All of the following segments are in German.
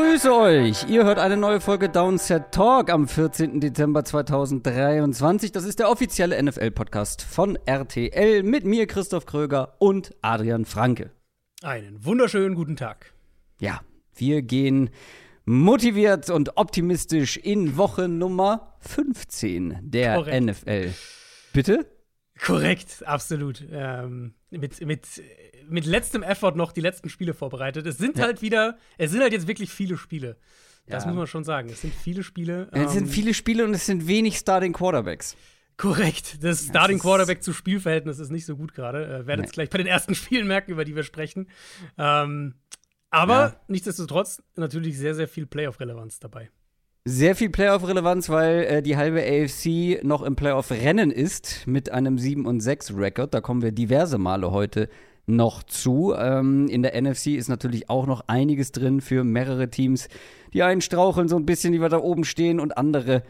Grüße euch. Ihr hört eine neue Folge Downset Talk am 14. Dezember 2023. Das ist der offizielle NFL-Podcast von RTL mit mir, Christoph Kröger und Adrian Franke. Einen wunderschönen guten Tag. Ja, wir gehen motiviert und optimistisch in Woche Nummer 15 der Korrekt. NFL. Bitte? Korrekt, absolut. Ähm, mit, mit mit letztem Effort noch die letzten Spiele vorbereitet. Es sind ja. halt wieder, es sind halt jetzt wirklich viele Spiele. Das ja. muss man schon sagen. Es sind viele Spiele. Es sind ähm, viele Spiele und es sind wenig Starting Quarterbacks. Korrekt. Das Starting Quarterback zu Spielverhältnis ist nicht so gut gerade. Äh, werdet es gleich bei den ersten Spielen merken, über die wir sprechen. Ähm, aber ja. nichtsdestotrotz natürlich sehr, sehr viel Playoff-Relevanz dabei. Sehr viel Playoff-Relevanz, weil äh, die halbe AFC noch im Playoff-Rennen ist mit einem 7 und 6 Rekord. Da kommen wir diverse Male heute noch zu. Ähm, in der NFC ist natürlich auch noch einiges drin für mehrere Teams. Die einen straucheln so ein bisschen, die wir da oben stehen und andere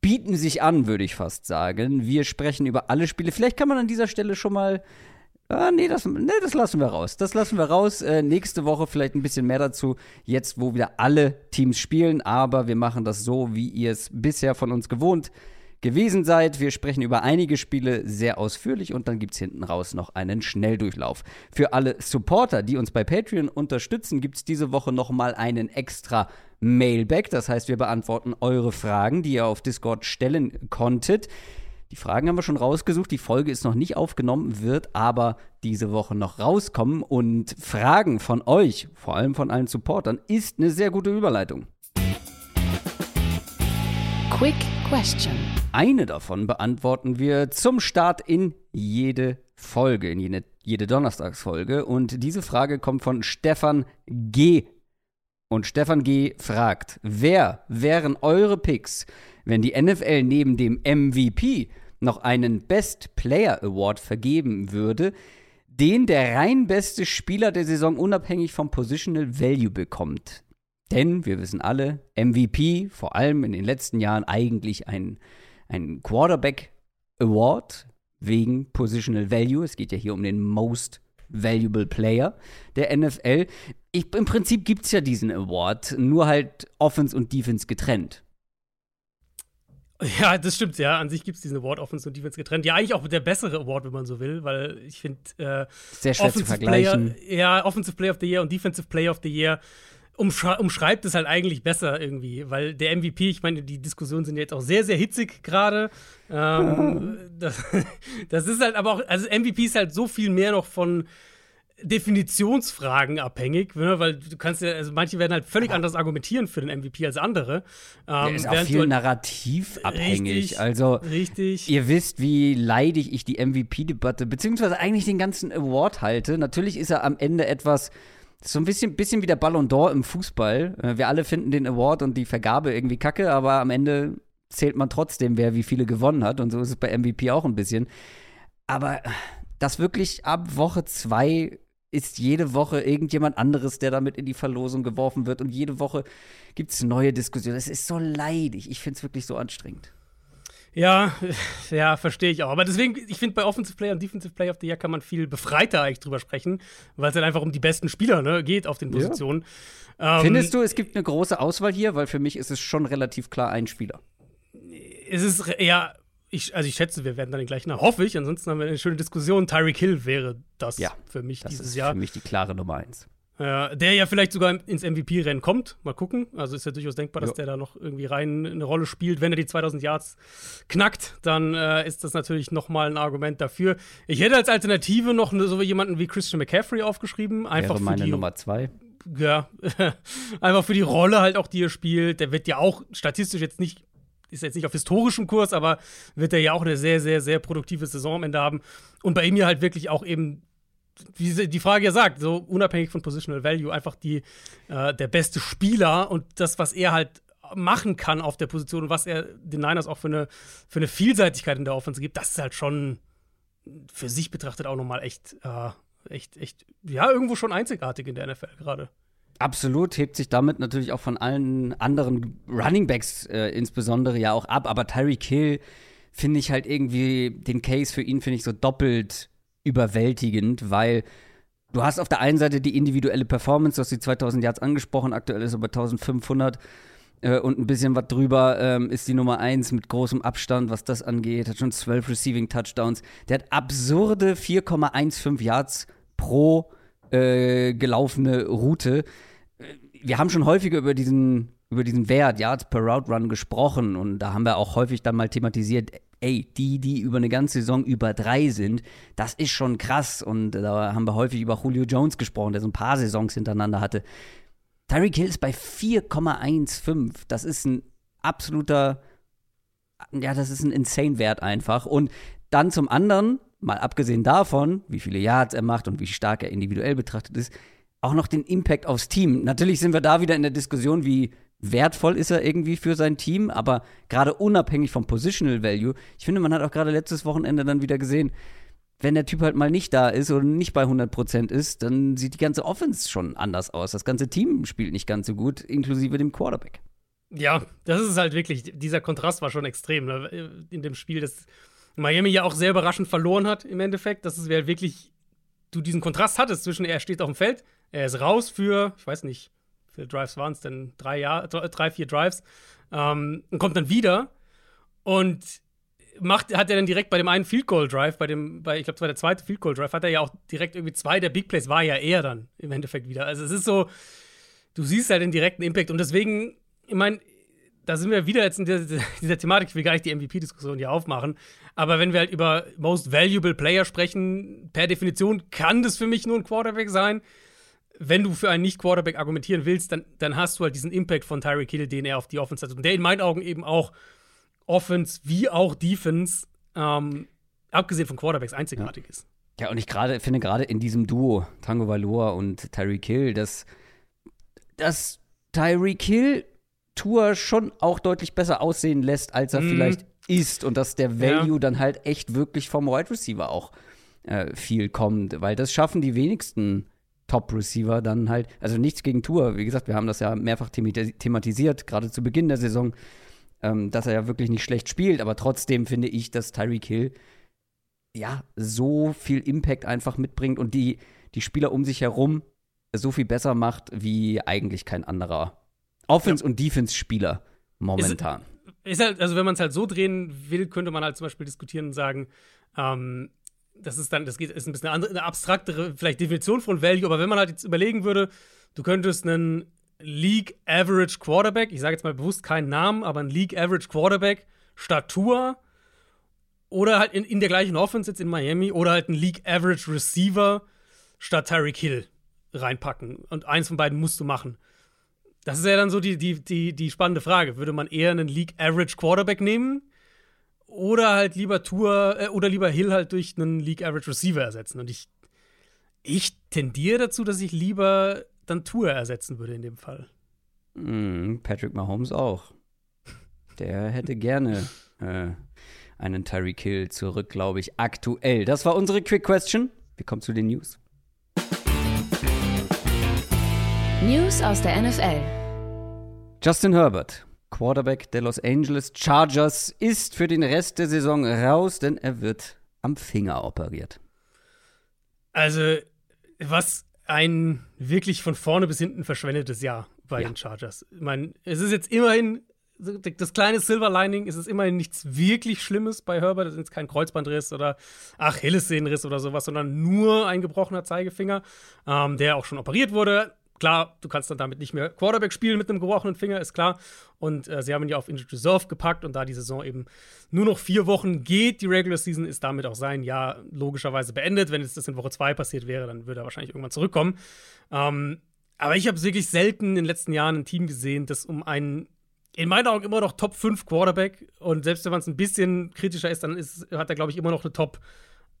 bieten sich an, würde ich fast sagen. Wir sprechen über alle Spiele. Vielleicht kann man an dieser Stelle schon mal Ah, nee, das, nee, das lassen wir raus. Das lassen wir raus. Äh, nächste Woche vielleicht ein bisschen mehr dazu. Jetzt, wo wieder alle Teams spielen. Aber wir machen das so, wie ihr es bisher von uns gewohnt gewesen seid. Wir sprechen über einige Spiele sehr ausführlich und dann gibt es hinten raus noch einen Schnelldurchlauf. Für alle Supporter, die uns bei Patreon unterstützen, gibt es diese Woche nochmal einen extra Mailback. Das heißt, wir beantworten eure Fragen, die ihr auf Discord stellen konntet. Die Fragen haben wir schon rausgesucht. Die Folge ist noch nicht aufgenommen, wird aber diese Woche noch rauskommen. Und Fragen von euch, vor allem von allen Supportern, ist eine sehr gute Überleitung. Quick Question. Eine davon beantworten wir zum Start in jede Folge, in jede, jede Donnerstagsfolge. Und diese Frage kommt von Stefan G. Und Stefan G. fragt, wer wären eure Picks, wenn die NFL neben dem MVP noch einen Best Player Award vergeben würde, den der rein beste Spieler der Saison unabhängig vom Positional Value bekommt? Denn wir wissen alle, MVP, vor allem in den letzten Jahren eigentlich ein ein Quarterback Award wegen Positional Value. Es geht ja hier um den Most Valuable Player der NFL. Ich, Im Prinzip gibt es ja diesen Award, nur halt Offense und Defense getrennt. Ja, das stimmt, ja. An sich gibt es diesen Award Offense und Defense getrennt. Ja, eigentlich auch der bessere Award, wenn man so will, weil ich finde, äh, sehr schwer Offensive zu vergleichen. Player, ja, Offensive Player of the Year und Defensive Player of the Year umschrei umschreibt es halt eigentlich besser irgendwie, weil der MVP, ich meine, die Diskussionen sind jetzt auch sehr, sehr hitzig gerade. Ähm, das, das, ist halt aber auch, also MVP ist halt so viel mehr noch von Definitionsfragen abhängig, ne? weil du kannst ja, also manche werden halt völlig ja. anders argumentieren für den MVP als andere. Ähm, Der ist auch viel halt narrativ abhängig. Richtig, also, richtig. ihr wisst, wie leidig ich die MVP-Debatte, beziehungsweise eigentlich den ganzen Award halte. Natürlich ist er am Ende etwas so ein bisschen, bisschen wie der Ballon d'Or im Fußball. Äh, wir alle finden den Award und die Vergabe irgendwie kacke, aber am Ende zählt man trotzdem, wer wie viele gewonnen hat. Und so ist es bei MVP auch ein bisschen. Aber das wirklich ab Woche zwei ist jede Woche irgendjemand anderes, der damit in die Verlosung geworfen wird. Und jede Woche gibt es neue Diskussionen. Es ist so leidig. Ich finde es wirklich so anstrengend. Ja, ja, verstehe ich auch. Aber deswegen, ich finde, bei Offensive Player und Defensive Player of the Year kann man viel befreiter eigentlich drüber sprechen, weil es halt einfach um die besten Spieler ne, geht auf den Positionen. Ja. Ähm, Findest du, es gibt eine große Auswahl hier? Weil für mich ist es schon relativ klar ein Spieler. Es ist, ja, ich, also ich schätze, wir werden dann den gleichen, hoffe ich. Ansonsten haben wir eine schöne Diskussion. Tyreek Hill wäre das ja, für mich dieses Jahr. Für mich die klare Nummer eins. Ja, der ja vielleicht sogar ins MVP-Rennen kommt. Mal gucken. Also ist ja durchaus denkbar, dass jo. der da noch irgendwie rein eine Rolle spielt. Wenn er die 2000 Yards knackt, dann äh, ist das natürlich nochmal ein Argument dafür. Ich hätte als Alternative noch so jemanden wie Christian McCaffrey aufgeschrieben. Einfach Wäre meine die, Nummer zwei. Ja, einfach für die Rolle halt auch, die er spielt. Der wird ja auch statistisch jetzt nicht ist jetzt nicht auf historischem Kurs, aber wird er ja auch eine sehr, sehr, sehr produktive Saison am Ende haben. Und bei ihm ja halt wirklich auch eben wie die Frage ja sagt, so unabhängig von Positional Value, einfach die, äh, der beste Spieler und das, was er halt machen kann auf der Position und was er den Niners auch für eine, für eine Vielseitigkeit in der Offense gibt, das ist halt schon für sich betrachtet auch nochmal echt äh, echt, echt, ja, irgendwo schon einzigartig in der NFL gerade. Absolut, hebt sich damit natürlich auch von allen anderen Running Backs äh, insbesondere ja auch ab. Aber Tyreek Hill finde ich halt irgendwie, den Case für ihn finde ich so doppelt überwältigend, weil du hast auf der einen Seite die individuelle Performance, du hast die 2000 Yards angesprochen, aktuell ist er bei 1500 äh, und ein bisschen was drüber ähm, ist die Nummer 1 mit großem Abstand, was das angeht, hat schon 12 Receiving Touchdowns. Der hat absurde 4,15 Yards pro äh, gelaufene Route. Wir haben schon häufiger über diesen über diesen Wert, Yards per Route Run gesprochen und da haben wir auch häufig dann mal thematisiert, ey, die, die über eine ganze Saison über drei sind, das ist schon krass. Und da haben wir häufig über Julio Jones gesprochen, der so ein paar Saisons hintereinander hatte. Tyreek Hill ist bei 4,15. Das ist ein absoluter, ja, das ist ein insane Wert einfach. Und dann zum anderen, mal abgesehen davon, wie viele Yards er macht und wie stark er individuell betrachtet ist, auch noch den Impact aufs Team. Natürlich sind wir da wieder in der Diskussion, wie wertvoll ist er irgendwie für sein Team, aber gerade unabhängig vom Positional Value, ich finde, man hat auch gerade letztes Wochenende dann wieder gesehen, wenn der Typ halt mal nicht da ist oder nicht bei 100% ist, dann sieht die ganze Offense schon anders aus. Das ganze Team spielt nicht ganz so gut, inklusive dem Quarterback. Ja, das ist halt wirklich, dieser Kontrast war schon extrem ne? in dem Spiel, das Miami ja auch sehr überraschend verloren hat im Endeffekt. Das ist halt wirklich, du diesen Kontrast hattest zwischen, er steht auf dem Feld, er ist raus für, ich weiß nicht, viele Drives waren es denn? Drei, Jahr, drei, vier Drives. Ähm, und kommt dann wieder und macht, hat er dann direkt bei dem einen Field Goal Drive, bei dem, bei, ich glaube, das war der zweite Field Goal Drive, hat er ja auch direkt irgendwie zwei der Big Plays, war ja er dann im Endeffekt wieder. Also es ist so, du siehst halt den direkten Impact und deswegen, ich meine, da sind wir wieder jetzt in dieser, dieser Thematik, ich will gar nicht die MVP-Diskussion hier aufmachen, aber wenn wir halt über Most Valuable Player sprechen, per Definition kann das für mich nur ein Quarterback sein wenn du für einen Nicht-Quarterback argumentieren willst, dann, dann hast du halt diesen Impact von Tyreek Hill, den er auf die Offense hat. Und der in meinen Augen eben auch Offense wie auch Defense, ähm, abgesehen von Quarterbacks, einzigartig ja. ist. Ja, und ich grade, finde gerade in diesem Duo, Tango Valor und Tyreek Hill, dass, dass Tyreek Hill Tour schon auch deutlich besser aussehen lässt, als er mm. vielleicht ist. Und dass der Value ja. dann halt echt wirklich vom Wide Receiver auch äh, viel kommt. Weil das schaffen die wenigsten Top-Receiver dann halt, also nichts gegen Tour, wie gesagt, wir haben das ja mehrfach thematisiert, gerade zu Beginn der Saison, ähm, dass er ja wirklich nicht schlecht spielt, aber trotzdem finde ich, dass Tyreek Hill ja so viel Impact einfach mitbringt und die, die Spieler um sich herum so viel besser macht wie eigentlich kein anderer Offense- ja. und Defense-Spieler momentan. Ist, ist halt, also wenn man es halt so drehen will, könnte man halt zum Beispiel diskutieren und sagen, ähm, das ist dann, das geht, ist ein bisschen eine, andere, eine abstraktere, vielleicht Definition von Value, aber wenn man halt jetzt überlegen würde, du könntest einen League Average Quarterback, ich sage jetzt mal bewusst keinen Namen, aber einen League Average Quarterback Statur oder halt in, in der gleichen Offense jetzt in Miami oder halt einen League Average Receiver statt Tyreek Hill reinpacken. Und eins von beiden musst du machen. Das ist ja dann so die, die, die, die spannende Frage. Würde man eher einen League Average Quarterback nehmen, oder halt lieber Tour äh, oder lieber Hill halt durch einen League Average Receiver ersetzen. Und ich, ich tendiere dazu, dass ich lieber dann Tour ersetzen würde in dem Fall. Mm, Patrick Mahomes auch. Der hätte gerne äh, einen Tyreek Hill zurück, glaube ich, aktuell. Das war unsere Quick Question. Wir kommen zu den News. News aus der NFL. Justin Herbert Quarterback der Los Angeles Chargers ist für den Rest der Saison raus, denn er wird am Finger operiert. Also, was ein wirklich von vorne bis hinten verschwendetes Jahr bei ja. den Chargers. Ich meine, es ist jetzt immerhin das kleine Silver Lining, es ist immerhin nichts wirklich Schlimmes bei Herbert. Es ist jetzt kein Kreuzbandriss oder Achillessehnenriss oder sowas, sondern nur ein gebrochener Zeigefinger, ähm, der auch schon operiert wurde. Klar, du kannst dann damit nicht mehr Quarterback spielen mit einem gebrochenen Finger, ist klar. Und äh, sie haben ihn ja auf Injured Reserve gepackt und da die Saison eben nur noch vier Wochen geht, die Regular Season ist damit auch sein Jahr logischerweise beendet. Wenn jetzt das in Woche zwei passiert wäre, dann würde er wahrscheinlich irgendwann zurückkommen. Ähm, aber ich habe wirklich selten in den letzten Jahren ein Team gesehen, das um einen in meinen Augen immer noch Top 5 Quarterback und selbst wenn man es ein bisschen kritischer ist, dann ist, hat er, glaube ich, immer noch eine Top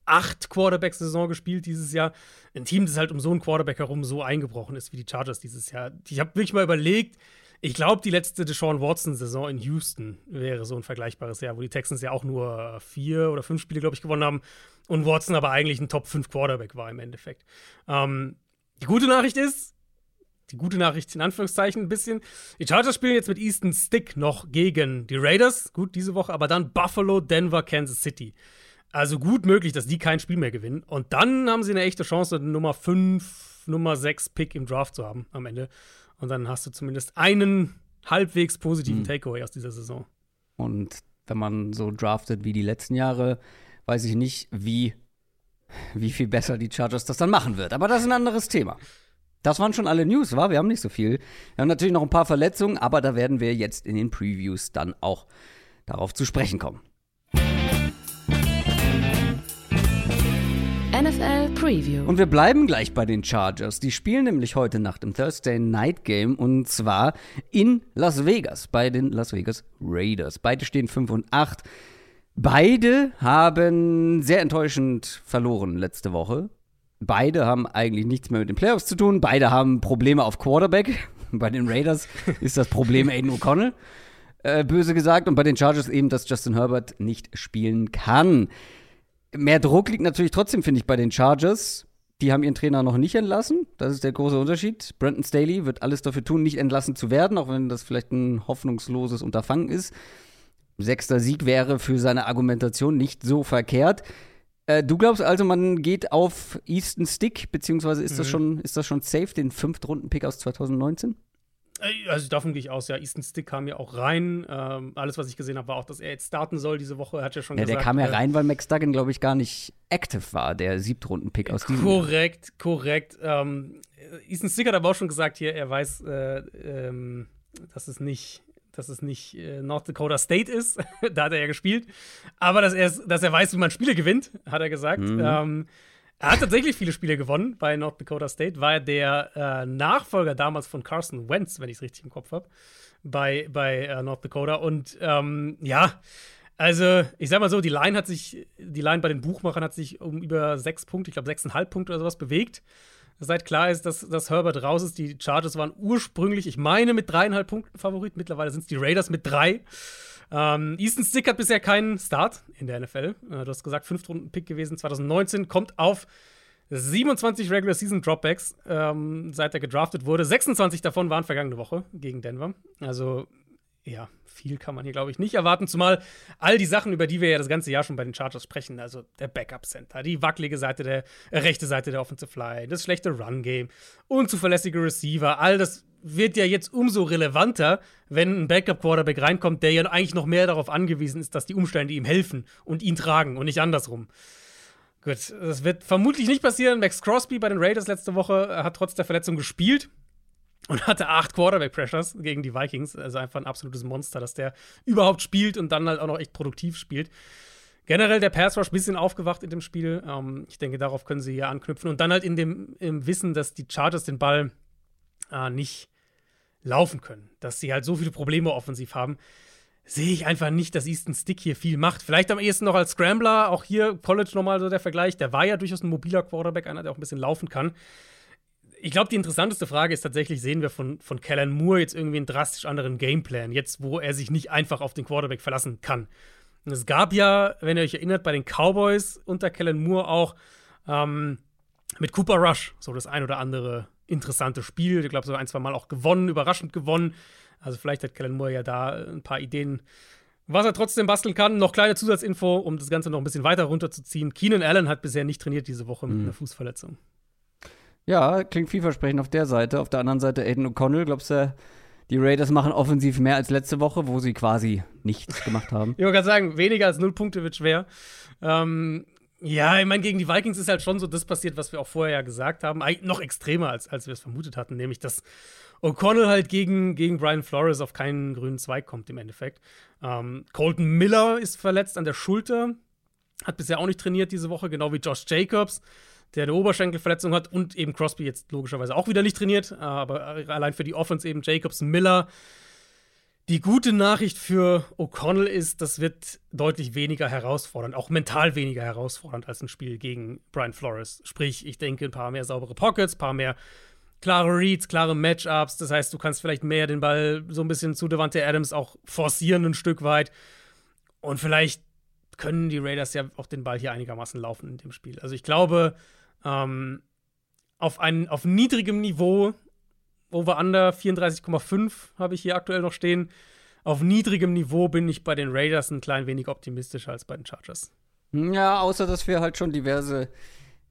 acht Quarterback-Saison gespielt dieses Jahr. Ein Team, das halt um so einen Quarterback herum so eingebrochen ist wie die Chargers dieses Jahr. Ich habe wirklich mal überlegt, Ich glaube, die letzte Deshaun Watson-Saison in Houston wäre so ein vergleichbares Jahr, wo die Texans ja auch nur vier oder fünf Spiele, glaube ich, gewonnen haben und Watson aber eigentlich ein Top 5 Quarterback war im Endeffekt. Ähm, die gute Nachricht ist, die gute Nachricht in Anführungszeichen ein bisschen. Die Chargers spielen jetzt mit Easton Stick noch gegen die Raiders, gut diese Woche, aber dann Buffalo, Denver, Kansas City. Also gut möglich, dass die kein Spiel mehr gewinnen. Und dann haben sie eine echte Chance, Nummer 5, Nummer 6 Pick im Draft zu haben am Ende. Und dann hast du zumindest einen halbwegs positiven mhm. Takeaway aus dieser Saison. Und wenn man so draftet wie die letzten Jahre, weiß ich nicht, wie, wie viel besser die Chargers das dann machen wird. Aber das ist ein anderes Thema. Das waren schon alle News, war? Wir haben nicht so viel. Wir haben natürlich noch ein paar Verletzungen, aber da werden wir jetzt in den Previews dann auch darauf zu sprechen kommen. NFL Preview. Und wir bleiben gleich bei den Chargers. Die spielen nämlich heute Nacht im Thursday Night Game und zwar in Las Vegas bei den Las Vegas Raiders. Beide stehen 5 und 8. Beide haben sehr enttäuschend verloren letzte Woche. Beide haben eigentlich nichts mehr mit den Playoffs zu tun. Beide haben Probleme auf Quarterback. Bei den Raiders ist das Problem Aiden O'Connell, äh, böse gesagt. Und bei den Chargers eben, dass Justin Herbert nicht spielen kann. Mehr Druck liegt natürlich trotzdem, finde ich, bei den Chargers. Die haben ihren Trainer noch nicht entlassen. Das ist der große Unterschied. Brandon Staley wird alles dafür tun, nicht entlassen zu werden, auch wenn das vielleicht ein hoffnungsloses Unterfangen ist. Sechster Sieg wäre für seine Argumentation nicht so verkehrt. Äh, du glaubst also, man geht auf Easton Stick, beziehungsweise ist, mhm. das, schon, ist das schon safe, den Fünftrunden-Pick aus 2019? Äh, also davon gehe ich aus, ja. Easton Stick kam ja auch rein. Ähm, alles, was ich gesehen habe, war auch, dass er jetzt starten soll diese Woche. Er hat ja schon ja, gesagt. Der kam ja äh, rein, weil Max Duggan, glaube ich, gar nicht active war, der Siebtrunden-Pick aus diesem Korrekt, Jahr. korrekt. Ähm, Easton Stick hat aber auch schon gesagt hier, er weiß, äh, ähm, dass es nicht dass es nicht äh, North Dakota State ist. da hat er ja gespielt. Aber dass er, dass er weiß, wie man Spiele gewinnt, hat er gesagt. Mhm. Ähm, er hat tatsächlich viele Spiele gewonnen bei North Dakota State, war er der äh, Nachfolger damals von Carson Wentz, wenn ich es richtig im Kopf habe, bei, bei äh, North Dakota. Und ähm, ja, also ich sag mal so, die Line hat sich, die Line bei den Buchmachern hat sich um über sechs Punkte, ich glaube sechseinhalb Punkte oder sowas bewegt. Seit klar ist, dass, dass Herbert raus ist. Die Chargers waren ursprünglich, ich meine, mit dreieinhalb Punkten Favorit. Mittlerweile sind es die Raiders mit drei. Ähm, Easton Stick hat bisher keinen Start in der NFL. Äh, du hast gesagt, Fünftrunden-Pick gewesen 2019, kommt auf 27 Regular Season Dropbacks, ähm, seit er gedraftet wurde. 26 davon waren vergangene Woche gegen Denver. Also, ja, viel kann man hier, glaube ich, nicht erwarten. Zumal all die Sachen, über die wir ja das ganze Jahr schon bei den Chargers sprechen, also der Backup Center, die wackelige Seite der, äh, rechte Seite der Offensive Line, das schlechte Run Game, unzuverlässige Receiver, all das wird ja jetzt umso relevanter, wenn ein Backup-Quarterback reinkommt, der ja eigentlich noch mehr darauf angewiesen ist, dass die Umstände ihm helfen und ihn tragen und nicht andersrum. Gut, das wird vermutlich nicht passieren. Max Crosby bei den Raiders letzte Woche hat trotz der Verletzung gespielt und hatte acht Quarterback-Pressures gegen die Vikings. Also einfach ein absolutes Monster, dass der überhaupt spielt und dann halt auch noch echt produktiv spielt. Generell der Pass Rush ein bisschen aufgewacht in dem Spiel. Ähm, ich denke, darauf können sie hier anknüpfen. Und dann halt in dem im Wissen, dass die Chargers den Ball äh, nicht laufen können, dass sie halt so viele Probleme offensiv haben, sehe ich einfach nicht, dass Easton Stick hier viel macht. Vielleicht am ehesten noch als Scrambler, auch hier College nochmal so der Vergleich. Der war ja durchaus ein mobiler Quarterback, einer, der auch ein bisschen laufen kann. Ich glaube, die interessanteste Frage ist tatsächlich, sehen wir von, von Kellen Moore jetzt irgendwie einen drastisch anderen Gameplan, jetzt wo er sich nicht einfach auf den Quarterback verlassen kann. Und es gab ja, wenn ihr euch erinnert, bei den Cowboys unter Kellen Moore auch ähm, mit Cooper Rush so das ein oder andere interessante Spiel. Ich glaube, so ein, zwei Mal auch gewonnen, überraschend gewonnen. Also vielleicht hat Kellen Moore ja da ein paar Ideen, was er trotzdem basteln kann. Noch kleine Zusatzinfo, um das Ganze noch ein bisschen weiter runterzuziehen. Keenan Allen hat bisher nicht trainiert diese Woche mit mhm. einer Fußverletzung. Ja, klingt vielversprechend auf der Seite. Auf der anderen Seite Aiden O'Connell, glaubst du, die Raiders machen offensiv mehr als letzte Woche, wo sie quasi nichts gemacht haben? ich wollte gerade sagen, weniger als null Punkte wird schwer. Ähm, ja, ich meine, gegen die Vikings ist halt schon so das passiert, was wir auch vorher ja gesagt haben. Eigentlich noch extremer, als, als wir es vermutet hatten, nämlich dass O'Connell halt gegen, gegen Brian Flores auf keinen grünen Zweig kommt im Endeffekt. Ähm, Colton Miller ist verletzt an der Schulter, hat bisher auch nicht trainiert diese Woche, genau wie Josh Jacobs, der eine Oberschenkelverletzung hat und eben Crosby jetzt logischerweise auch wieder nicht trainiert, aber allein für die Offense eben Jacobs, Miller. Die gute Nachricht für O'Connell ist, das wird deutlich weniger herausfordernd, auch mental weniger herausfordernd als ein Spiel gegen Brian Flores. Sprich, ich denke, ein paar mehr saubere Pockets, ein paar mehr klare Reads, klare Matchups. Das heißt, du kannst vielleicht mehr den Ball so ein bisschen zu Devante Adams auch forcieren ein Stück weit. Und vielleicht können die Raiders ja auch den Ball hier einigermaßen laufen in dem Spiel. Also ich glaube, ähm, auf, ein, auf niedrigem Niveau, Over-Under 34,5 habe ich hier aktuell noch stehen. Auf niedrigem Niveau bin ich bei den Raiders ein klein wenig optimistischer als bei den Chargers. Ja, außer dass wir halt schon diverse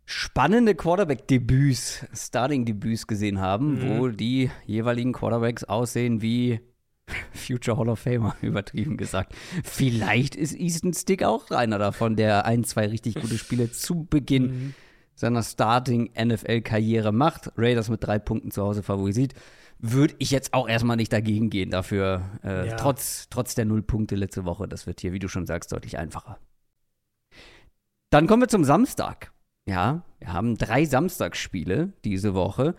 spannende Quarterback-Debüts, Starting-Debüts gesehen haben, mhm. wo die jeweiligen Quarterbacks aussehen wie Future Hall of Famer, übertrieben gesagt. Vielleicht ist Easton Stick auch einer davon, der ein, zwei richtig gute Spiele zu Beginn mhm. Seiner Starting-NFL-Karriere macht. Raiders mit drei Punkten zu Hause favorisiert. Würde ich jetzt auch erstmal nicht dagegen gehen dafür. Äh, ja. trotz, trotz der Null Punkte letzte Woche. Das wird hier, wie du schon sagst, deutlich einfacher. Dann kommen wir zum Samstag. Ja, wir haben drei Samstagsspiele diese Woche.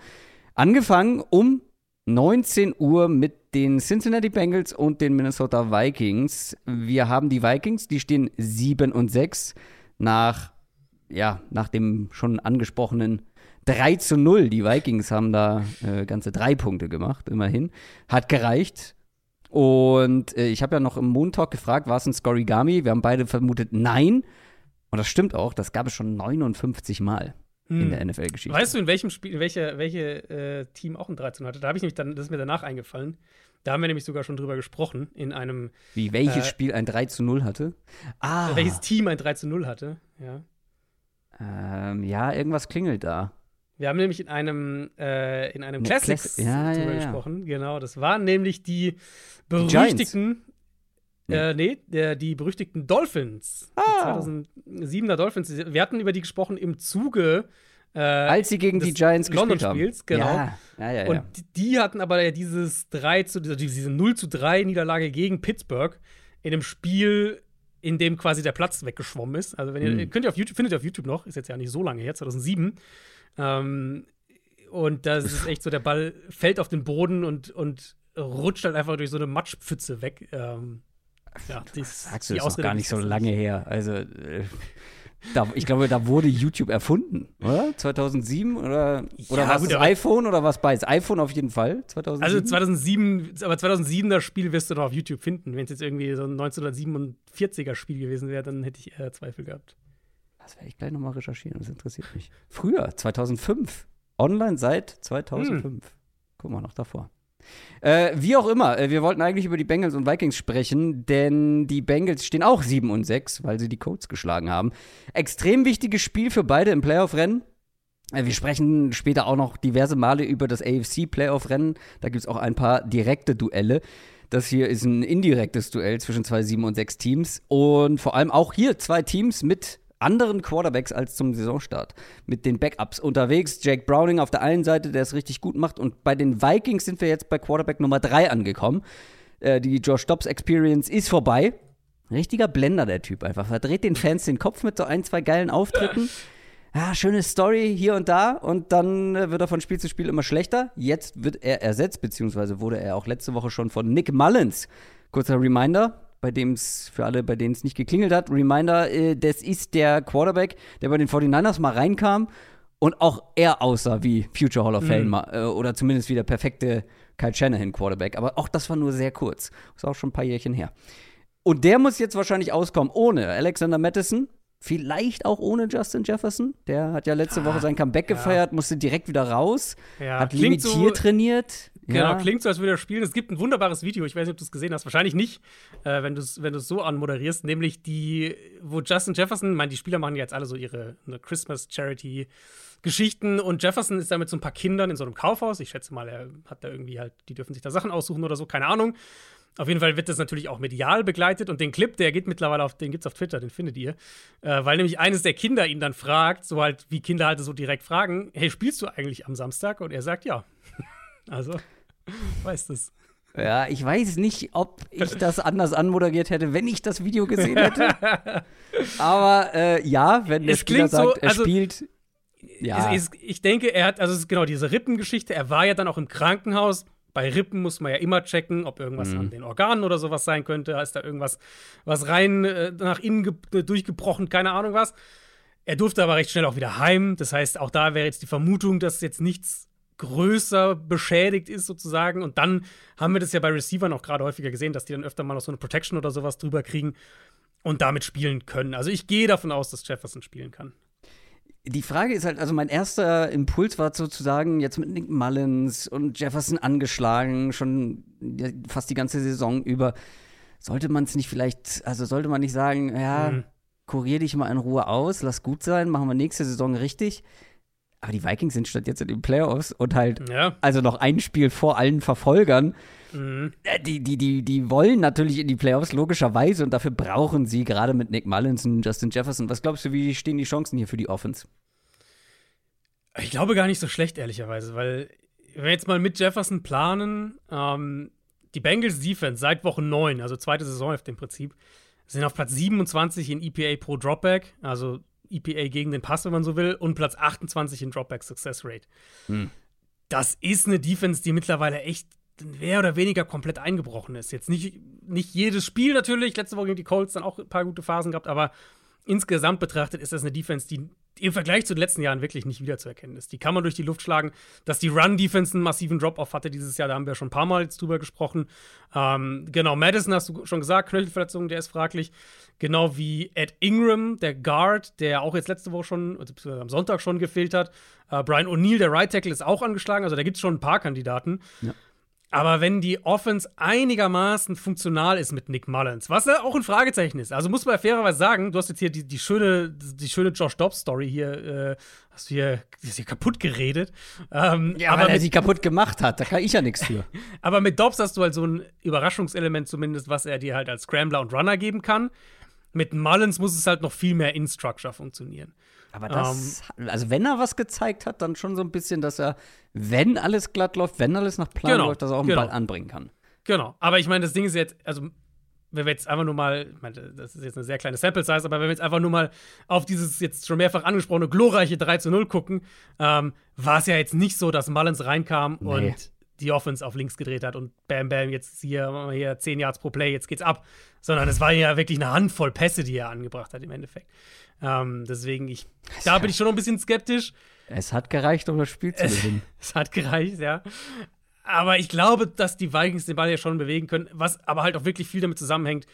Angefangen um 19 Uhr mit den Cincinnati Bengals und den Minnesota Vikings. Wir haben die Vikings, die stehen 7 und 6 nach, ja, nach dem schon angesprochenen 3 zu 0. Die Vikings haben da äh, ganze drei Punkte gemacht, immerhin. Hat gereicht. Und äh, ich habe ja noch im Moon Talk gefragt, war es ein Scorigami? Wir haben beide vermutet, nein. Und das stimmt auch, das gab es schon 59 Mal hm. in der NFL-Geschichte. Weißt du, in welchem Spiel, welche, welche äh, Team auch ein 13 hatte? Da habe ich nämlich dann, das ist mir danach eingefallen. Da haben wir nämlich sogar schon drüber gesprochen, in einem. Wie, welches äh, Spiel ein 3 zu 0 hatte? Ah. Welches Team ein 3 zu 0 hatte, ja. Ähm, ja, irgendwas klingelt da. Wir haben nämlich in einem, äh, in einem Classics ja, drüber ja, ja. gesprochen. Genau, das waren nämlich die berüchtigten äh, nee, der, die berüchtigten Dolphins. Ah. 2007er Dolphins. Wir hatten über die gesprochen im Zuge. Äh, Als sie gegen die Giants London gespielt Spiels, haben. genau. Ja. Ja, ja, Und die hatten aber dieses 3 zu, diese 0 zu 3 Niederlage gegen Pittsburgh in einem Spiel, in dem quasi der Platz weggeschwommen ist. Also, wenn ihr, mhm. könnt ihr auf YouTube, findet ihr auf YouTube noch, ist jetzt ja nicht so lange her, 2007. Ähm, und da ist echt so, der Ball fällt auf den Boden und, und rutscht halt einfach durch so eine Matschpfütze weg. Ähm, ja, das sagst du, ist noch gar nicht so lange her. Also, äh, da, ich glaube, da wurde YouTube erfunden, oder? 2007 oder, oder ja, was gut, iPhone oder was beides? iPhone auf jeden Fall, 2007? Also 2007, aber 2007 das Spiel wirst du noch auf YouTube finden. Wenn es jetzt irgendwie so ein 1947er Spiel gewesen wäre, dann hätte ich eher Zweifel gehabt. Das werde ich gleich nochmal recherchieren, das interessiert mich. Früher, 2005. Online seit 2005. Hm. Guck mal, noch davor. Äh, wie auch immer, äh, wir wollten eigentlich über die Bengals und Vikings sprechen, denn die Bengals stehen auch 7 und 6, weil sie die Colts geschlagen haben. Extrem wichtiges Spiel für beide im Playoff-Rennen. Äh, wir sprechen später auch noch diverse Male über das AFC-Playoff-Rennen. Da gibt es auch ein paar direkte Duelle. Das hier ist ein indirektes Duell zwischen zwei 7 und 6 Teams. Und vor allem auch hier zwei Teams mit anderen Quarterbacks als zum Saisonstart. Mit den Backups unterwegs. Jake Browning auf der einen Seite, der es richtig gut macht. Und bei den Vikings sind wir jetzt bei Quarterback Nummer 3 angekommen. Äh, die Josh Dobbs Experience ist vorbei. Richtiger Blender, der Typ einfach. Verdreht den Fans den Kopf mit so ein, zwei geilen Auftritten. Ja, schöne Story hier und da und dann äh, wird er von Spiel zu Spiel immer schlechter. Jetzt wird er ersetzt, beziehungsweise wurde er auch letzte Woche schon von Nick Mullins. Kurzer Reminder, bei dem es für alle, bei denen es nicht geklingelt hat, Reminder, äh, das ist der Quarterback, der bei den 49ers mal reinkam und auch er aussah wie Future Hall of Fame mhm. äh, oder zumindest wie der perfekte Kyle Shanahan Quarterback. Aber auch das war nur sehr kurz. Ist auch schon ein paar Jährchen her. Und der muss jetzt wahrscheinlich auskommen ohne Alexander Madison, Vielleicht auch ohne Justin Jefferson. Der hat ja letzte ah, Woche sein Comeback ja. gefeiert, musste direkt wieder raus. Ja, hat limitiert so, trainiert. Genau, ja. klingt so, als würde er spielen. Es gibt ein wunderbares Video, ich weiß nicht, ob du es gesehen hast. Wahrscheinlich nicht, äh, wenn du es wenn so anmoderierst. Nämlich die, wo Justin Jefferson, ich meine, die Spieler machen jetzt alle so ihre Christmas Charity Geschichten und Jefferson ist da mit so ein paar Kindern in so einem Kaufhaus. Ich schätze mal, er hat da irgendwie halt, die dürfen sich da Sachen aussuchen oder so, keine Ahnung. Auf jeden Fall wird das natürlich auch medial begleitet und den Clip, der geht mittlerweile auf, den gibt's auf Twitter, den findet ihr. Äh, weil nämlich eines der Kinder ihn dann fragt, so halt, wie Kinder halt so direkt fragen, hey, spielst du eigentlich am Samstag? Und er sagt ja. Also, weißt es. Ja, ich weiß nicht, ob ich das anders anmoderiert hätte, wenn ich das Video gesehen hätte. Aber äh, ja, wenn der es Spieler sagt, so, er also, spielt. Ja. Es, es, ich denke, er hat, also genau diese Rippengeschichte, er war ja dann auch im Krankenhaus bei Rippen muss man ja immer checken, ob irgendwas mhm. an den Organen oder sowas sein könnte. Ist da irgendwas was rein äh, nach innen äh, durchgebrochen, keine Ahnung was. Er durfte aber recht schnell auch wieder heim. Das heißt, auch da wäre jetzt die Vermutung, dass jetzt nichts größer beschädigt ist sozusagen. Und dann haben wir das ja bei Receivern auch gerade häufiger gesehen, dass die dann öfter mal noch so eine Protection oder sowas drüber kriegen und damit spielen können. Also ich gehe davon aus, dass Jefferson spielen kann. Die Frage ist halt, also mein erster Impuls war sozusagen jetzt mit Nick Mullins und Jefferson angeschlagen, schon fast die ganze Saison über. Sollte man es nicht vielleicht, also sollte man nicht sagen, ja, mhm. kurier dich mal in Ruhe aus, lass gut sein, machen wir nächste Saison richtig. Aber die Vikings sind statt jetzt in den Playoffs und halt, ja. also noch ein Spiel vor allen Verfolgern. Mhm. Äh, die, die, die, die wollen natürlich in die Playoffs, logischerweise, und dafür brauchen sie gerade mit Nick Mullins und Justin Jefferson. Was glaubst du, wie stehen die Chancen hier für die Offense? Ich glaube gar nicht so schlecht, ehrlicherweise, weil wenn wir jetzt mal mit Jefferson planen, ähm, die Bengals Defense seit Woche 9, also zweite Saisonhälfte im Prinzip, sind auf Platz 27 in EPA pro Dropback, also EPA gegen den Pass, wenn man so will, und Platz 28 in Dropback Success Rate. Hm. Das ist eine Defense, die mittlerweile echt mehr oder weniger komplett eingebrochen ist. Jetzt nicht, nicht jedes Spiel natürlich, letzte Woche gegen die Colts dann auch ein paar gute Phasen gehabt, aber insgesamt betrachtet ist das eine Defense, die im Vergleich zu den letzten Jahren wirklich nicht wiederzuerkennen ist. Die kann man durch die Luft schlagen. Dass die Run-Defense einen massiven Drop-Off hatte dieses Jahr, da haben wir schon ein paar Mal drüber gesprochen. Ähm, genau, Madison hast du schon gesagt, Knöchelverletzung, der ist fraglich. Genau wie Ed Ingram, der Guard, der auch jetzt letzte Woche schon, also am Sonntag schon gefehlt hat. Äh, Brian O'Neill, der Right Tackle, ist auch angeschlagen. Also da gibt es schon ein paar Kandidaten. Ja. Aber wenn die Offense einigermaßen funktional ist mit Nick Mullins, was ja auch ein Fragezeichen ist, also muss man fairerweise sagen, du hast jetzt hier die, die schöne, die schöne Josh Dobbs-Story hier, äh, hast du hier, hast hier kaputt geredet. Ähm, ja, aber weil er sie kaputt gemacht hat, da kann ich ja nichts für. aber mit Dobbs hast du halt so ein Überraschungselement zumindest, was er dir halt als Scrambler und Runner geben kann. Mit Mullins muss es halt noch viel mehr in Structure funktionieren. Aber das, um, ähm, also wenn er was gezeigt hat, dann schon so ein bisschen, dass er, wenn alles glatt läuft, wenn alles nach Plan genau, läuft, dass er auch einen genau. Ball anbringen kann. Genau. Aber ich meine, das Ding ist jetzt, also wenn wir jetzt einfach nur mal, ich meine, das ist jetzt eine sehr kleine Sample Size, aber wenn wir jetzt einfach nur mal auf dieses jetzt schon mehrfach angesprochene glorreiche 3 zu 0 gucken, ähm, war es ja jetzt nicht so, dass Mullins reinkam nee. und die Offense auf links gedreht hat und bam, bam, jetzt hier, hier 10 Yards pro Play, jetzt geht's ab. Sondern es war ja wirklich eine Handvoll Pässe, die er angebracht hat im Endeffekt. Ähm, deswegen, ich, da bin ich schon noch ein bisschen skeptisch. Es hat gereicht, um das Spiel zu gewinnen. es hat gereicht, ja. Aber ich glaube, dass die Vikings den Ball ja schon bewegen können, was aber halt auch wirklich viel damit zusammenhängt,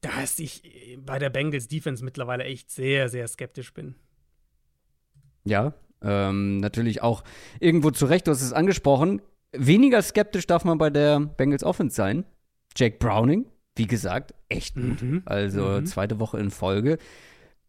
dass ich bei der Bengals Defense mittlerweile echt sehr, sehr skeptisch bin. Ja, ähm, natürlich auch irgendwo zu Recht, du hast es angesprochen. Weniger skeptisch darf man bei der Bengals Offense sein. Jake Browning, wie gesagt, echt gut. Mhm. Also mhm. zweite Woche in Folge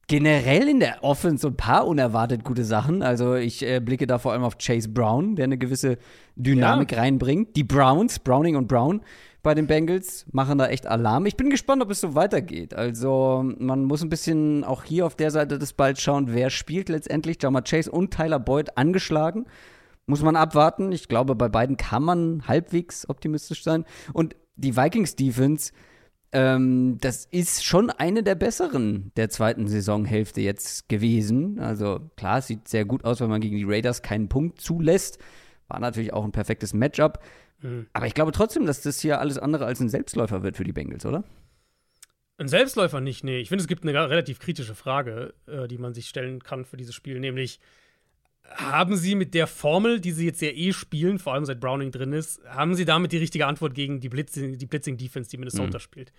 generell in der Offense so ein paar unerwartet gute Sachen. Also ich äh, blicke da vor allem auf Chase Brown, der eine gewisse Dynamik ja. reinbringt. Die Browns, Browning und Brown bei den Bengals machen da echt Alarm. Ich bin gespannt, ob es so weitergeht. Also man muss ein bisschen auch hier auf der Seite des Balls schauen, wer spielt letztendlich. Jama Chase und Tyler Boyd angeschlagen. Muss man abwarten. Ich glaube, bei beiden kann man halbwegs optimistisch sein. Und die Vikings Defense ähm, das ist schon eine der besseren der zweiten Saisonhälfte jetzt gewesen. Also klar, es sieht sehr gut aus, wenn man gegen die Raiders keinen Punkt zulässt. War natürlich auch ein perfektes Matchup. Mhm. Aber ich glaube trotzdem, dass das hier alles andere als ein Selbstläufer wird für die Bengals, oder? Ein Selbstläufer nicht, nee. Ich finde, es gibt eine relativ kritische Frage, äh, die man sich stellen kann für dieses Spiel, nämlich haben sie mit der Formel, die sie jetzt ja eh spielen, vor allem seit Browning drin ist, haben sie damit die richtige Antwort gegen die, Blitzing, die Blitzing-Defense, die Minnesota mhm. spielt.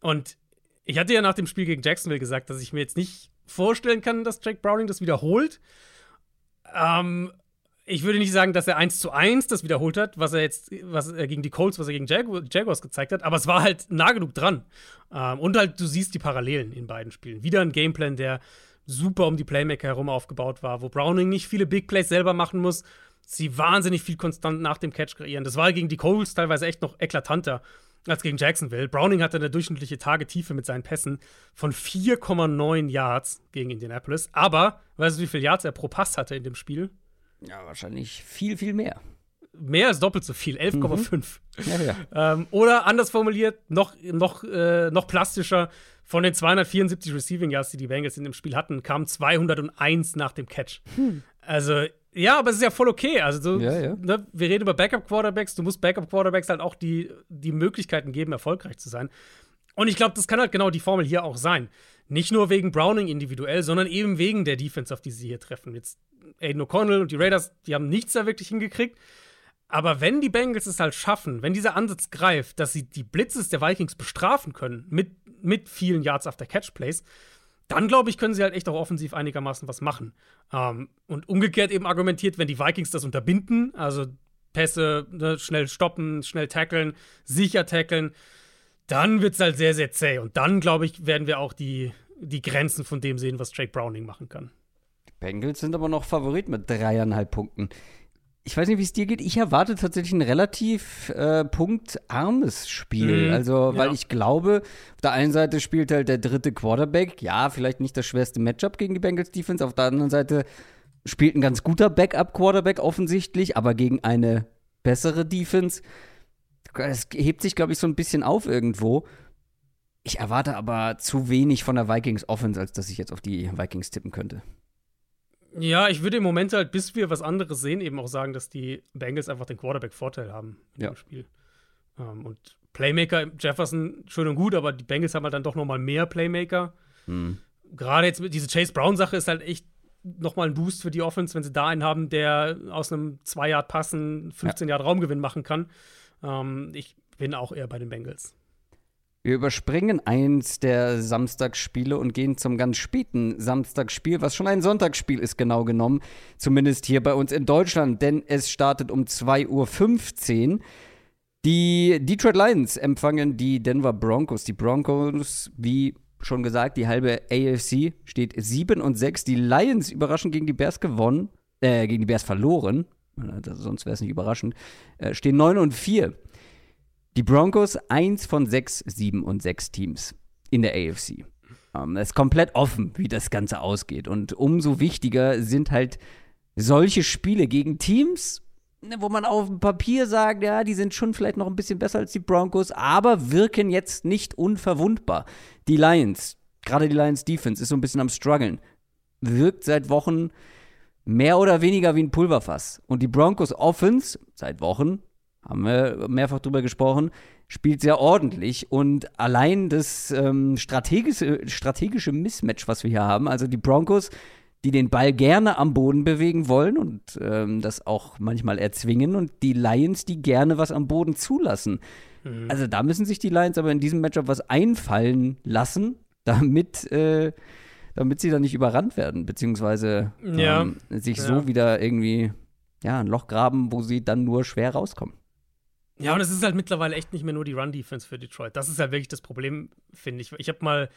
Und ich hatte ja nach dem Spiel gegen Jacksonville gesagt, dass ich mir jetzt nicht vorstellen kann, dass Jack Browning das wiederholt. Ähm, ich würde nicht sagen, dass er eins zu eins das wiederholt hat, was er jetzt, was er gegen die Colts, was er gegen Jag Jaguars gezeigt hat, aber es war halt nah genug dran. Ähm, und halt, du siehst die Parallelen in beiden Spielen. Wieder ein Gameplan, der super um die Playmaker herum aufgebaut war, wo Browning nicht viele Big Plays selber machen muss, sie wahnsinnig viel konstant nach dem Catch kreieren. Das war gegen die Coles teilweise echt noch eklatanter als gegen Jacksonville. Browning hatte eine durchschnittliche Tagetiefe mit seinen Pässen von 4,9 Yards gegen Indianapolis. Aber, weißt du, wie viele Yards er pro Pass hatte in dem Spiel? Ja, wahrscheinlich viel, viel mehr. Mehr als doppelt so viel, 11,5. Mhm. Ja, ja. ähm, oder anders formuliert, noch, noch, äh, noch plastischer, von den 274 Receiving Yards, die die Bengals in dem Spiel hatten, kamen 201 nach dem Catch. Hm. Also, ja, aber es ist ja voll okay. Also, du, ja, ja. Ne, wir reden über Backup-Quarterbacks. Du musst Backup-Quarterbacks halt auch die, die Möglichkeiten geben, erfolgreich zu sein. Und ich glaube, das kann halt genau die Formel hier auch sein. Nicht nur wegen Browning individuell, sondern eben wegen der Defense, auf die sie hier treffen. Jetzt Aiden O'Connell und die Raiders, die haben nichts da wirklich hingekriegt. Aber wenn die Bengals es halt schaffen, wenn dieser Ansatz greift, dass sie die Blitzes der Vikings bestrafen können mit, mit vielen Yards after Catch Plays, dann glaube ich, können sie halt echt auch offensiv einigermaßen was machen. Ähm, und umgekehrt eben argumentiert, wenn die Vikings das unterbinden, also Pässe ne, schnell stoppen, schnell tackeln, sicher tackeln, dann wird es halt sehr, sehr zäh. Und dann, glaube ich, werden wir auch die, die Grenzen von dem sehen, was Jake Browning machen kann. Die Bengals sind aber noch Favorit mit dreieinhalb Punkten ich weiß nicht, wie es dir geht. Ich erwarte tatsächlich ein relativ äh, punktarmes Spiel. Mhm, also, weil ja. ich glaube, auf der einen Seite spielt halt der dritte Quarterback. Ja, vielleicht nicht das schwerste Matchup gegen die Bengals Defense. Auf der anderen Seite spielt ein ganz guter Backup-Quarterback offensichtlich, aber gegen eine bessere Defense. Es hebt sich, glaube ich, so ein bisschen auf irgendwo. Ich erwarte aber zu wenig von der Vikings Offense, als dass ich jetzt auf die Vikings tippen könnte. Ja, ich würde im Moment halt, bis wir was anderes sehen, eben auch sagen, dass die Bengals einfach den Quarterback-Vorteil haben ja. im Spiel. Ähm, und Playmaker, Jefferson, schön und gut, aber die Bengals haben halt dann doch noch mal mehr Playmaker. Mhm. Gerade jetzt diese Chase Brown-Sache ist halt echt noch mal ein Boost für die Offense, wenn sie da einen haben, der aus einem 2-Yard-Passen 15 ja. Yard Raumgewinn machen kann. Ähm, ich bin auch eher bei den Bengals. Wir überspringen eins der Samstagsspiele und gehen zum ganz späten Samstagsspiel, was schon ein Sonntagsspiel ist, genau genommen. Zumindest hier bei uns in Deutschland, denn es startet um 2.15 Uhr. Die Detroit Lions empfangen die Denver Broncos. Die Broncos, wie schon gesagt, die halbe AFC steht 7 und 6. Die Lions überraschend gegen die Bears gewonnen, äh, gegen die Bears verloren. Sonst wäre es nicht überraschend. Äh, stehen 9 und 4. Die Broncos, eins von sechs, sieben und sechs Teams in der AFC. Ähm, es ist komplett offen, wie das Ganze ausgeht. Und umso wichtiger sind halt solche Spiele gegen Teams, ne, wo man auf dem Papier sagt, ja, die sind schon vielleicht noch ein bisschen besser als die Broncos, aber wirken jetzt nicht unverwundbar. Die Lions, gerade die Lions Defense, ist so ein bisschen am struggeln. Wirkt seit Wochen mehr oder weniger wie ein Pulverfass. Und die Broncos Offense seit Wochen haben wir mehrfach drüber gesprochen, spielt sehr ordentlich und allein das ähm, strategische, strategische Mismatch, was wir hier haben, also die Broncos, die den Ball gerne am Boden bewegen wollen und ähm, das auch manchmal erzwingen und die Lions, die gerne was am Boden zulassen. Mhm. Also da müssen sich die Lions aber in diesem Matchup was einfallen lassen, damit, äh, damit sie dann nicht überrannt werden, beziehungsweise ja. ähm, sich ja. so wieder irgendwie ja, ein Loch graben, wo sie dann nur schwer rauskommen. Ja, und es ist halt mittlerweile echt nicht mehr nur die Run-Defense für Detroit. Das ist halt wirklich das Problem, finde ich. Ich habe mal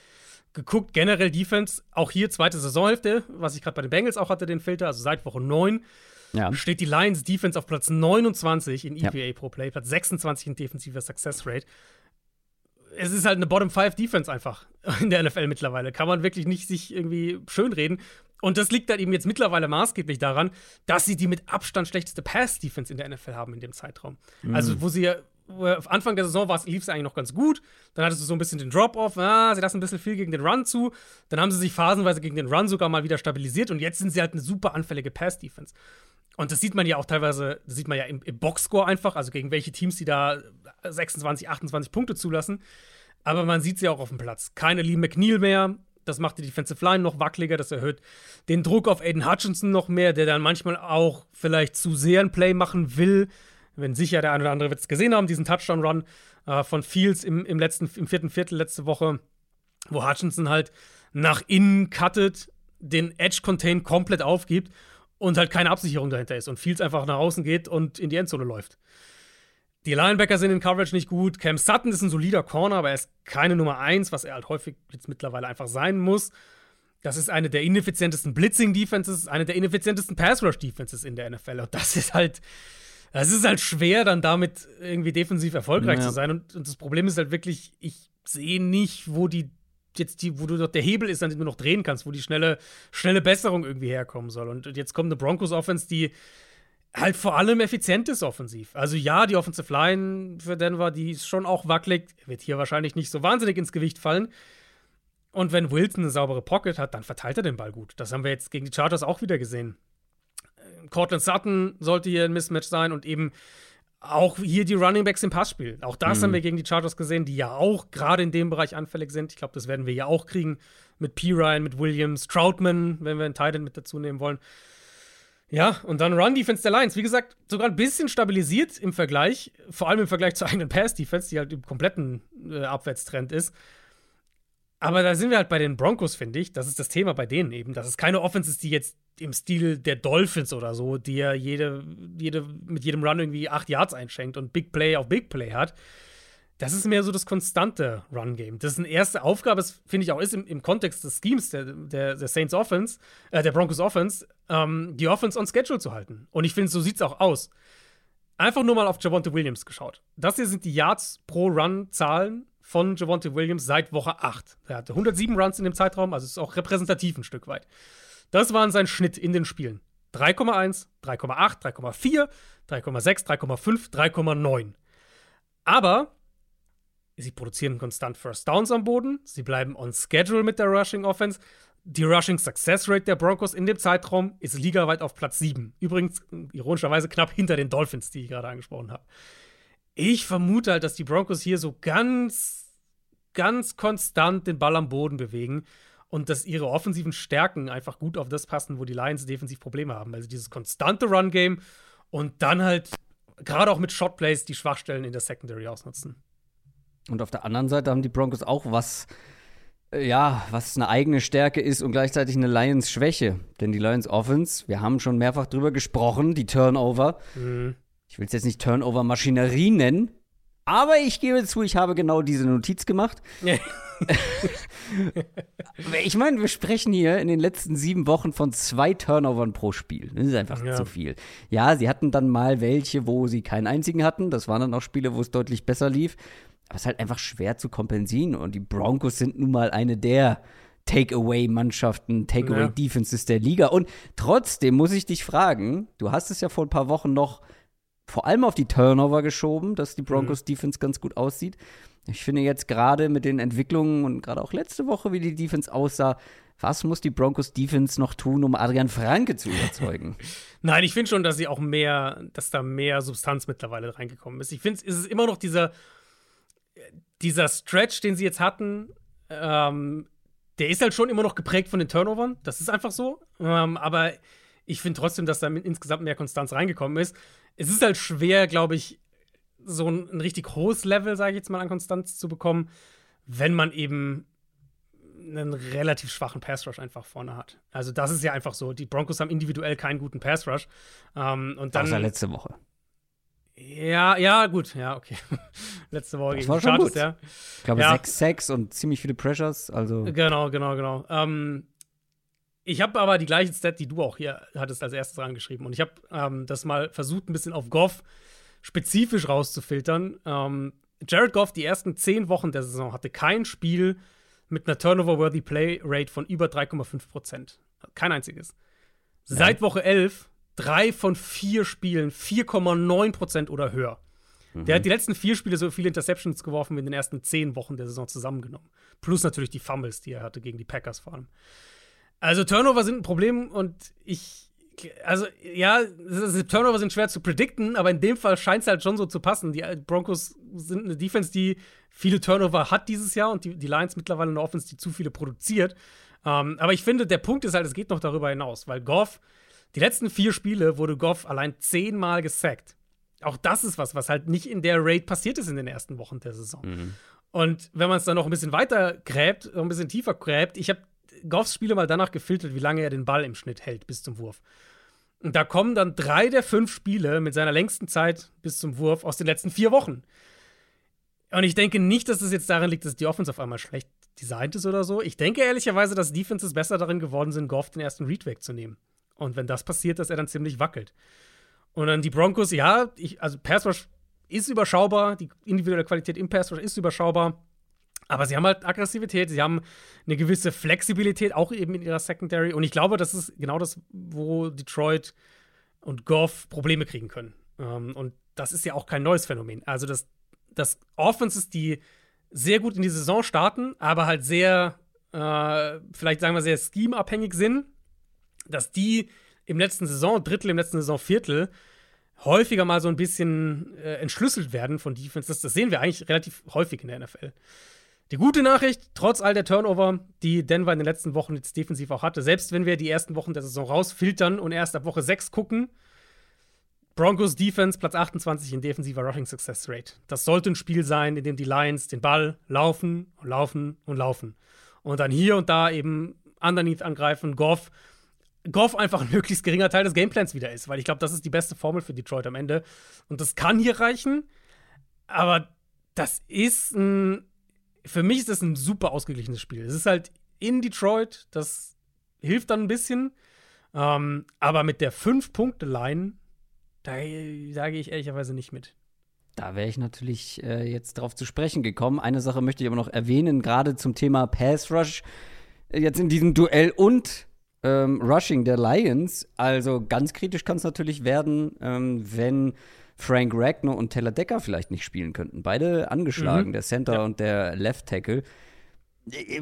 geguckt, generell Defense, auch hier zweite Saisonhälfte, was ich gerade bei den Bengals auch hatte, den Filter, also seit Woche 9, ja. steht die Lions Defense auf Platz 29 in EPA ja. pro Play, Platz 26 in defensiver Success Rate. Es ist halt eine Bottom 5 Defense einfach in der NFL mittlerweile. Kann man wirklich nicht sich irgendwie schönreden. Und das liegt dann eben jetzt mittlerweile maßgeblich daran, dass sie die mit Abstand schlechteste Pass-Defense in der NFL haben in dem Zeitraum. Mhm. Also, wo sie ja Anfang der Saison lief es eigentlich noch ganz gut. Dann hattest du so ein bisschen den Drop-Off. Ah, sie lassen ein bisschen viel gegen den Run zu. Dann haben sie sich phasenweise gegen den Run sogar mal wieder stabilisiert. Und jetzt sind sie halt eine super anfällige Pass-Defense. Und das sieht man ja auch teilweise, das sieht man ja im, im Boxscore einfach, also gegen welche Teams, die da 26, 28 Punkte zulassen. Aber man sieht sie auch auf dem Platz. Keine Lee McNeil mehr, das macht die Defensive Line noch wackeliger, das erhöht den Druck auf Aiden Hutchinson noch mehr, der dann manchmal auch vielleicht zu sehr ein Play machen will. Wenn sicher der eine oder andere wird es gesehen haben, diesen Touchdown-Run äh, von Fields im, im, letzten, im vierten Viertel letzte Woche, wo Hutchinson halt nach innen cuttet, den Edge-Contain komplett aufgibt und halt keine Absicherung dahinter ist und Fields einfach nach außen geht und in die Endzone läuft. Die Linebacker sind in Coverage nicht gut. Cam Sutton ist ein solider Corner, aber er ist keine Nummer 1, was er halt häufig jetzt mittlerweile einfach sein muss. Das ist eine der ineffizientesten Blitzing-Defenses, eine der ineffizientesten Pass-Rush-Defenses in der NFL. Und das ist halt, das ist halt schwer, dann damit irgendwie defensiv erfolgreich ja. zu sein. Und, und, das Problem ist halt wirklich, ich sehe nicht, wo die jetzt die, wo du dort der Hebel ist, an dem du noch drehen kannst, wo die schnelle, schnelle Besserung irgendwie herkommen soll. Und jetzt kommt eine Broncos-Offense, die halt vor allem effizient ist offensiv. Also ja, die Offensive Line für Denver, die ist schon auch wackelig, wird hier wahrscheinlich nicht so wahnsinnig ins Gewicht fallen. Und wenn Wilson eine saubere Pocket hat, dann verteilt er den Ball gut. Das haben wir jetzt gegen die Chargers auch wieder gesehen. Cortland Sutton sollte hier ein Mismatch sein und eben auch hier die Running Backs im Passspiel. Auch das mhm. haben wir gegen die Chargers gesehen, die ja auch gerade in dem Bereich anfällig sind. Ich glaube, das werden wir ja auch kriegen mit P. Ryan, mit Williams, Troutman, wenn wir einen Titan mit dazu nehmen wollen. Ja, und dann Run Defense der Lions. Wie gesagt, sogar ein bisschen stabilisiert im Vergleich, vor allem im Vergleich zur eigenen Pass Defense, die halt im kompletten äh, Abwärtstrend ist. Aber da sind wir halt bei den Broncos, finde ich. Das ist das Thema bei denen eben. Dass es keine Offense ist, die jetzt im Stil der Dolphins oder so, die ja jede, jede, mit jedem Run irgendwie acht Yards einschenkt und Big Play auf Big Play hat. Das ist mehr so das konstante Run-Game. Das ist eine erste Aufgabe, finde ich auch ist im, im, Kontext des Schemes der, der, der Saints Offense, äh, der Broncos Offense, ähm, die Offense on Schedule zu halten. Und ich finde, so sieht es auch aus. Einfach nur mal auf Javonte Williams geschaut. Das hier sind die Yards pro Run-Zahlen von Javonte Williams seit Woche 8. Er hatte 107 Runs in dem Zeitraum, also ist auch repräsentativ ein Stück weit. Das waren sein Schnitt in den Spielen. 3,1, 3,8, 3,4, 3,6, 3,5, 3,9. Aber sie produzieren konstant First Downs am Boden, sie bleiben on schedule mit der Rushing Offense. Die Rushing Success Rate der Broncos in dem Zeitraum ist ligaweit auf Platz 7. Übrigens, ironischerweise knapp hinter den Dolphins, die ich gerade angesprochen habe. Ich vermute halt, dass die Broncos hier so ganz, ganz konstant den Ball am Boden bewegen und dass ihre offensiven Stärken einfach gut auf das passen, wo die Lions defensiv Probleme haben. Also dieses konstante Run-Game und dann halt gerade auch mit Shotplays die Schwachstellen in der Secondary ausnutzen. Und auf der anderen Seite haben die Broncos auch was, äh, ja, was eine eigene Stärke ist und gleichzeitig eine Lions Schwäche. Denn die Lions Offense, wir haben schon mehrfach drüber gesprochen, die Turnover. Mhm. Ich will es jetzt nicht Turnover-Maschinerie nennen, aber ich gebe zu, ich habe genau diese Notiz gemacht. ich meine, wir sprechen hier in den letzten sieben Wochen von zwei Turnovern pro Spiel. Das ist einfach ja. zu viel. Ja, sie hatten dann mal welche, wo sie keinen einzigen hatten. Das waren dann auch Spiele, wo es deutlich besser lief. Aber es ist halt einfach schwer zu kompensieren. Und die Broncos sind nun mal eine der Takeaway-Mannschaften, Takeaway-Defenses der Liga. Und trotzdem muss ich dich fragen, du hast es ja vor ein paar Wochen noch vor allem auf die Turnover geschoben, dass die Broncos mhm. Defense ganz gut aussieht. Ich finde jetzt gerade mit den Entwicklungen und gerade auch letzte Woche, wie die Defense aussah, was muss die Broncos Defense noch tun, um Adrian Franke zu überzeugen? Nein, ich finde schon, dass sie auch mehr, dass da mehr Substanz mittlerweile reingekommen ist. Ich finde, es ist immer noch dieser, dieser Stretch, den sie jetzt hatten, ähm, der ist halt schon immer noch geprägt von den Turnovern. Das ist einfach so. Ähm, aber ich finde trotzdem, dass da insgesamt mehr Konstanz reingekommen ist es ist halt schwer, glaube ich, so ein, ein richtig hohes Level, sage ich jetzt mal, an Konstanz zu bekommen, wenn man eben einen relativ schwachen Pass Rush einfach vorne hat. Also das ist ja einfach so. Die Broncos haben individuell keinen guten Pass Rush. Ähm, und dann, Außer letzte Woche. Ja, ja, gut, ja, okay. letzte Woche das gegen war schon Chargers, gut. ja. Ich glaube, ja. sechs Sacks und ziemlich viele Pressures, also. Genau, genau, genau. Ähm, ich habe aber die gleiche Stat, die du auch hier hattest als erstes rangeschrieben. Und ich habe ähm, das mal versucht, ein bisschen auf Goff spezifisch rauszufiltern. Ähm, Jared Goff, die ersten zehn Wochen der Saison, hatte kein Spiel mit einer Turnover-worthy Play Rate von über 3,5 Prozent. Kein einziges. Seit Woche 11 drei von vier Spielen 4,9 Prozent oder höher. Mhm. Der hat die letzten vier Spiele so viele Interceptions geworfen wie in den ersten zehn Wochen der Saison zusammengenommen. Plus natürlich die Fumbles, die er hatte gegen die Packers vor allem. Also Turnover sind ein Problem und ich, also ja, Turnover sind schwer zu predikten, aber in dem Fall scheint es halt schon so zu passen. Die Broncos sind eine Defense, die viele Turnover hat dieses Jahr und die, die Lions mittlerweile eine Offense, die zu viele produziert. Ähm, aber ich finde, der Punkt ist halt, es geht noch darüber hinaus, weil Goff, die letzten vier Spiele wurde Goff allein zehnmal gesackt. Auch das ist was, was halt nicht in der Rate passiert ist in den ersten Wochen der Saison. Mhm. Und wenn man es dann noch ein bisschen weiter gräbt, ein bisschen tiefer gräbt, ich habe Goffs Spiele mal danach gefiltert, wie lange er den Ball im Schnitt hält bis zum Wurf. Und da kommen dann drei der fünf Spiele mit seiner längsten Zeit bis zum Wurf aus den letzten vier Wochen. Und ich denke nicht, dass es das jetzt daran liegt, dass die Offense auf einmal schlecht designt ist oder so. Ich denke ehrlicherweise, dass Defenses besser darin geworden sind, Goff den ersten Read wegzunehmen. Und wenn das passiert, dass er dann ziemlich wackelt. Und dann die Broncos, ja, ich, also Pass Rush ist überschaubar, die individuelle Qualität im Pass Rush ist überschaubar. Aber sie haben halt Aggressivität, sie haben eine gewisse Flexibilität, auch eben in ihrer Secondary. Und ich glaube, das ist genau das, wo Detroit und Goff Probleme kriegen können. Ähm, und das ist ja auch kein neues Phänomen. Also, das, das Offenses, die sehr gut in die Saison starten, aber halt sehr, äh, vielleicht sagen wir sehr scheme-abhängig sind, dass die im letzten Saison, Drittel im letzten Saison, Viertel, häufiger mal so ein bisschen äh, entschlüsselt werden von Defense. Das, das sehen wir eigentlich relativ häufig in der NFL. Die gute Nachricht, trotz all der Turnover, die Denver in den letzten Wochen jetzt defensiv auch hatte, selbst wenn wir die ersten Wochen der Saison rausfiltern und erst ab Woche 6 gucken, Broncos Defense Platz 28 in defensiver Rushing Success Rate. Das sollte ein Spiel sein, in dem die Lions den Ball laufen und laufen und laufen. Und dann hier und da eben underneath angreifen, Goff. Goff einfach ein möglichst geringer Teil des Gameplans wieder ist, weil ich glaube, das ist die beste Formel für Detroit am Ende. Und das kann hier reichen, aber das ist ein für mich ist das ein super ausgeglichenes Spiel. Es ist halt in Detroit, das hilft dann ein bisschen. Ähm, aber mit der 5-Punkte-Line, da, da gehe ich ehrlicherweise nicht mit. Da wäre ich natürlich äh, jetzt drauf zu sprechen gekommen. Eine Sache möchte ich aber noch erwähnen, gerade zum Thema Pass Rush. Äh, jetzt in diesem Duell und ähm, Rushing der Lions. Also ganz kritisch kann es natürlich werden, ähm, wenn Frank Ragnar und Taylor Decker vielleicht nicht spielen könnten. Beide angeschlagen, mhm. der Center ja. und der Left Tackle.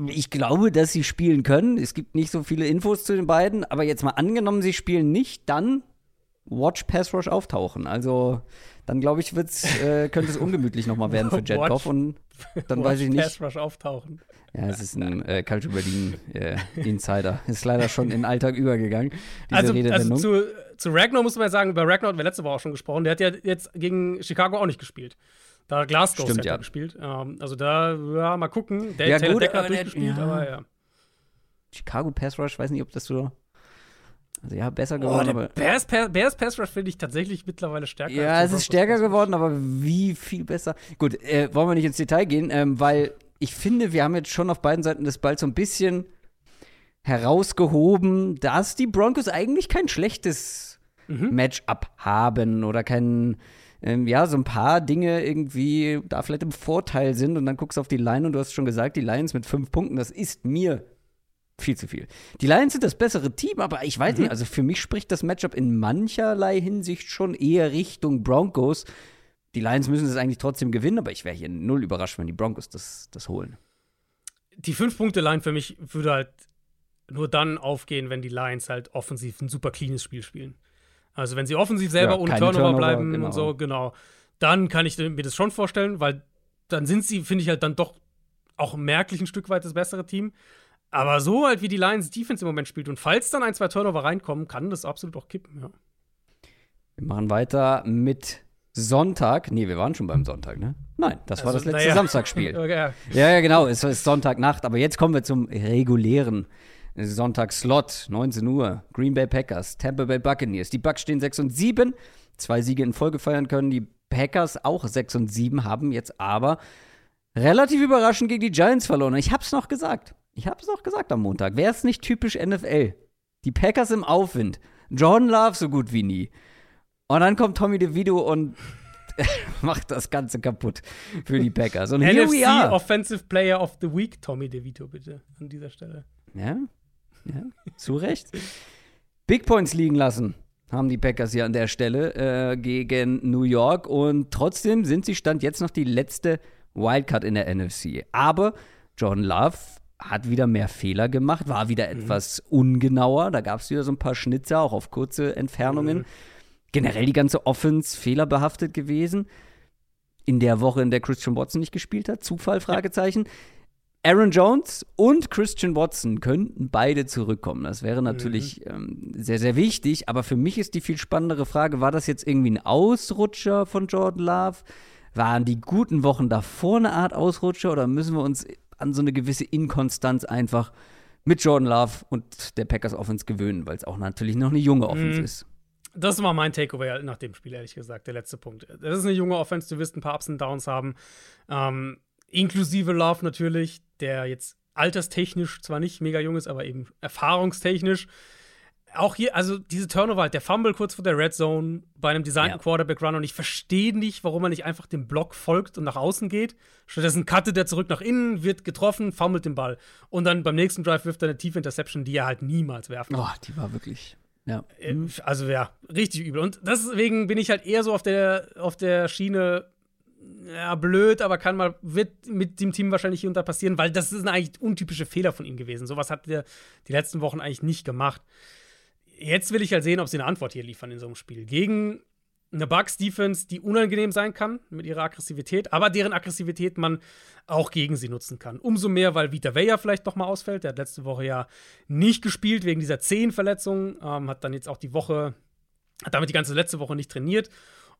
Ich glaube, dass sie spielen können. Es gibt nicht so viele Infos zu den beiden, aber jetzt mal angenommen, sie spielen nicht, dann Watch Pass Rush auftauchen. Also dann glaube ich, wird's, äh, könnte es ungemütlich nochmal werden für Jetkov und dann weiß ich nicht. Pass Rush auftauchen. Ja, es ist ein äh, Culture Berlin äh, Insider. Ist leider schon in den Alltag übergegangen. Diese also, also zu, zu Ragnar muss man ja sagen, über Ragnar hatten wir letzte Woche auch schon gesprochen. Der hat ja jetzt gegen Chicago auch nicht gespielt. Da Glasgow Stimmt, ja. gespielt. Ähm, also da, ja, mal gucken. Der ja, Taylor gut, Decker hat durchgespielt, ja. aber ja. Chicago Pass Rush, weiß nicht, ob das so also ja, besser geworden. Oh, der Bears, Bears Pass Rush finde ich tatsächlich mittlerweile stärker. Ja, es ist stärker geworden, aber wie viel besser. Gut, äh, wollen wir nicht ins Detail gehen, ähm, weil ich finde, wir haben jetzt schon auf beiden Seiten des Balls so ein bisschen herausgehoben, dass die Broncos eigentlich kein schlechtes mhm. Matchup haben oder kein, ähm, ja, so ein paar Dinge irgendwie da vielleicht im Vorteil sind und dann guckst du auf die Line und du hast schon gesagt, die Lions mit fünf Punkten, das ist mir viel zu viel. Die Lions sind das bessere Team, aber ich weiß mhm. nicht, also für mich spricht das Matchup in mancherlei Hinsicht schon eher Richtung Broncos. Die Lions müssen es eigentlich trotzdem gewinnen, aber ich wäre hier null überrascht, wenn die Broncos das, das holen. Die Fünf-Punkte-Line für mich würde halt nur dann aufgehen, wenn die Lions halt offensiv ein super cleanes Spiel spielen. Also wenn sie offensiv selber ja, ohne Turnover, Turnover, bleiben genau. und so, genau. Dann kann ich mir das schon vorstellen, weil dann sind sie, finde ich halt dann doch auch merklich ein Stück weit das bessere Team. Aber so halt wie die Lions Defense im Moment spielt und falls dann ein, zwei Turnover reinkommen, kann das absolut auch kippen, ja. Wir machen weiter mit Sonntag. Nee, wir waren schon beim Sonntag, ne? Nein, das also, war das letzte ja. Samstagsspiel. okay. Ja, ja, genau. Es ist Sonntagnacht. Aber jetzt kommen wir zum regulären Sonntagslot. 19 Uhr. Green Bay Packers, Tampa Bay Buccaneers. Die Bucks stehen 6 und 7. Zwei Siege in Folge feiern können. Die Packers auch 6 und 7 haben jetzt aber relativ überraschend gegen die Giants verloren. Ich hab's noch gesagt. Ich hab's noch gesagt am Montag. Wäre es nicht typisch NFL? Die Packers im Aufwind. Jordan Love so gut wie nie. Und dann kommt Tommy DeVito und macht das Ganze kaputt für die Packers. Und here NFC we are. Offensive Player of the Week, Tommy DeVito, bitte, an dieser Stelle. Ja, ja, zu Recht. Big Points liegen lassen haben die Packers hier an der Stelle äh, gegen New York und trotzdem sind sie Stand jetzt noch die letzte Wildcard in der NFC. Aber Jordan Love hat wieder mehr Fehler gemacht, war wieder mhm. etwas ungenauer. Da gab es wieder so ein paar Schnitzer, auch auf kurze Entfernungen. Mhm. Generell die ganze Offense fehlerbehaftet gewesen. In der Woche, in der Christian Watson nicht gespielt hat. Zufall, Fragezeichen. Aaron Jones und Christian Watson könnten beide zurückkommen. Das wäre natürlich mhm. ähm, sehr, sehr wichtig. Aber für mich ist die viel spannendere Frage: War das jetzt irgendwie ein Ausrutscher von Jordan Love? Waren die guten Wochen davor eine Art Ausrutscher oder müssen wir uns an so eine gewisse Inkonstanz einfach mit Jordan Love und der Packers Offense gewöhnen, weil es auch natürlich noch eine junge Offense mhm. ist. Das war mein Takeaway nach dem Spiel, ehrlich gesagt, der letzte Punkt. Das ist eine junge Offense, du wirst ein paar Ups und Downs haben. Ähm, inklusive Love natürlich, der jetzt alterstechnisch zwar nicht mega jung ist, aber eben erfahrungstechnisch auch hier, also diese Turnover, halt, der Fumble kurz vor der Red Zone bei einem designten ja. Quarterback Run und ich verstehe nicht, warum man nicht einfach dem Block folgt und nach außen geht. Stattdessen cuttet er zurück nach innen, wird getroffen, fummelt den Ball. Und dann beim nächsten Drive wirft er eine tiefe Interception, die er halt niemals werfen kann. Oh, die war wirklich. Ja. Äh, also ja, richtig übel. Und deswegen bin ich halt eher so auf der, auf der Schiene, ja, blöd, aber kann mal, wird mit dem Team wahrscheinlich hier und da passieren, weil das ist eigentlich untypische Fehler von ihm gewesen. Sowas hat er die letzten Wochen eigentlich nicht gemacht jetzt will ich halt sehen, ob sie eine Antwort hier liefern in so einem Spiel. Gegen eine Bucks-Defense, die unangenehm sein kann mit ihrer Aggressivität, aber deren Aggressivität man auch gegen sie nutzen kann. Umso mehr, weil Vita Vea vielleicht noch mal ausfällt. Der hat letzte Woche ja nicht gespielt wegen dieser Zehenverletzung, ähm, hat dann jetzt auch die Woche, hat damit die ganze letzte Woche nicht trainiert.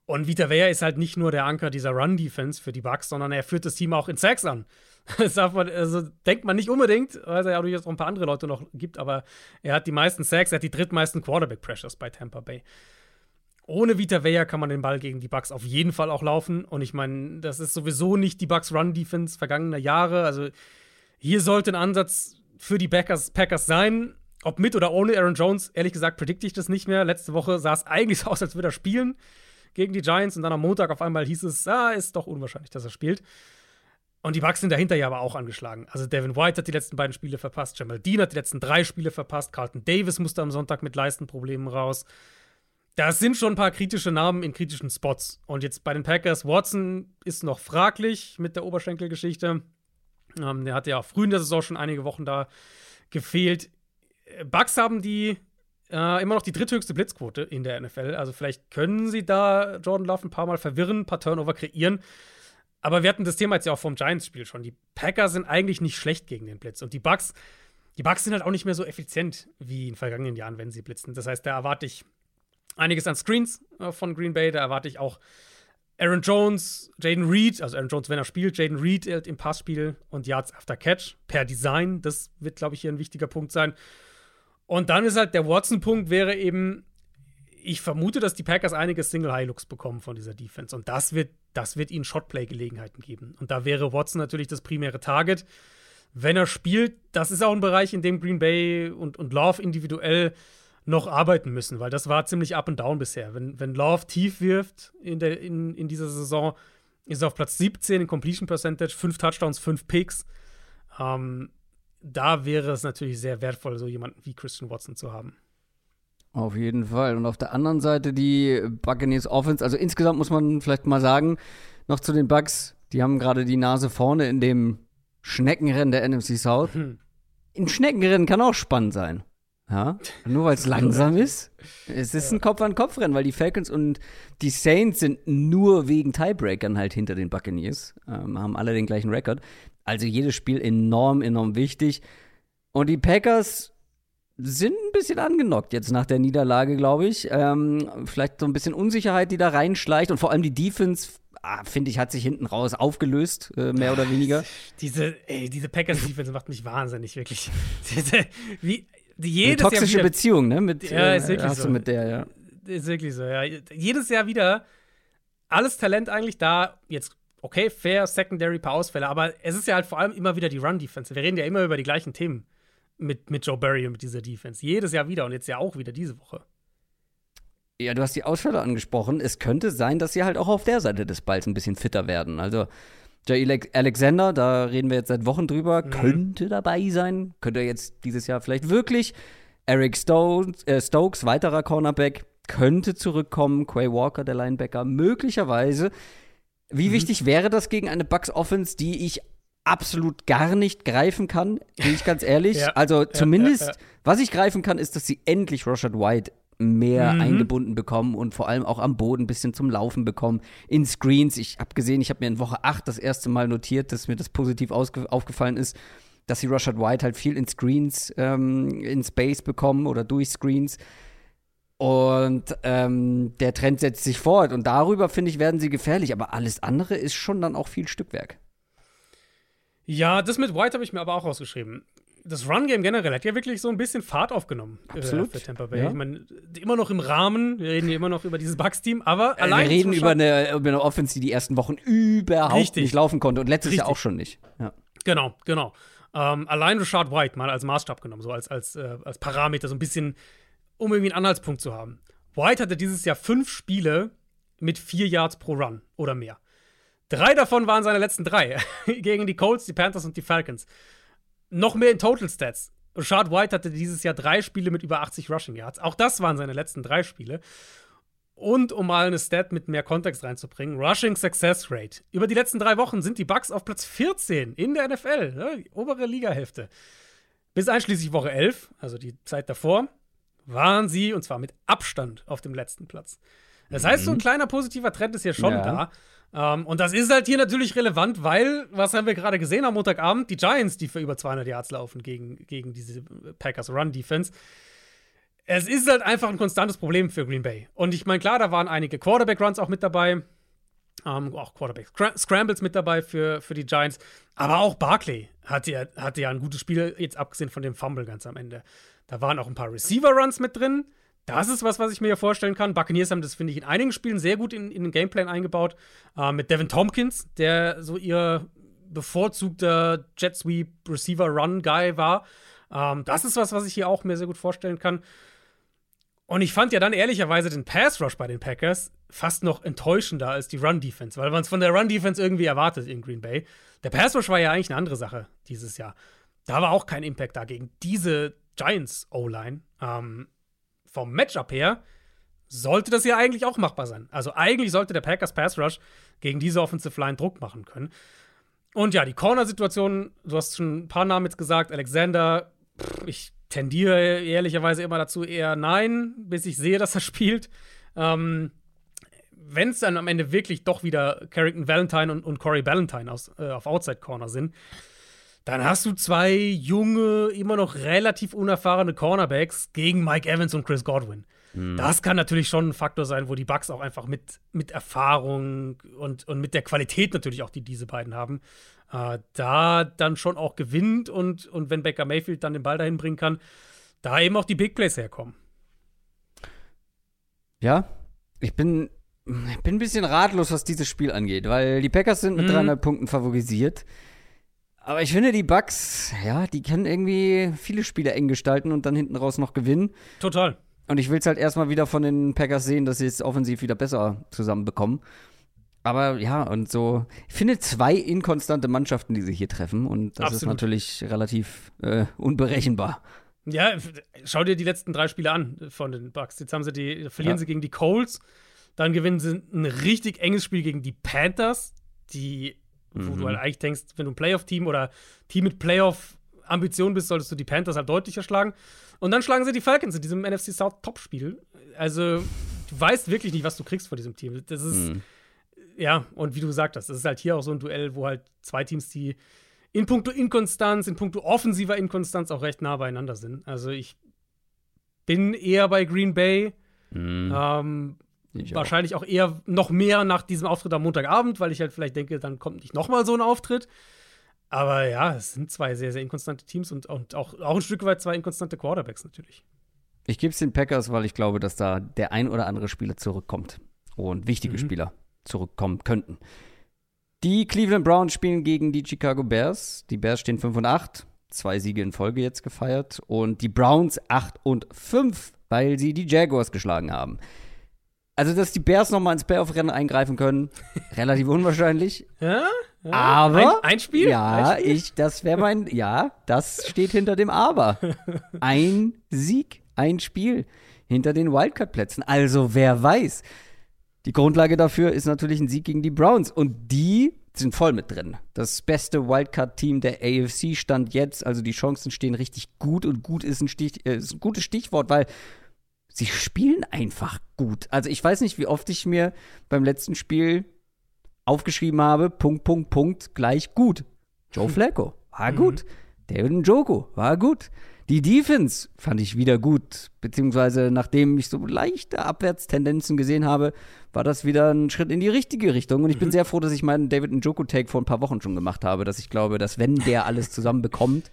Und Vita Vea ist halt nicht nur der Anker dieser Run-Defense für die Bucks, sondern er führt das Team auch in Sacks an. Das man, also denkt man nicht unbedingt, weil es ja durchaus auch ein paar andere Leute noch gibt, aber er hat die meisten Sacks, er hat die drittmeisten Quarterback-Pressures bei Tampa Bay ohne Vita Vea kann man den Ball gegen die Bucks auf jeden Fall auch laufen. Und ich meine, das ist sowieso nicht die Bucks Run Defense vergangener Jahre. Also hier sollte ein Ansatz für die Packers, Packers sein. Ob mit oder ohne Aaron Jones, ehrlich gesagt, predikte ich das nicht mehr. Letzte Woche sah es eigentlich so aus, als würde er spielen gegen die Giants. Und dann am Montag auf einmal hieß es, ah, ist doch unwahrscheinlich, dass er spielt. Und die Bucks sind dahinter ja aber auch angeschlagen. Also Devin White hat die letzten beiden Spiele verpasst, Jamal Dean hat die letzten drei Spiele verpasst, Carlton Davis musste am Sonntag mit Leistenproblemen raus das sind schon ein paar kritische Namen in kritischen Spots. Und jetzt bei den Packers, Watson ist noch fraglich mit der Oberschenkelgeschichte. Ähm, der hat ja auch früh in der Saison schon einige Wochen da gefehlt. Bucks haben die äh, immer noch die dritthöchste Blitzquote in der NFL. Also vielleicht können sie da Jordan Love ein paar Mal verwirren, ein paar Turnover kreieren. Aber wir hatten das Thema jetzt ja auch vom Giants-Spiel schon. Die Packers sind eigentlich nicht schlecht gegen den Blitz. Und die Bucks, die Bucks sind halt auch nicht mehr so effizient wie in vergangenen Jahren, wenn sie blitzen. Das heißt, da erwarte ich einiges an Screens äh, von Green Bay. Da erwarte ich auch Aaron Jones, Jaden Reed, also Aaron Jones, wenn er spielt, Jaden Reed im Passspiel und Yards after Catch per Design. Das wird, glaube ich, hier ein wichtiger Punkt sein. Und dann ist halt der Watson-Punkt, wäre eben, ich vermute, dass die Packers einige Single-High-Looks bekommen von dieser Defense. Und das wird, das wird ihnen Shotplay-Gelegenheiten geben. Und da wäre Watson natürlich das primäre Target. Wenn er spielt, das ist auch ein Bereich, in dem Green Bay und, und Love individuell noch arbeiten müssen, weil das war ziemlich up and down bisher. Wenn, wenn Love tief wirft in, der, in, in dieser Saison, ist er auf Platz 17 in Completion Percentage, fünf Touchdowns, fünf Picks. Ähm, da wäre es natürlich sehr wertvoll, so jemanden wie Christian Watson zu haben. Auf jeden Fall. Und auf der anderen Seite die Buccaneers Offense. Also insgesamt muss man vielleicht mal sagen, noch zu den Bucks, die haben gerade die Nase vorne in dem Schneckenrennen der NFC South. Hm. Ein Schneckenrennen kann auch spannend sein. Ja, nur weil es langsam ist. Es ist ein Kopf-an-Kopf-Rennen, weil die Falcons und die Saints sind nur wegen Tiebreakern halt hinter den Buccaneers, ähm, haben alle den gleichen Rekord. Also jedes Spiel enorm, enorm wichtig. Und die Packers sind ein bisschen angenockt jetzt nach der Niederlage, glaube ich. Ähm, vielleicht so ein bisschen Unsicherheit, die da reinschleicht und vor allem die Defense ah, finde ich, hat sich hinten raus aufgelöst, äh, mehr oder weniger. Diese, ey, diese Packers-Defense macht mich wahnsinnig, wirklich. wie, jedes Eine toxische Jahr wieder, Beziehung, ne? Mit, ja, ist wirklich hast so. du mit der, ja. Ist wirklich so, ja. Jedes Jahr wieder alles Talent eigentlich da. Jetzt, okay, fair, Secondary, paar Ausfälle, aber es ist ja halt vor allem immer wieder die Run-Defense. Wir reden ja immer über die gleichen Themen mit, mit Joe Barry und mit dieser Defense. Jedes Jahr wieder und jetzt ja auch wieder diese Woche. Ja, du hast die Ausfälle angesprochen. Es könnte sein, dass sie halt auch auf der Seite des Balls ein bisschen fitter werden. Also, Jay Alexander, da reden wir jetzt seit Wochen drüber, mhm. könnte dabei sein. Könnte er jetzt dieses Jahr vielleicht wirklich. Eric Stones, äh, Stokes, weiterer Cornerback, könnte zurückkommen. Quay Walker, der Linebacker, möglicherweise. Wie mhm. wichtig wäre das gegen eine Bucks Offense, die ich absolut gar nicht greifen kann, bin ich ganz ehrlich. ja, also zumindest, ja, ja, was ich greifen kann, ist, dass sie endlich Rashad White mehr mhm. eingebunden bekommen und vor allem auch am Boden ein bisschen zum Laufen bekommen. In Screens. Ich habe gesehen, ich habe mir in Woche 8 das erste Mal notiert, dass mir das positiv aufgefallen ist, dass sie Rashad White halt viel in Screens ähm, in Space bekommen oder durch Screens. Und ähm, der Trend setzt sich fort. Und darüber, finde ich, werden sie gefährlich. Aber alles andere ist schon dann auch viel Stückwerk. Ja, das mit White habe ich mir aber auch rausgeschrieben das Run-Game generell hat ja wirklich so ein bisschen Fahrt aufgenommen äh, Absolut. Für Tampa Bay. Ja. Ich meine, immer noch im Rahmen, wir reden hier immer noch über dieses Bucks-Team, aber äh, allein. Wir reden über eine, über eine Offense, die die ersten Wochen überhaupt Richtig. nicht laufen konnte und letztes Richtig. Jahr auch schon nicht. Ja. Genau, genau. Ähm, allein Rashad White mal als Maßstab genommen, so als, als, äh, als Parameter, so ein bisschen, um irgendwie einen Anhaltspunkt zu haben. White hatte dieses Jahr fünf Spiele mit vier Yards pro Run oder mehr. Drei davon waren seine letzten drei. gegen die Colts, die Panthers und die Falcons noch mehr in Total Stats. Rashad White hatte dieses Jahr drei Spiele mit über 80 Rushing Yards. Auch das waren seine letzten drei Spiele. Und um mal eine Stat mit mehr Kontext reinzubringen, Rushing Success Rate. Über die letzten drei Wochen sind die Bucks auf Platz 14 in der NFL, ne? die obere Ligahälfte. Bis einschließlich Woche 11, also die Zeit davor, waren sie, und zwar mit Abstand, auf dem letzten Platz. Das heißt, so ein kleiner positiver Trend ist hier schon Ja. da. Ähm, und das ist halt hier natürlich relevant, weil, was haben wir gerade gesehen am Montagabend? Die Giants, die für über 200 Yards laufen gegen, gegen diese Packers Run Defense. Es ist halt einfach ein konstantes Problem für Green Bay. Und ich meine, klar, da waren einige Quarterback-Runs auch mit dabei. Ähm, auch Quarterback-Scrambles mit dabei für, für die Giants. Aber auch Barkley hatte hatte ja ein gutes Spiel, jetzt abgesehen von dem Fumble ganz am Ende. Da waren auch ein paar Receiver-Runs mit drin. Das ist was, was ich mir hier vorstellen kann. Buccaneers haben das, finde ich, in einigen Spielen sehr gut in, in den Gameplan eingebaut. Äh, mit Devin Tompkins, der so ihr bevorzugter Jet Sweep Receiver Run Guy war. Ähm, das ist was, was ich hier auch mir sehr gut vorstellen kann. Und ich fand ja dann ehrlicherweise den Pass Rush bei den Packers fast noch enttäuschender als die Run Defense, weil man es von der Run Defense irgendwie erwartet in Green Bay. Der Pass Rush war ja eigentlich eine andere Sache dieses Jahr. Da war auch kein Impact da gegen diese Giants O-Line. Ähm, vom Matchup her sollte das ja eigentlich auch machbar sein. Also eigentlich sollte der Packers Pass Rush gegen diese Offensive Line Druck machen können. Und ja, die Corner-Situation, du hast schon ein paar Namen jetzt gesagt, Alexander, pff, ich tendiere ehrlicherweise immer dazu eher nein, bis ich sehe, dass er spielt. Ähm, Wenn es dann am Ende wirklich doch wieder Carrington Valentine und, und Corey Ballantyne aus, äh, auf Outside Corner sind, dann hast du zwei junge, immer noch relativ unerfahrene Cornerbacks gegen Mike Evans und Chris Godwin. Das kann natürlich schon ein Faktor sein, wo die Bucks auch einfach mit, mit Erfahrung und, und mit der Qualität natürlich auch, die diese beiden haben, äh, da dann schon auch gewinnt und, und wenn Baker Mayfield dann den Ball dahin bringen kann, da eben auch die Big Plays herkommen. Ja, ich bin, ich bin ein bisschen ratlos, was dieses Spiel angeht, weil die Packers sind mit Mhm. 300 Punkten favorisiert. Aber ich finde, die Bucks, ja, die können irgendwie viele Spiele eng gestalten und dann hinten raus noch gewinnen. Total. Und ich will es halt erstmal wieder von den Packers sehen, dass sie es offensiv wieder besser zusammenbekommen. Aber ja, und so, ich finde zwei inkonstante Mannschaften, die sich hier treffen. Und das ist Absolut. natürlich relativ äh, unberechenbar. Ja, schau dir die letzten drei Spiele an von den Bucks. Jetzt haben sie die, verlieren Ja. sie gegen die Colts, dann gewinnen sie ein richtig enges Spiel gegen die Panthers, die, wo Mhm. du halt eigentlich denkst, wenn du ein Playoff-Team oder Team mit Playoff-Ambitionen bist, solltest du die Panthers halt deutlicher schlagen. Und dann schlagen sie die Falcons in diesem NFC South Top-Spiel. Also, du weißt wirklich nicht, was du kriegst von diesem Team. Das ist, Mhm. ja, und wie du gesagt hast, das ist halt hier auch so ein Duell, wo halt zwei Teams, die in puncto Inkonstanz, in puncto offensiver Inkonstanz auch recht nah beieinander sind. Also ich bin eher bei Green Bay. Mhm. Ähm, Ich auch. wahrscheinlich auch eher noch mehr nach diesem Auftritt am Montagabend, weil ich halt vielleicht denke, dann kommt nicht nochmal so ein Auftritt. Aber ja, es sind zwei sehr, sehr inkonstante Teams und, und auch, auch ein Stück weit zwei inkonstante Quarterbacks natürlich. Ich gebe es den Packers, weil ich glaube, dass da der ein oder andere Spieler zurückkommt und wichtige Mhm. Spieler zurückkommen könnten. Die Cleveland Browns spielen gegen die Chicago Bears. Die Bears stehen 5 und 8, zwei Siege in Folge jetzt gefeiert und die Browns 8 und 5, weil sie die Jaguars geschlagen haben. Also, dass die Bears nochmal ins Playoff-Rennen eingreifen können, relativ unwahrscheinlich. Ja? ja. Aber ein, ein Spiel? Ja, ein Spiel? ich, das wäre mein, ja, das steht hinter dem Aber. Ein Sieg, ein Spiel hinter den Wildcard-Plätzen. Also wer weiß. Die Grundlage dafür ist natürlich ein Sieg gegen die Browns und die sind voll mit drin. Das beste Wildcard-Team der AFC stand jetzt, also die Chancen stehen richtig gut und gut ist ein, Stich, äh, ist ein gutes Stichwort, weil sie spielen einfach gut. Also ich weiß nicht, wie oft ich mir beim letzten Spiel aufgeschrieben habe, Punkt, Punkt, Punkt, gleich gut. Joe Flacco war gut. David Njoku war gut. Die Defense fand ich wieder gut, beziehungsweise nachdem ich so leichte Abwärtstendenzen gesehen habe, war das wieder ein Schritt in die richtige Richtung. Und ich bin sehr froh, dass ich meinen David Njoku-Take vor ein paar Wochen schon gemacht habe, dass ich glaube, dass wenn der alles zusammen bekommt,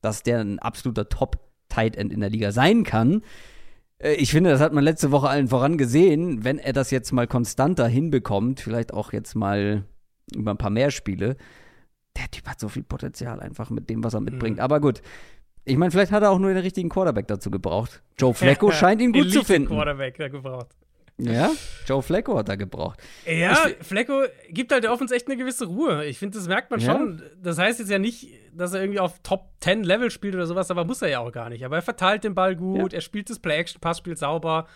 dass der ein absoluter Top-Tight End in der Liga sein kann. Äh, Ich finde, das hat man letzte Woche allen voran gesehen. Wenn er das jetzt mal konstanter hinbekommt, vielleicht auch jetzt mal über ein paar mehr Spiele, der Typ hat so viel Potenzial einfach mit dem, was er mitbringt. Aber gut, ich meine, vielleicht hat er auch nur den richtigen Quarterback dazu gebraucht. Joe Flacco scheint ihn gut zu finden. Quarterback gebraucht. Ja, Joe Flacco hat er gebraucht. Ja, Flecko gibt halt der Offense echt eine gewisse Ruhe. Ich finde, das merkt man Ja. schon. Das heißt jetzt ja nicht, dass er irgendwie auf Top 10 Level spielt oder sowas, aber muss er ja auch gar nicht. Aber er verteilt den Ball gut, er spielt das Play-Action-Passspiel sauber.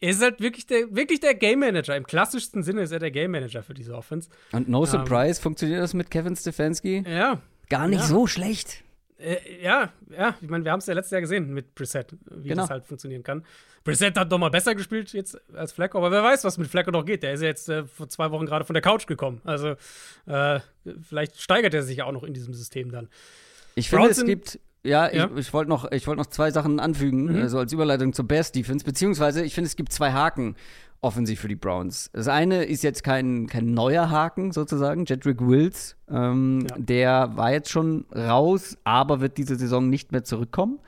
Er ist halt wirklich der, wirklich der Game Manager. Im klassischsten Sinne ist er der Game Manager für diese Offense. Und no Ähm. surprise, funktioniert das mit Kevin Stefanski? Ja. Gar nicht Ja. so schlecht. Äh, ja, ja, ich meine, wir haben es ja letztes Jahr gesehen mit Preset, wie Genau. das halt funktionieren kann. Preset hat noch mal besser gespielt jetzt als Flacco, aber wer weiß, was mit Flacco noch geht. Der ist ja jetzt äh, vor zwei Wochen gerade von der Couch gekommen. Also äh, vielleicht steigert er sich ja auch noch in diesem System dann. Ich finde, es gibt, ja, Ja. ich, ich wollte noch, ich wollte noch zwei Sachen anfügen, Mhm. also als Überleitung zur Bears Defense, beziehungsweise ich finde, es gibt zwei Haken offensiv für die Browns. Das eine ist jetzt kein, kein neuer Haken sozusagen, Jedrick Wills, ähm, Ja. der war jetzt schon raus, aber wird diese Saison nicht mehr zurückkommen.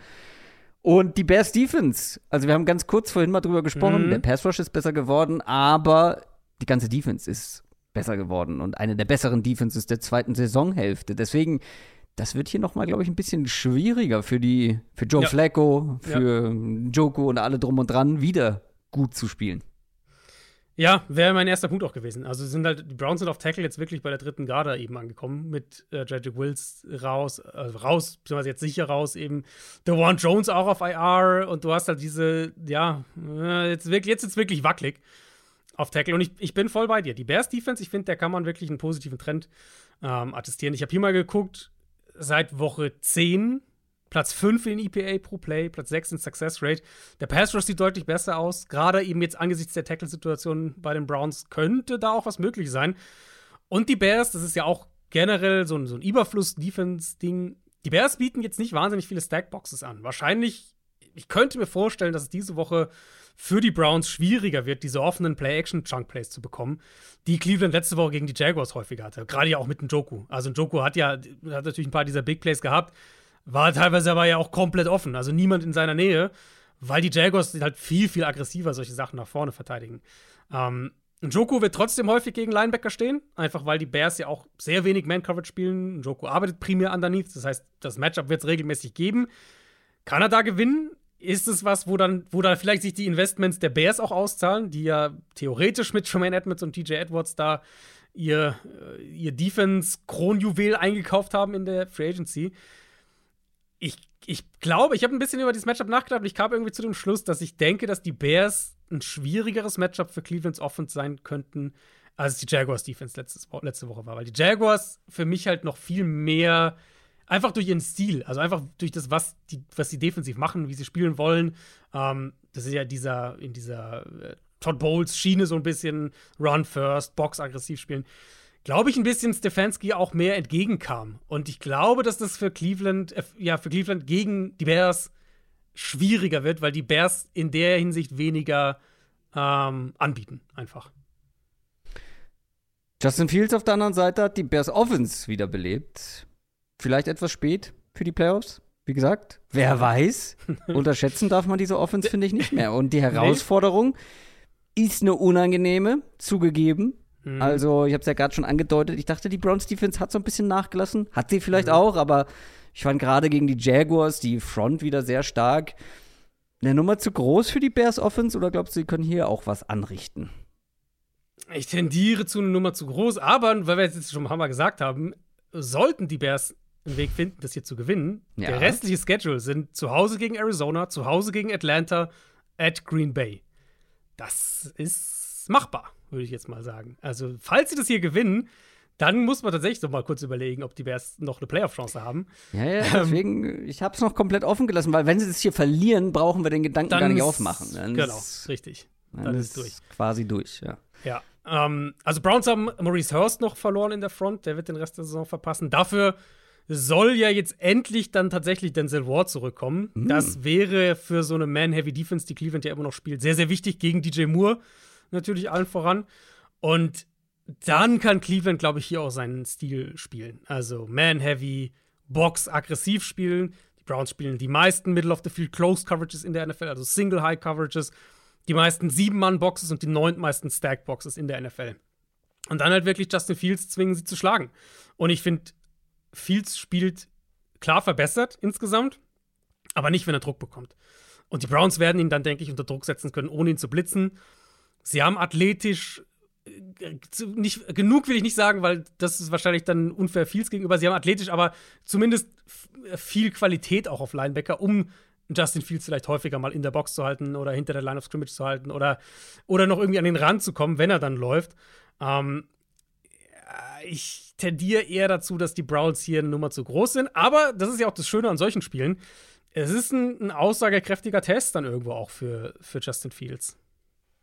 Und die Bears Defense, also wir haben ganz kurz vorhin mal drüber gesprochen, Mhm. der Pass Rush ist besser geworden, aber die ganze Defense ist besser geworden und eine der besseren Defenses der zweiten Saisonhälfte. Deswegen, das wird hier nochmal, glaube ich, ein bisschen schwieriger für die, für Joe Ja. Flacco, für Joko und alle drum und dran, wieder gut zu spielen. Ja, wäre mein erster Punkt auch gewesen. Also sind halt, die Browns sind auf Tackle jetzt wirklich bei der dritten Garde eben angekommen, mit äh, Wills raus, äh, raus, beziehungsweise jetzt sicher raus, eben DeWan Jones auch auf IR und du hast halt diese, ja, äh, jetzt, wirklich, jetzt ist es wirklich wackelig auf Tackle und ich, ich bin voll bei dir. Die Bears Defense, ich finde, da kann man wirklich einen positiven Trend ähm, attestieren. Ich habe hier mal geguckt, seit Woche 10 Platz 5 in EPA pro Play, Platz 6 in Success Rate. Der Pass Rush sieht deutlich besser aus. Gerade eben jetzt angesichts der Tackle-Situation bei den Browns könnte da auch was möglich sein. Und die Bears, das ist ja auch generell so ein, so ein Überfluss-Defense-Ding. Die Bears bieten jetzt nicht wahnsinnig viele Stackboxes an. Wahrscheinlich, ich könnte mir vorstellen, dass es diese Woche für die Browns schwieriger wird, diese offenen Play-Action-Chunk-Plays zu bekommen, die Cleveland letzte Woche gegen die Jaguars häufiger hatte. Gerade ja auch mit dem Joku. Also, Joku hat ja hat natürlich ein paar dieser Big Plays gehabt, war teilweise aber ja auch komplett offen. Also, niemand in seiner Nähe, weil die Jaguars halt viel, viel aggressiver solche Sachen nach vorne verteidigen. Ähm, Joku wird trotzdem häufig gegen Linebacker stehen, einfach weil die Bears ja auch sehr wenig Man-Coverage spielen. Joku arbeitet primär underneath, das heißt, das Matchup wird es regelmäßig geben. Kann er da gewinnen? Ist es was, wo dann, wo dann vielleicht sich die Investments der Bears auch auszahlen, die ja theoretisch mit Tremaine Edmonds und TJ Edwards da ihr, äh, ihr Defense-Kronjuwel eingekauft haben in der Free Agency? Ich, ich glaube, ich habe ein bisschen über dieses Matchup nachgedacht und ich kam irgendwie zu dem Schluss, dass ich denke, dass die Bears ein schwierigeres Matchup für Clevelands Offense sein könnten, als die Jaguars Defense letztes, letzte Woche war. Weil die Jaguars für mich halt noch viel mehr, einfach durch ihren Stil, also einfach durch das, was die, was sie defensiv machen, wie sie spielen wollen. Ähm, das ist ja dieser, in dieser äh, Todd Bowles Schiene so ein bisschen Run First, Box aggressiv spielen. Glaube ich ein bisschen Stefanski auch mehr entgegenkam. Und ich glaube, dass das für Cleveland, äh, ja, für Cleveland gegen die Bears schwieriger wird, weil die Bears in der Hinsicht weniger ähm, anbieten, einfach. Justin Fields auf der anderen Seite hat die Bears Offense wiederbelebt. Vielleicht etwas spät für die Playoffs. Wie gesagt, wer weiß. Unterschätzen darf man diese Offense, finde ich, nicht mehr. Und die Herausforderung ist eine unangenehme, zugegeben. Mhm. Also, ich habe es ja gerade schon angedeutet. Ich dachte, die Browns Defense hat so ein bisschen nachgelassen. Hat sie vielleicht auch, aber ich fand gerade gegen die Jaguars die Front wieder sehr stark. Eine Nummer zu groß für die Bears Offense oder glaubst du, sie können hier auch was anrichten? Ich tendiere zu einer Nummer zu groß, aber weil wir es jetzt schon ein paar Mal gesagt haben, sollten die Bears einen Weg finden, das hier zu gewinnen. Ja. Der restliche Schedule sind zu Hause gegen Arizona, zu Hause gegen Atlanta, at Green Bay. Das ist machbar, würde ich jetzt mal sagen. Also, falls sie das hier gewinnen, dann muss man tatsächlich noch mal kurz überlegen, ob die Bears noch eine Playoff-Chance haben. Ja, ja, deswegen, ich habe es noch komplett offen gelassen, weil wenn sie das hier verlieren, brauchen wir den Gedanken gar nicht ist- aufmachen. Dann Genau, ist- richtig. Dann, Dann ist ist durch. quasi durch, ja. Ja. Ähm, also Browns haben Maurice Hurst noch verloren in der Front, der wird den Rest der Saison verpassen. Dafür soll ja jetzt endlich dann tatsächlich Denzel Ward zurückkommen. Das wäre für so eine Man-Heavy-Defense, die Cleveland ja immer noch spielt, sehr, sehr wichtig gegen DJ Moore natürlich allen voran. Und dann kann Cleveland, glaube ich, hier auch seinen Stil spielen. Also Man-Heavy, Box, aggressiv spielen. Die Browns spielen die meisten Middle-of-the-Field Close Coverages in der NFL, also Single High Coverages die meisten Sieben-Mann-Boxes und die neuntmeisten Stack-Boxes in der NFL. Und dann halt wirklich Justin Fields zwingen, sie zu schlagen. Und ich finde, Fields spielt klar verbessert insgesamt, aber nicht, wenn er Druck bekommt. Und die Browns werden ihn dann, denke ich, unter Druck setzen können, ohne ihn zu blitzen. Sie haben athletisch äh, nicht genug will ich nicht sagen, weil das ist wahrscheinlich dann unfair Fields gegenüber. Sie haben athletisch, aber zumindest f- viel Qualität auch auf Linebacker, um Justin Fields vielleicht häufiger mal in der Box zu halten oder hinter der Line of Scrimmage zu halten oder, oder noch irgendwie an den Rand zu kommen, wenn er dann läuft. Ähm, ich tendiere eher dazu, dass die Browns hier eine Nummer zu groß sind. Aber das ist ja auch das Schöne an solchen Spielen. Es ist ein, ein aussagekräftiger Test dann irgendwo auch für, für Justin Fields.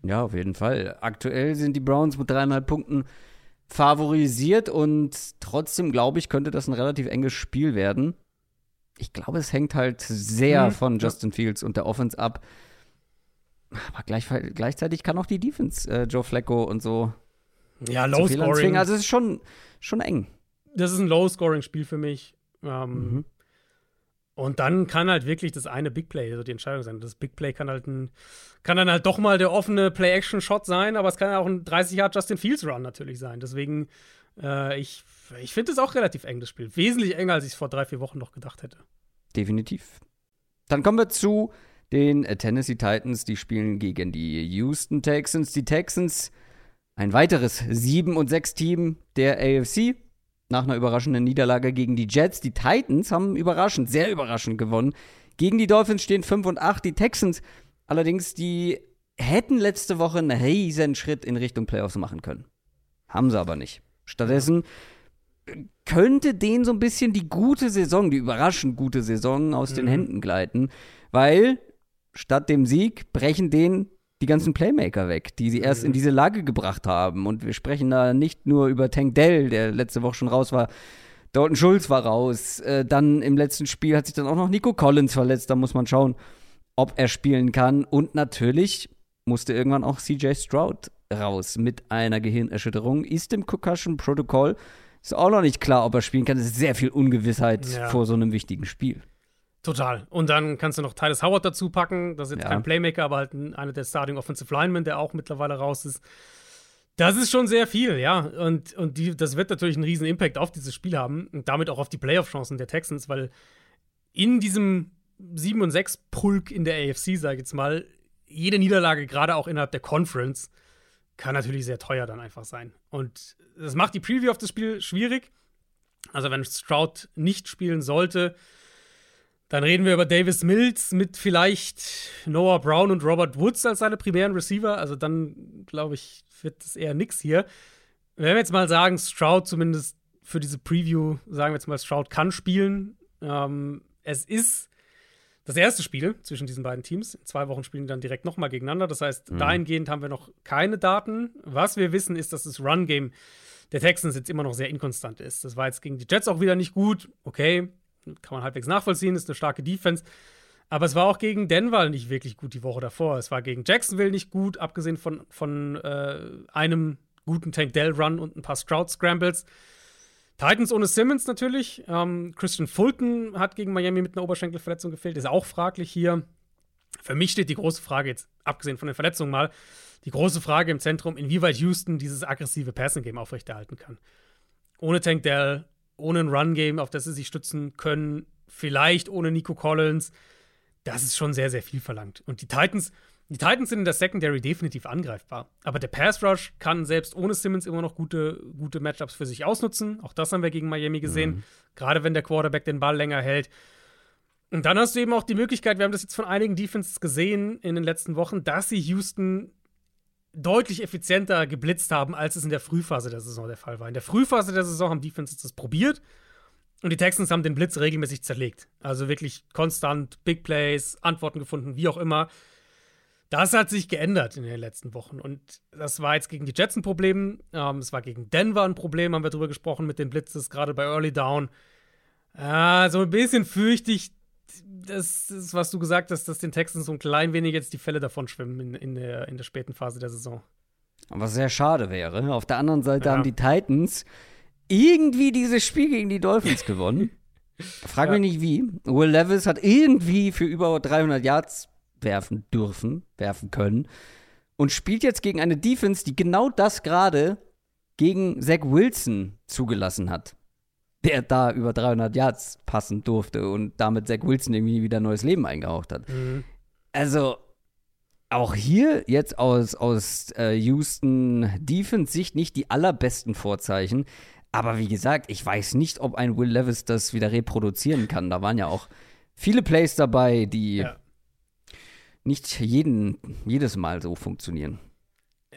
Ja, auf jeden Fall. Aktuell sind die Browns mit dreieinhalb Punkten favorisiert und trotzdem, glaube ich, könnte das ein relativ enges Spiel werden. Ich glaube, es hängt halt sehr mhm. von Justin Fields und der Offense ab. Aber gleich, gleichzeitig kann auch die Defense, äh, Joe Flacco und so. Ja, Low Scoring. Also es ist schon, schon eng. Das ist ein Low Scoring Spiel für mich. Ähm, mhm. Und dann kann halt wirklich das eine Big Play, also die Entscheidung sein. Das Big Play kann halt ein, kann dann halt doch mal der offene Play-Action-Shot sein, aber es kann auch ein 30 Yard Justin Fields Run natürlich sein. Deswegen, äh, ich, ich finde es auch relativ eng, das Spiel. Wesentlich enger, als ich es vor drei, vier Wochen noch gedacht hätte. Definitiv. Dann kommen wir zu den Tennessee Titans. Die spielen gegen die Houston Texans. Die Texans, ein weiteres 7 und 6 Team der AFC nach einer überraschenden Niederlage gegen die Jets. Die Titans haben überraschend, sehr überraschend gewonnen. Gegen die Dolphins stehen 5 und 8. Die Texans allerdings, die hätten letzte Woche einen riesen Schritt in Richtung Playoffs machen können. Haben sie aber nicht. Stattdessen könnte denen so ein bisschen die gute Saison, die überraschend gute Saison aus mhm. den Händen gleiten, weil statt dem Sieg brechen denen die ganzen Playmaker weg, die sie erst in mhm. diese Lage gebracht haben. Und wir sprechen da nicht nur über Tank Dell, der letzte Woche schon raus war. Dalton Schulz war raus. Äh, dann im letzten Spiel hat sich dann auch noch Nico Collins verletzt. Da muss man schauen, ob er spielen kann. Und natürlich musste irgendwann auch CJ Stroud raus mit einer Gehirnerschütterung. Ist im Concussion-Protokoll. Ist auch noch nicht klar, ob er spielen kann. Es ist sehr viel Ungewissheit ja. vor so einem wichtigen Spiel. Total. Und dann kannst du noch Titus Howard dazu packen. Das ist jetzt ja. kein Playmaker, aber halt einer der Starting Offensive Linemen, der auch mittlerweile raus ist. Das ist schon sehr viel, ja. Und, und die, das wird natürlich einen riesen Impact auf dieses Spiel haben und damit auch auf die Playoff-Chancen der Texans, weil in diesem 7 und 6 Pulk in der AFC, sage ich jetzt mal, jede Niederlage, gerade auch innerhalb der Conference, kann natürlich sehr teuer dann einfach sein. Und das macht die Preview auf das Spiel schwierig. Also, wenn Stroud nicht spielen sollte, dann reden wir über Davis Mills mit vielleicht Noah Brown und Robert Woods als seine primären Receiver. Also dann, glaube ich, wird das eher nix hier. Wenn wir jetzt mal sagen, Stroud zumindest für diese Preview, sagen wir jetzt mal, Stroud kann spielen. Ähm, es ist das erste Spiel zwischen diesen beiden Teams. In zwei Wochen spielen die dann direkt nochmal gegeneinander. Das heißt, mhm. dahingehend haben wir noch keine Daten. Was wir wissen, ist, dass das Run-Game der Texans jetzt immer noch sehr inkonstant ist. Das war jetzt gegen die Jets auch wieder nicht gut. Okay, kann man halbwegs nachvollziehen, ist eine starke Defense. Aber es war auch gegen Denver nicht wirklich gut die Woche davor. Es war gegen Jacksonville nicht gut, abgesehen von, von äh, einem guten Tank Dell Run und ein paar Stroud Scrambles. Titans ohne Simmons natürlich. Ähm, Christian Fulton hat gegen Miami mit einer Oberschenkelverletzung gefehlt, ist auch fraglich hier. Für mich steht die große Frage jetzt, abgesehen von den Verletzungen mal, die große Frage im Zentrum, inwieweit Houston dieses aggressive Passing-Game aufrechterhalten kann. Ohne Tank Dell, ohne ein Run-Game, auf das sie sich stützen können, vielleicht ohne Nico Collins, das ist schon sehr, sehr viel verlangt. Und die Titans, die Titans sind in der Secondary definitiv angreifbar. Aber der Pass Rush kann selbst ohne Simmons immer noch gute, gute Matchups für sich ausnutzen. Auch das haben wir gegen Miami gesehen. Mhm. Gerade wenn der Quarterback den Ball länger hält. Und dann hast du eben auch die Möglichkeit, wir haben das jetzt von einigen Defenses gesehen in den letzten Wochen, dass sie Houston deutlich effizienter geblitzt haben, als es in der Frühphase der Saison der Fall war. In der Frühphase der Saison haben Defenses das probiert und die Texans haben den Blitz regelmäßig zerlegt. Also wirklich konstant Big Plays, Antworten gefunden, wie auch immer. Das hat sich geändert in den letzten Wochen. Und das war jetzt gegen die Jets ein Problem. Ähm, es war gegen Denver ein Problem, haben wir drüber gesprochen mit den Blitzes, gerade bei Early Down. Äh, so ein bisschen fürchte ich, das ist, was du gesagt hast, dass den Texans so ein klein wenig jetzt die Fälle davon schwimmen in, in, der, in der späten Phase der Saison. Was sehr schade wäre. Auf der anderen Seite ja. haben die Titans irgendwie dieses Spiel gegen die Dolphins gewonnen. Frag ja. mich nicht wie. Will Levis hat irgendwie für über 300 Yards werfen dürfen, werfen können. Und spielt jetzt gegen eine Defense, die genau das gerade gegen Zach Wilson zugelassen hat der da über 300 Yards passen durfte und damit Zach Wilson irgendwie wieder neues Leben eingehaucht hat. Mhm. Also, auch hier jetzt aus, aus äh, Houston Defense-Sicht nicht die allerbesten Vorzeichen. Aber wie gesagt, ich weiß nicht, ob ein Will Levis das wieder reproduzieren kann. Da waren ja auch viele Plays dabei, die ja. nicht jeden, jedes Mal so funktionieren.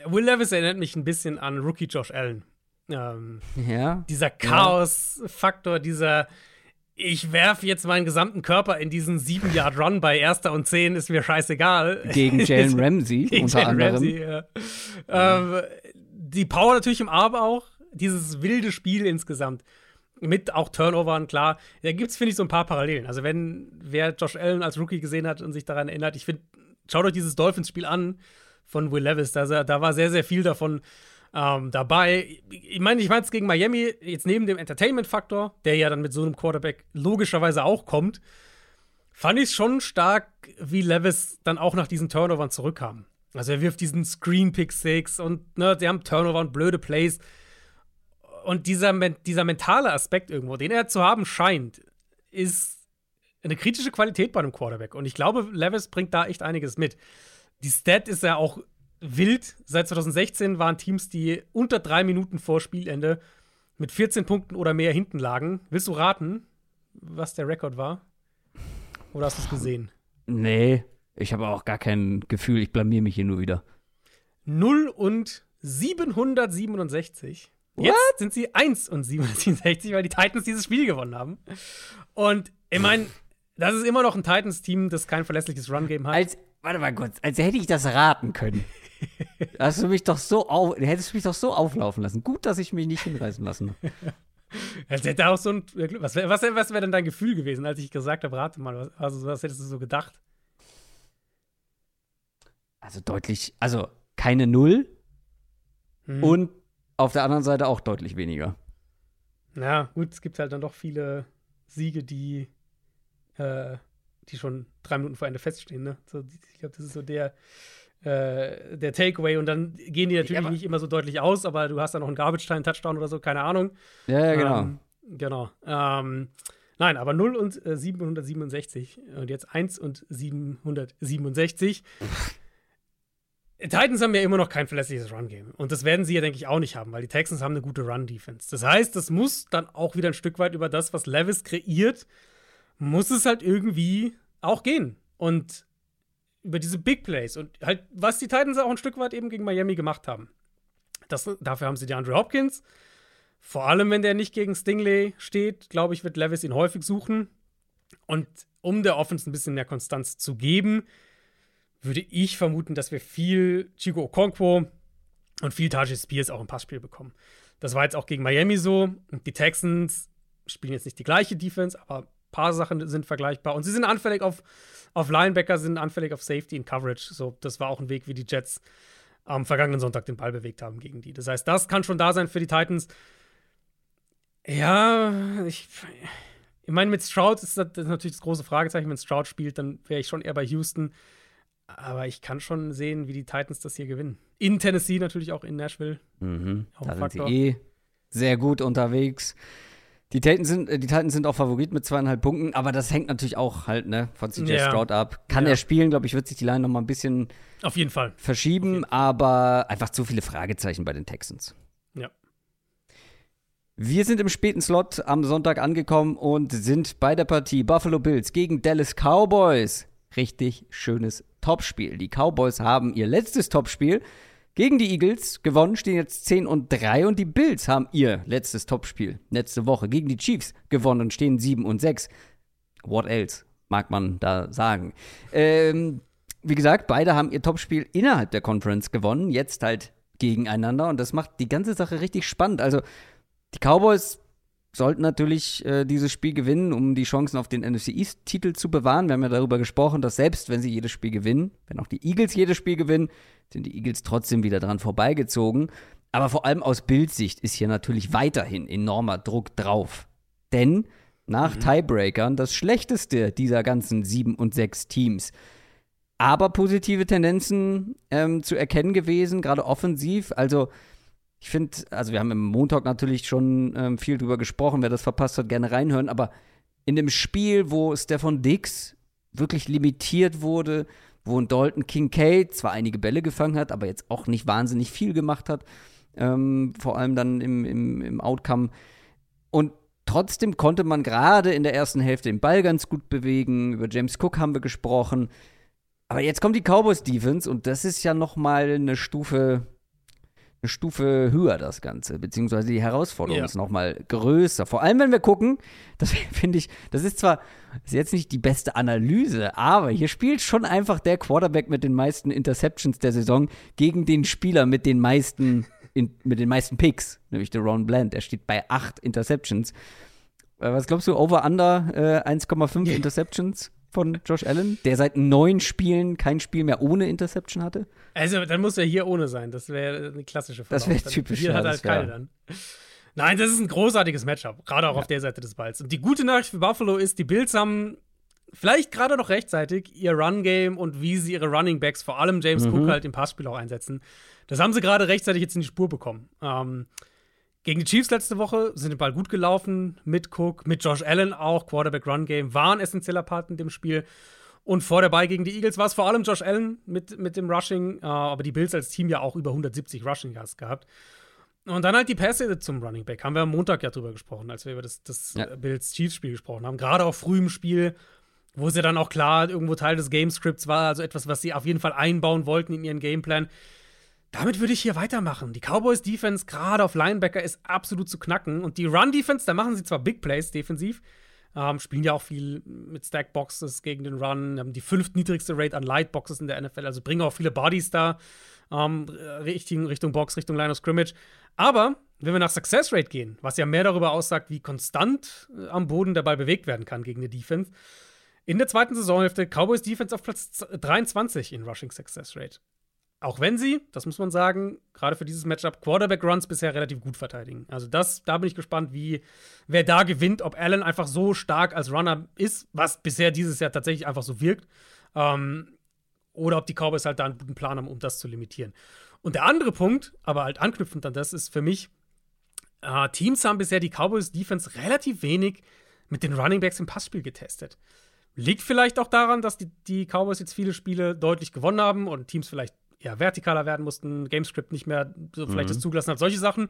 Will Levis erinnert mich ein bisschen an Rookie Josh Allen Ähm, Ja. dieser Chaos-Faktor, dieser ich werfe jetzt meinen gesamten Körper in diesen 7-Yard-Run bei erster und 10, ist mir scheißegal. Gegen Jalen Ramsey Gegen unter Jalen anderem. Ramsey, ja. ähm, die Power natürlich im Arm auch. Dieses wilde Spiel insgesamt. Mit auch Turnovern, klar. Da gibt es, finde ich, so ein paar Parallelen. Also, wenn wer Josh Allen als Rookie gesehen hat und sich daran erinnert, ich finde, schaut euch dieses Dolphins-Spiel an von Will Levis. Da, da war sehr, sehr viel davon ähm, dabei. Ich meine, ich meine es gegen Miami, jetzt neben dem Entertainment-Faktor, der ja dann mit so einem Quarterback logischerweise auch kommt, fand ich es schon stark, wie Levis dann auch nach diesen Turnovern zurückkam. Also er wirft diesen Screen Pick Six und ne, die haben Turnover und blöde Plays. Und dieser, dieser mentale Aspekt irgendwo, den er zu haben scheint, ist eine kritische Qualität bei einem Quarterback. Und ich glaube, Levis bringt da echt einiges mit. Die Stat ist ja auch wild. Seit 2016 waren Teams, die unter drei Minuten vor Spielende mit 14 Punkten oder mehr hinten lagen. Willst du raten, was der Rekord war? Oder hast du es gesehen? Nee, ich habe auch gar kein Gefühl. Ich blamier mich hier nur wieder. 0 und 767. Jetzt sind sie 1 und 767, weil die Titans dieses Spiel gewonnen haben. Und ich meine, das ist immer noch ein Titans-Team, das kein verlässliches Run-Game hat. Als, warte mal kurz, als hätte ich das raten können. Hast du mich doch so auf, hättest du mich doch so auflaufen lassen. Gut, dass ich mich nicht hinreißen lassen. Als hätte auch so ein. Was wäre was, was wär denn dein Gefühl gewesen, als ich gesagt habe, rate mal, was, also, was hättest du so gedacht? Also deutlich, also keine Null Hm. und auf der anderen Seite auch deutlich weniger. Ja, gut, es gibt halt dann doch viele Siege, die, äh, die schon drei Minuten vor Ende feststehen. Ne? So, ich glaube, das ist so der, äh, der Takeaway. Und dann gehen die natürlich aber- nicht immer so deutlich aus, aber du hast dann noch einen Garbage-Time, Touchdown oder so, keine Ahnung. Ja, ja, genau. Ähm, genau. Ähm, nein, aber 0 und äh, 767 und jetzt 1 und 767. Titans haben ja immer noch kein verlässliches Run-Game. Und das werden sie ja, denke ich, auch nicht haben, weil die Texans haben eine gute Run-Defense. Das heißt, das muss dann auch wieder ein Stück weit über das, was Levis kreiert, muss es halt irgendwie auch gehen. Und über diese Big Plays und halt, was die Titans auch ein Stück weit eben gegen Miami gemacht haben. Das, dafür haben sie die Andrew Hopkins. Vor allem, wenn der nicht gegen Stingley steht, glaube ich, wird Levis ihn häufig suchen. Und um der Offense ein bisschen mehr Konstanz zu geben, würde ich vermuten, dass wir viel Chico Okonkwo und viel Tajay Spears auch im Passspiel bekommen. Das war jetzt auch gegen Miami so. Und die Texans spielen jetzt nicht die gleiche Defense, aber paar Sachen sind vergleichbar. Und sie sind anfällig auf, auf Linebacker, sind anfällig auf Safety und Coverage. So, das war auch ein Weg, wie die Jets am vergangenen Sonntag den Ball bewegt haben gegen die. Das heißt, das kann schon da sein für die Titans. Ja, ich, ich meine, mit Stroud ist das, das ist natürlich das große Fragezeichen. Wenn Stroud spielt, dann wäre ich schon eher bei Houston. Aber ich kann schon sehen, wie die Titans das hier gewinnen. In Tennessee natürlich auch in Nashville. Mhm. Auch Da sind sie eh sehr gut unterwegs. Die Titans, sind, äh, die Titans sind auch Favorit mit zweieinhalb Punkten, aber das hängt natürlich auch halt ne, von CJ Ja. Stroud ab. Kann Ja. er spielen, glaube ich, wird sich die Line noch mal ein bisschen Auf jeden Fall. verschieben, aber einfach zu viele Fragezeichen bei den Texans. Ja. Wir sind im späten Slot am Sonntag angekommen und sind bei der Partie Buffalo Bills gegen Dallas Cowboys. Richtig schönes Topspiel. Die Cowboys haben ihr letztes Topspiel gegen die Eagles gewonnen, stehen jetzt 10 und 3 und die Bills haben ihr letztes Topspiel letzte Woche gegen die Chiefs gewonnen und stehen 7 und 6. What else, mag man da sagen. Ähm, wie gesagt, beide haben ihr Topspiel innerhalb der Conference gewonnen, jetzt halt gegeneinander und das macht die ganze Sache richtig spannend. Also die Cowboys sollten natürlich äh, dieses Spiel gewinnen, um die Chancen auf den NFC East-Titel zu bewahren. Wir haben ja darüber gesprochen, dass selbst wenn sie jedes Spiel gewinnen, wenn auch die Eagles jedes Spiel gewinnen, sind die Eagles trotzdem wieder dran vorbeigezogen. Aber vor allem aus Bildsicht ist hier natürlich weiterhin enormer Druck drauf. Denn nach Tiebreakern das schlechteste dieser ganzen sieben und sechs Teams. Aber positive Tendenzen ähm, zu erkennen gewesen, gerade offensiv. Also ich finde, also wir haben im Montag natürlich schon ähm, viel drüber gesprochen. Wer das verpasst hat, gerne reinhören. Aber in dem Spiel, wo Stefan Dix wirklich limitiert wurde, wo ein Dalton Kincaid zwar einige Bälle gefangen hat, aber jetzt auch nicht wahnsinnig viel gemacht hat, ähm, vor allem dann im, im, im Outcome. Und trotzdem konnte man gerade in der ersten Hälfte den Ball ganz gut bewegen. Über James Cook haben wir gesprochen. Aber jetzt kommt die Cowboys Defense und das ist ja noch mal eine Stufe eine Stufe höher, das Ganze, beziehungsweise die Herausforderung Ja. ist nochmal größer. Vor allem, wenn wir gucken, das finde ich, das ist zwar ist jetzt nicht die beste Analyse, aber hier spielt schon einfach der Quarterback mit den meisten Interceptions der Saison gegen den Spieler mit den meisten, in, mit den meisten Picks, nämlich der Ron Bland. Er steht bei acht Interceptions. Äh, Was glaubst du, over under äh, 1,5 Interceptions von Josh Allen, der seit neun Spielen kein Spiel mehr ohne Interception hatte? Also, dann muss er hier ohne sein. Das wäre eine klassische Das Verlauf. wär Dann- typisch, Hier ja, hat er das halt keine dann. Nein, das ist ein großartiges Matchup, gerade auch auf der Seite des Balls. Und die gute Nachricht für Buffalo ist, die Bills haben vielleicht gerade noch rechtzeitig ihr Run-Game und wie sie ihre Running Backs, vor allem James Mhm. Cook, halt im Passspiel auch einsetzen. Das haben sie gerade rechtzeitig jetzt in die Spur bekommen. Ähm, gegen die Chiefs letzte Woche sind den Ball gut gelaufen, mit Cook, mit Josh Allen auch. Quarterback-Run-Game war ein essentieller Part in dem Spiel. Und vor dabei gegen die Eagles war es vor allem Josh Allen mit, mit dem Rushing, äh, aber die Bills als Team ja auch über 170 Rushing Yards gehabt. Und dann halt die Pässe zum Running Back. Haben wir am Montag ja drüber gesprochen, als wir über das, das Ja. Bills-Chiefs-Spiel gesprochen haben. Gerade auch früh im Spiel, wo sie dann auch klar irgendwo Teil des Game-Scripts war, also etwas, was sie auf jeden Fall einbauen wollten in ihren Gameplan. Damit würde ich hier weitermachen. Die Cowboys Defense, gerade auf Linebacker, ist absolut zu knacken. Und die Run Defense, da machen sie zwar Big Plays defensiv, ähm, spielen ja auch viel mit Stackboxes gegen den Run, haben die fünftniedrigste Rate an Lightboxes in der NFL, also bringen auch viele Bodies da ähm, Richtung, Richtung Box, Richtung Line of Scrimmage. Aber wenn wir nach Success Rate gehen, was ja mehr darüber aussagt, wie konstant äh, am Boden der Ball bewegt werden kann gegen eine Defense, in der zweiten Saisonhälfte Cowboys Defense auf Platz 23 in Rushing Success Rate. Auch wenn sie, das muss man sagen, gerade für dieses Matchup Quarterback-Runs bisher relativ gut verteidigen. Also das, da bin ich gespannt, wie wer da gewinnt, ob Allen einfach so stark als Runner ist, was bisher dieses Jahr tatsächlich einfach so wirkt, ähm, oder ob die Cowboys halt da einen guten Plan haben, um das zu limitieren. Und der andere Punkt, aber halt anknüpfend an das, ist für mich, äh, Teams haben bisher die Cowboys Defense relativ wenig mit den Running Backs im Passspiel getestet. Liegt vielleicht auch daran, dass die, die Cowboys jetzt viele Spiele deutlich gewonnen haben und Teams vielleicht eher vertikaler werden mussten, Gamescript nicht mehr so vielleicht das zugelassen hat, solche Sachen.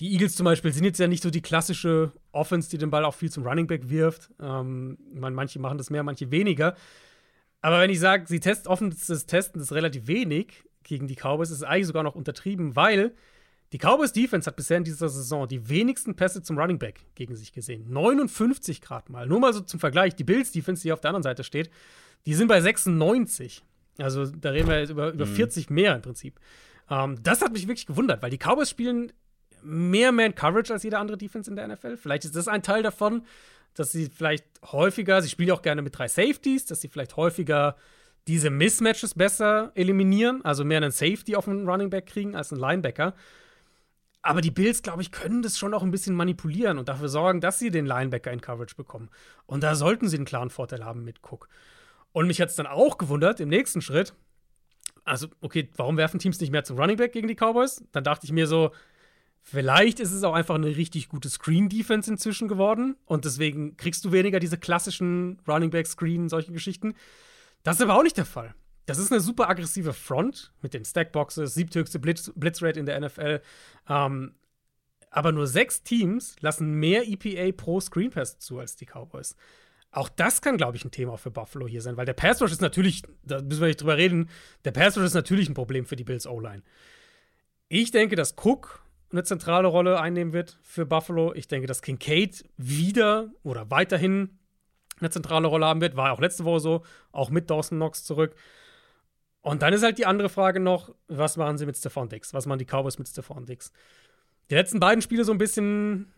Die Eagles zum Beispiel sind jetzt ja nicht so die klassische Offense, die den Ball auch viel zum Running Back wirft. Ähm, ich meine, manche machen das mehr, manche weniger. Aber wenn ich sage, sie testen offenes Testen ist relativ wenig gegen die Cowboys, ist es eigentlich sogar noch untertrieben, weil die Cowboys Defense hat bisher in dieser Saison die wenigsten Pässe zum Running Back gegen sich gesehen. 59 Grad mal. Nur mal so zum Vergleich, die Bills Defense, die auf der anderen Seite steht, die sind bei 96. Also da reden wir jetzt über, über 40 mehr im Prinzip. Ähm, das hat mich wirklich gewundert, weil die Cowboys spielen mehr Man-Coverage als jede andere Defense in der NFL. Vielleicht ist das ein Teil davon, dass sie vielleicht häufiger, sie spielen ja auch gerne mit drei Safeties, dass sie vielleicht häufiger diese Mismatches besser eliminieren, also mehr einen Safety auf einen Running Back kriegen als einen Linebacker. Aber die Bills, glaube ich, können das schon auch ein bisschen manipulieren und dafür sorgen, dass sie den Linebacker in Coverage bekommen. Und da sollten sie einen klaren Vorteil haben mit Cook. Und mich hat es dann auch gewundert, im nächsten Schritt, also, okay, warum werfen Teams nicht mehr zum Running Back gegen die Cowboys? Dann dachte ich mir so, vielleicht ist es auch einfach eine richtig gute Screen-Defense inzwischen geworden und deswegen kriegst du weniger diese klassischen Running Back-Screen, solche Geschichten. Das ist aber auch nicht der Fall. Das ist eine super aggressive Front mit den Stackboxes, siebthöchste Blitz Blitzrate in der NFL. Ähm, aber nur sechs Teams lassen mehr EPA pro Screen Pass zu als die Cowboys. Auch das kann, glaube ich, ein Thema für Buffalo hier sein, weil der Pass Rush ist natürlich, da müssen wir nicht drüber reden, der Pass Rush ist natürlich ein Problem für die Bills O-Line. Ich denke, dass Cook eine zentrale Rolle einnehmen wird für Buffalo. Ich denke, dass Kincaid wieder oder weiterhin eine zentrale Rolle haben wird. War auch letzte Woche so, auch mit Dawson Knox zurück. Und dann ist halt die andere Frage noch, was machen sie mit Stephon Dix? Was machen die Cowboys mit Stephon Dix? Die letzten beiden Spiele so ein bisschen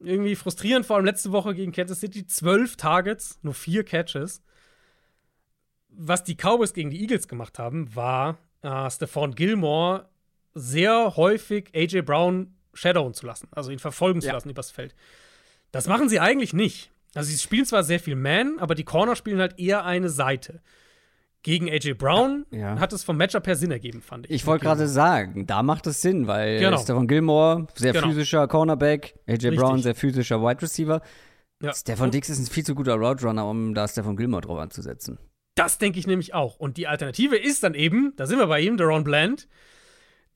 irgendwie frustrierend, vor allem letzte Woche gegen Kansas City. Zwölf Targets, nur vier Catches. Was die Cowboys gegen die Eagles gemacht haben, war äh, Stephon Gilmore sehr häufig AJ Brown shadowen zu lassen, also ihn verfolgen zu Ja. lassen übers Feld. Das machen sie eigentlich nicht. Also sie spielen zwar sehr viel Man, aber die Corner spielen halt eher eine Seite. Gegen AJ Brown Ja. hat es vom Matchup her Sinn ergeben, fand ich. Ich wollte gerade sagen, da macht es Sinn, weil Genau. Stefan Gilmore, sehr Genau. physischer Cornerback, AJ Richtig. Brown, sehr physischer Wide Receiver. Ja. Stefan Dix ist ein viel zu guter Route Runner, um da Stefan Gilmore drauf anzusetzen. Das denke ich nämlich auch. Und die Alternative ist dann eben, da sind wir bei ihm, Deron Bland,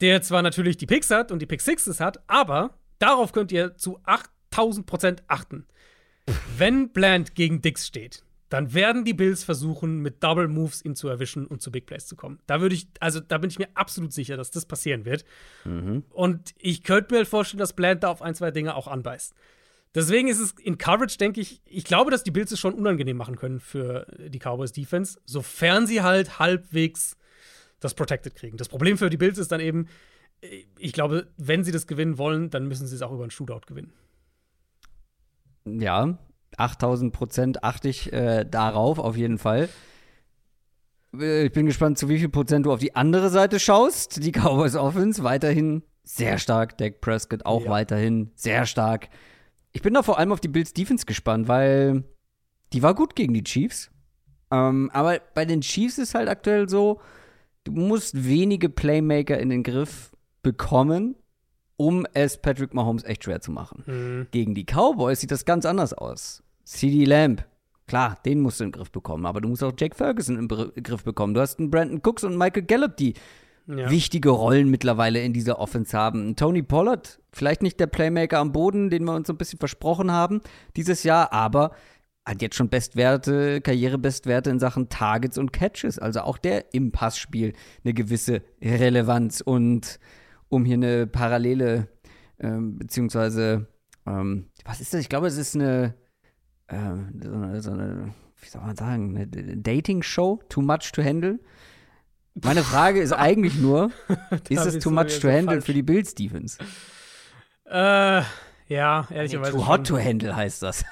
der zwar natürlich die Picks hat und die Pick Sixes hat, aber darauf könnt ihr zu 8000 Prozent achten. Wenn Bland gegen Dix steht, dann werden die Bills versuchen, mit Double Moves ihn zu erwischen und zu Big Plays zu kommen. Da würde ich, also da bin ich mir absolut sicher, dass das passieren wird. Mhm. Und ich könnte mir halt vorstellen, dass Bland da auf ein, zwei Dinge auch anbeißt. Deswegen ist es in Coverage, denke ich, ich glaube, dass die Bills es schon unangenehm machen können für die Cowboys Defense, sofern sie halt halbwegs das Protected kriegen. Das Problem für die Bills ist dann eben, ich glaube, wenn sie das gewinnen wollen, dann müssen sie es auch über einen Shootout gewinnen. Ja, 8000 Prozent achte ich äh, darauf, auf jeden Fall. Äh, ich bin gespannt, zu wie viel Prozent du auf die andere Seite schaust. Die Cowboys Offense weiterhin sehr stark. Dak Prescott auch ja. weiterhin sehr stark. Ich bin da vor allem auf die Bills Defense gespannt, weil die war gut gegen die Chiefs. Ähm, aber bei den Chiefs ist halt aktuell so, du musst wenige Playmaker in den Griff bekommen, um es Patrick Mahomes echt schwer zu machen. Mhm. Gegen die Cowboys sieht das ganz anders aus. CD Lamb, klar, den musst du in den Griff bekommen, aber du musst auch Jake Ferguson im Griff bekommen. Du hast einen Brandon Cooks und Michael Gallup, die ja. wichtige Rollen mittlerweile in dieser Offense haben. Tony Pollard, vielleicht nicht der Playmaker am Boden, den wir uns so ein bisschen versprochen haben dieses Jahr, aber hat jetzt schon Bestwerte, Karrierebestwerte in Sachen Targets und Catches. Also auch der im Passspiel eine gewisse Relevanz. Und um hier eine Parallele, ähm, beziehungsweise, ähm, was ist das? Ich glaube, es ist eine äh, so, eine, so eine, wie soll man sagen, eine Dating-Show, Too Much to Handle. Meine Frage ist eigentlich nur, ist es too much to handle falsch. für die Bills Defense? Äh, ja, ehrlicherweise. too hot to handle heißt das.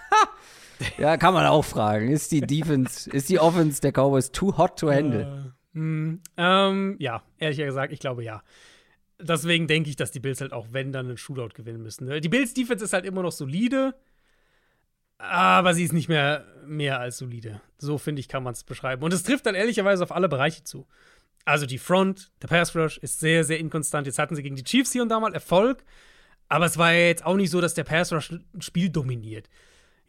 ja, kann man auch fragen. Ist die Defense, ist die Offense der Cowboys too hot to handle? Äh, mh, ähm, ja, ehrlich gesagt, ich glaube ja. Deswegen denke ich, dass die Bills halt auch, wenn, dann einen Shootout gewinnen müssen. Die Bills Defense ist halt immer noch solide. Aber sie ist nicht mehr mehr als solide. So finde ich, kann man es beschreiben. Und es trifft dann ehrlicherweise auf alle Bereiche zu. Also die Front, der Pass Rush ist sehr, sehr inkonstant. Jetzt hatten sie gegen die Chiefs hier und da mal Erfolg. Aber es war ja jetzt auch nicht so, dass der Pass Rush ein Spiel dominiert.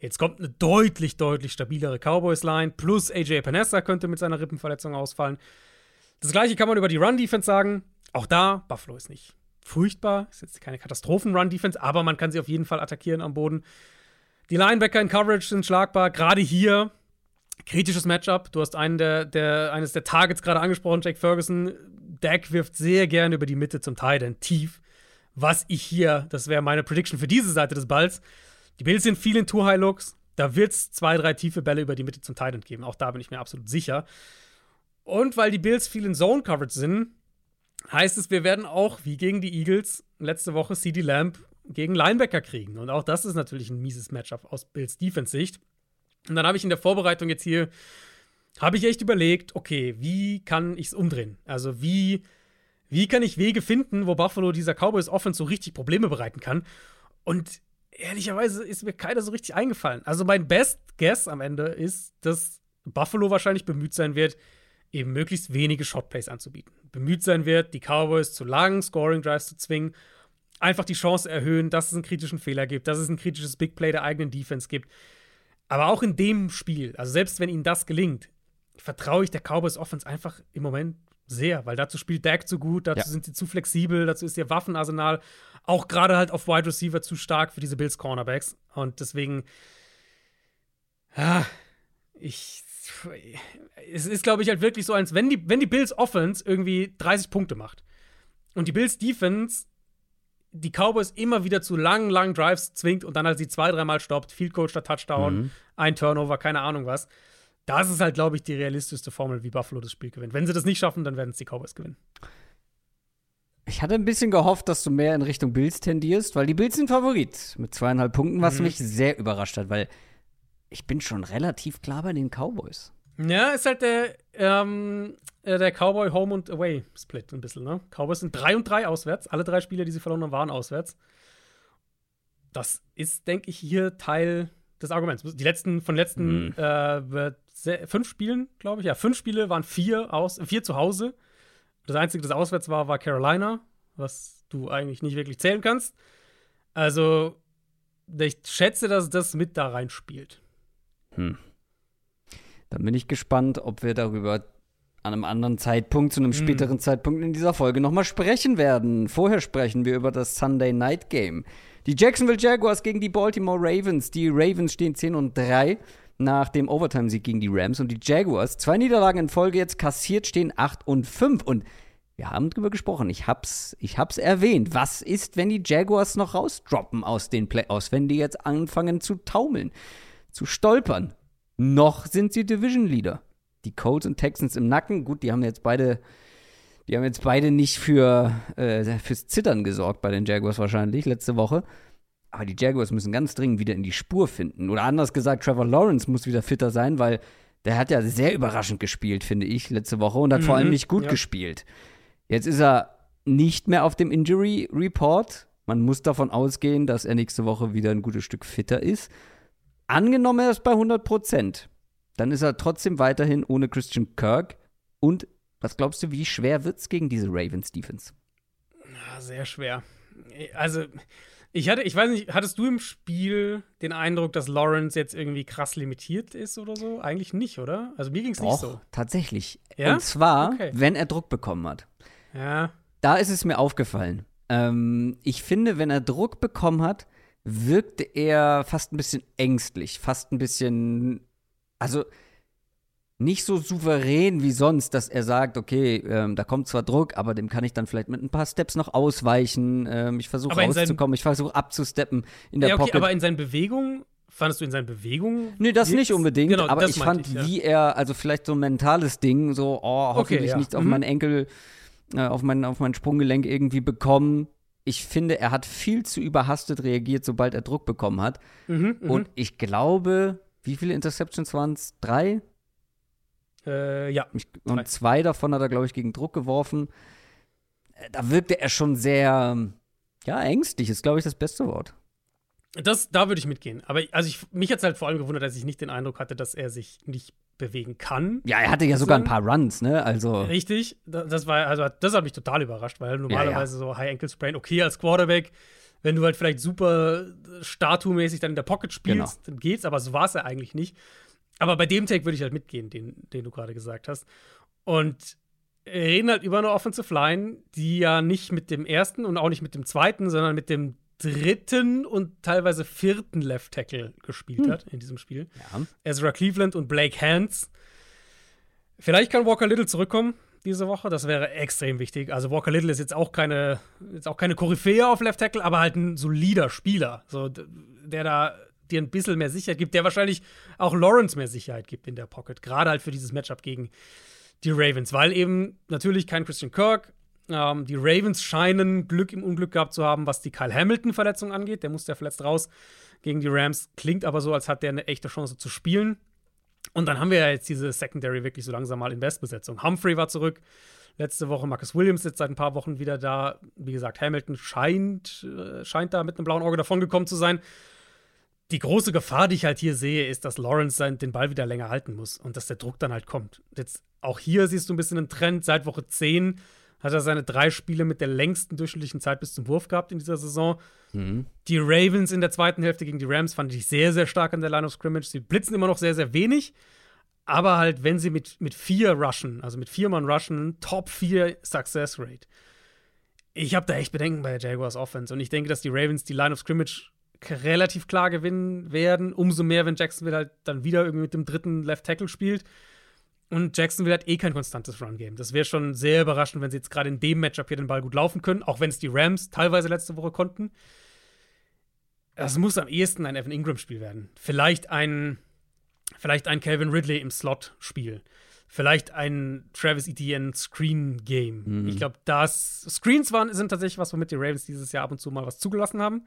Jetzt kommt eine deutlich, deutlich stabilere Cowboys-Line. Plus AJ Panessa könnte mit seiner Rippenverletzung ausfallen. Das gleiche kann man über die Run-Defense sagen. Auch da, Buffalo ist nicht furchtbar. Ist jetzt keine Katastrophen-Run-Defense, aber man kann sie auf jeden Fall attackieren am Boden. Die Linebacker in Coverage sind schlagbar. Gerade hier kritisches Matchup. Du hast einen der, der, eines der Targets gerade angesprochen, Jake Ferguson. Dak wirft sehr gerne über die Mitte zum Teil, denn tief. Was ich hier, das wäre meine Prediction für diese Seite des Balls. Die Bills sind viel in Two-High-Looks. Da wird es zwei, drei tiefe Bälle über die Mitte zum Titan geben. Auch da bin ich mir absolut sicher. Und weil die Bills viel in Zone-Coverage sind, heißt es, wir werden auch, wie gegen die Eagles, letzte Woche CD Lamb gegen Linebacker kriegen. Und auch das ist natürlich ein mieses Matchup aus Bills Defense-Sicht. Und dann habe ich in der Vorbereitung jetzt hier, habe ich echt überlegt, okay, wie kann ich es umdrehen? Also wie, wie kann ich Wege finden, wo Buffalo dieser Cowboys Offense so richtig Probleme bereiten kann? Und ehrlicherweise ist mir keiner so richtig eingefallen. Also mein Best Guess am Ende ist, dass Buffalo wahrscheinlich bemüht sein wird, eben möglichst wenige Shotplays anzubieten. Bemüht sein wird, die Cowboys zu langen Scoring Drives zu zwingen einfach die Chance erhöhen, dass es einen kritischen Fehler gibt, dass es ein kritisches Big Play der eigenen Defense gibt. Aber auch in dem Spiel, also selbst wenn ihnen das gelingt, vertraue ich der Cowboys Offense einfach im Moment sehr, weil dazu spielt Dak zu gut, dazu ja. sind sie zu flexibel, dazu ist ihr Waffenarsenal auch gerade halt auf Wide Receiver zu stark für diese Bills Cornerbacks und deswegen ja, ich es ist glaube ich halt wirklich so als wenn die wenn die Bills Offense irgendwie 30 Punkte macht und die Bills Defense die Cowboys immer wieder zu langen, langen Drives zwingt und dann halt sie zwei, dreimal stoppt, Field Coach statt Touchdown, mhm. ein Turnover, keine Ahnung was. Das ist halt, glaube ich, die realistischste Formel, wie Buffalo das Spiel gewinnt. Wenn sie das nicht schaffen, dann werden es die Cowboys gewinnen. Ich hatte ein bisschen gehofft, dass du mehr in Richtung Bills tendierst, weil die Bills sind Favorit mit zweieinhalb Punkten, was mhm. mich sehr überrascht hat, weil ich bin schon relativ klar bei den Cowboys. Ja, ist halt der, ähm, äh, der Cowboy Home und Away Split ein bisschen, ne? Cowboys sind 3 und 3 auswärts. Alle drei Spiele, die sie verloren haben, waren auswärts. Das ist, denke ich, hier Teil des Arguments. Die letzten, von letzten mhm. äh, fünf Spielen, glaube ich, ja, fünf Spiele waren vier, aus, vier zu Hause. Das einzige, das auswärts war, war Carolina, was du eigentlich nicht wirklich zählen kannst. Also, ich schätze, dass das mit da reinspielt. Hm. Dann bin ich gespannt, ob wir darüber an einem anderen Zeitpunkt, zu einem hm. späteren Zeitpunkt in dieser Folge nochmal sprechen werden. Vorher sprechen wir über das Sunday Night Game. Die Jacksonville Jaguars gegen die Baltimore Ravens. Die Ravens stehen 10 und 3. nach dem Overtime-Sieg gegen die Rams und die Jaguars. Zwei Niederlagen in Folge jetzt kassiert, stehen 8 und 5. Und wir haben drüber gesprochen. Ich hab's, ich hab's erwähnt. Was ist, wenn die Jaguars noch rausdroppen aus den Playoffs, wenn die jetzt anfangen zu taumeln, zu stolpern? Noch sind sie Division Leader. Die Colts und Texans im Nacken. Gut, die haben jetzt beide, die haben jetzt beide nicht für äh, fürs Zittern gesorgt bei den Jaguars wahrscheinlich letzte Woche. Aber die Jaguars müssen ganz dringend wieder in die Spur finden. Oder anders gesagt, Trevor Lawrence muss wieder fitter sein, weil der hat ja sehr überraschend gespielt, finde ich, letzte Woche und hat mhm, vor allem nicht gut ja. gespielt. Jetzt ist er nicht mehr auf dem Injury Report. Man muss davon ausgehen, dass er nächste Woche wieder ein gutes Stück fitter ist. Angenommen, er ist bei 100 Prozent. Dann ist er trotzdem weiterhin ohne Christian Kirk. Und was glaubst du, wie schwer wird es gegen diese Ravens Defense? Sehr schwer. Also, ich hatte, ich weiß nicht, hattest du im Spiel den Eindruck, dass Lawrence jetzt irgendwie krass limitiert ist oder so? Eigentlich nicht, oder? Also mir ging es nicht so. Tatsächlich. Ja? Und zwar, okay. wenn er Druck bekommen hat. Ja. Da ist es mir aufgefallen. Ähm, ich finde, wenn er Druck bekommen hat, wirkte er fast ein bisschen ängstlich, fast ein bisschen, also nicht so souverän wie sonst, dass er sagt, okay, ähm, da kommt zwar Druck, aber dem kann ich dann vielleicht mit ein paar Steps noch ausweichen. Ähm, ich versuche rauszukommen, ich versuche abzusteppen in der ja, okay, Pocket. Aber in seinen Bewegungen Fandest du in seinen Bewegungen? Nee, das nicht unbedingt, genau, aber ich fand, ich, ja. wie er, also vielleicht so ein mentales Ding, so, oh, hoffentlich okay, ja. nichts auf mhm. meinen Enkel äh, auf, mein, auf mein Sprunggelenk irgendwie bekommen. Ich finde, er hat viel zu überhastet reagiert, sobald er Druck bekommen hat. Mhm, mhm. Und ich glaube, wie viele Interceptions waren es? Drei? Äh, ja. und drei. zwei davon hat er, glaube ich, gegen Druck geworfen. Äh, da wirkte er schon sehr, ja, ängstlich, ist, glaube ich, das beste Wort. Das, da würde ich mitgehen. Aber also ich, mich hat es halt vor allem gewundert, dass ich nicht den Eindruck hatte, dass er sich nicht bewegen kann. Ja, er hatte ja sogar ein paar Runs, ne? Also richtig, das war also das hat mich total überrascht, weil normalerweise ja, ja. so High Ankle Sprain okay als Quarterback, wenn du halt vielleicht super statue-mäßig dann in der Pocket spielst, genau. dann geht's, aber so war es ja eigentlich nicht. Aber bei dem Take würde ich halt mitgehen, den, den du gerade gesagt hast. Und reden halt über eine Offensive Line, die ja nicht mit dem ersten und auch nicht mit dem zweiten, sondern mit dem dritten und teilweise vierten Left Tackle gespielt hm. hat in diesem Spiel. Ja. Ezra Cleveland und Blake Hans. Vielleicht kann Walker Little zurückkommen diese Woche. Das wäre extrem wichtig. Also Walker Little ist jetzt auch keine, jetzt auch keine Koryphäe auf Left Tackle, aber halt ein solider Spieler, so, der da dir ein bisschen mehr Sicherheit gibt, der wahrscheinlich auch Lawrence mehr Sicherheit gibt in der Pocket. Gerade halt für dieses Matchup gegen die Ravens, weil eben natürlich kein Christian Kirk, ähm, die Ravens scheinen Glück im Unglück gehabt zu haben, was die Kyle Hamilton-Verletzung angeht. Der musste ja verletzt raus gegen die Rams. Klingt aber so, als hat der eine echte Chance zu spielen. Und dann haben wir ja jetzt diese Secondary wirklich so langsam mal in Bestbesetzung. Humphrey war zurück letzte Woche, Marcus Williams sitzt seit ein paar Wochen wieder da. Wie gesagt, Hamilton scheint, äh, scheint da mit einem blauen Auge davongekommen zu sein. Die große Gefahr, die ich halt hier sehe, ist, dass Lawrence den Ball wieder länger halten muss und dass der Druck dann halt kommt. Jetzt auch hier siehst du ein bisschen einen Trend seit Woche 10 hat er seine drei Spiele mit der längsten durchschnittlichen Zeit bis zum Wurf gehabt in dieser Saison. Mhm. Die Ravens in der zweiten Hälfte gegen die Rams fand ich sehr, sehr stark an der Line of Scrimmage. Sie blitzen immer noch sehr, sehr wenig. Aber halt, wenn sie mit, mit vier rushen, also mit vier Mann rushen, Top 4 Success Rate. Ich habe da echt Bedenken bei der Jaguars Offense. Und ich denke, dass die Ravens die Line of Scrimmage relativ klar gewinnen werden. Umso mehr, wenn Jacksonville halt dann wieder irgendwie mit dem dritten Left Tackle spielt. Und Jacksonville hat eh kein konstantes Run-Game. Das wäre schon sehr überraschend, wenn sie jetzt gerade in dem Matchup hier den Ball gut laufen können, auch wenn es die Rams teilweise letzte Woche konnten. Das muss am ehesten ein Evan Ingram-Spiel werden. Vielleicht ein, vielleicht ein Calvin Ridley im Slot-Spiel. Vielleicht ein Travis Etienne Screen-Game. Mhm. Ich glaube, das Screens waren, sind tatsächlich was, womit die Ravens dieses Jahr ab und zu mal was zugelassen haben.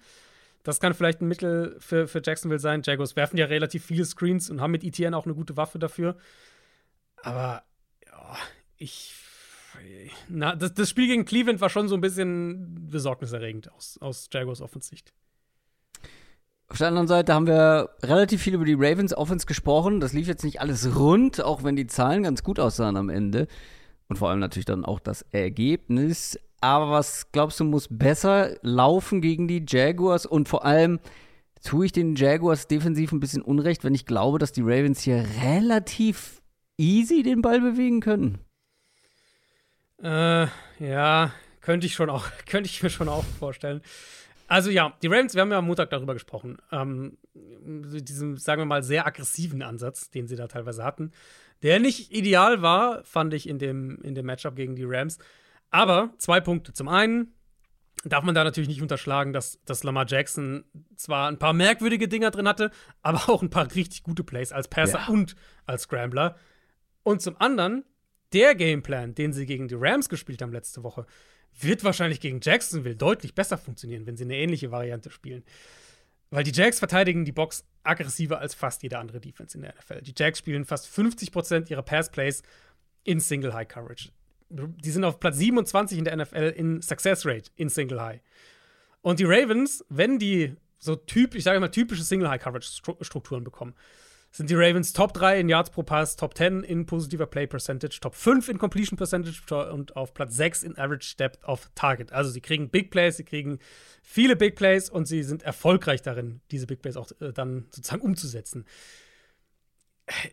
Das kann vielleicht ein Mittel für, für Jacksonville sein. Jaguars werfen ja relativ viele Screens und haben mit Etienne auch eine gute Waffe dafür. Aber ja, ich. Na, das, das, Spiel gegen Cleveland war schon so ein bisschen besorgniserregend aus, aus Jaguars Offensicht. Auf der anderen Seite haben wir relativ viel über die Ravens Offense gesprochen. Das lief jetzt nicht alles rund, auch wenn die Zahlen ganz gut aussahen am Ende. Und vor allem natürlich dann auch das Ergebnis. Aber was glaubst du, muss besser laufen gegen die Jaguars? Und vor allem tue ich den Jaguars defensiv ein bisschen Unrecht, wenn ich glaube, dass die Ravens hier relativ easy den Ball bewegen können? Äh, ja, könnte ich schon auch, könnte ich mir schon auch vorstellen. Also ja, die Ravens, wir haben ja am Montag darüber gesprochen, ähm, diesem, sagen wir mal, sehr aggressiven Ansatz, den sie da teilweise hatten, der nicht ideal war, fand ich in dem, in dem Matchup gegen die Rams. Aber zwei Punkte. Zum einen darf man da natürlich nicht unterschlagen, dass, dass Lamar Jackson zwar ein paar merkwürdige Dinger drin hatte, aber auch ein paar richtig gute Plays als Passer ja. und als Scrambler. Und zum anderen, der Gameplan, den sie gegen die Rams gespielt haben letzte Woche, wird wahrscheinlich gegen Jacksonville deutlich besser funktionieren, wenn sie eine ähnliche Variante spielen. Weil die Jacks verteidigen die Box aggressiver als fast jede andere Defense in der NFL. Die Jacks spielen fast 50% ihrer Pass-Plays in Single High Coverage. Die sind auf Platz 27 in der NFL in Success Rate in Single High. Und die Ravens, wenn die so typ, ich sage mal typische Single High Coverage Strukturen bekommen, sind die Ravens Top 3 in Yards pro Pass, Top 10 in positiver Play Percentage, Top 5 in Completion Percentage und auf Platz 6 in Average Depth of Target. Also sie kriegen Big Plays, sie kriegen viele Big Plays und sie sind erfolgreich darin, diese Big Plays auch äh, dann sozusagen umzusetzen.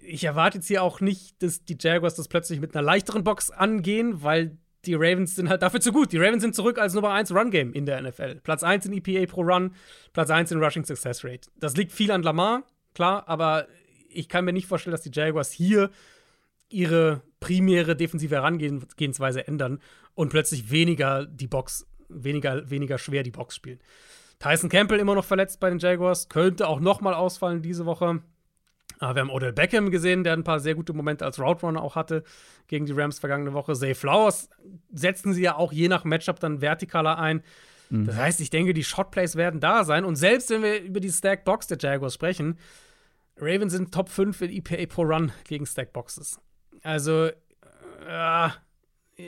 Ich erwarte jetzt hier auch nicht, dass die Jaguars das plötzlich mit einer leichteren Box angehen, weil die Ravens sind halt dafür zu gut. Die Ravens sind zurück als Nummer 1 Run Game in der NFL. Platz 1 in EPA pro Run, Platz 1 in Rushing Success Rate. Das liegt viel an Lamar, klar, aber ich kann mir nicht vorstellen, dass die Jaguars hier ihre primäre defensive Herangehensweise ändern und plötzlich weniger die Box, weniger, weniger schwer die Box spielen. Tyson Campbell immer noch verletzt bei den Jaguars, könnte auch noch mal ausfallen diese Woche. Aber wir haben Odell Beckham gesehen, der ein paar sehr gute Momente als Route Runner auch hatte gegen die Rams vergangene Woche. Zay Flowers setzen sie ja auch je nach Matchup dann vertikaler ein. Mhm. Das heißt, ich denke, die Shotplays werden da sein. Und selbst wenn wir über die Stack Box der Jaguars sprechen, Ravens sind Top 5 in EPA pro Run gegen Stackboxes. Also, äh,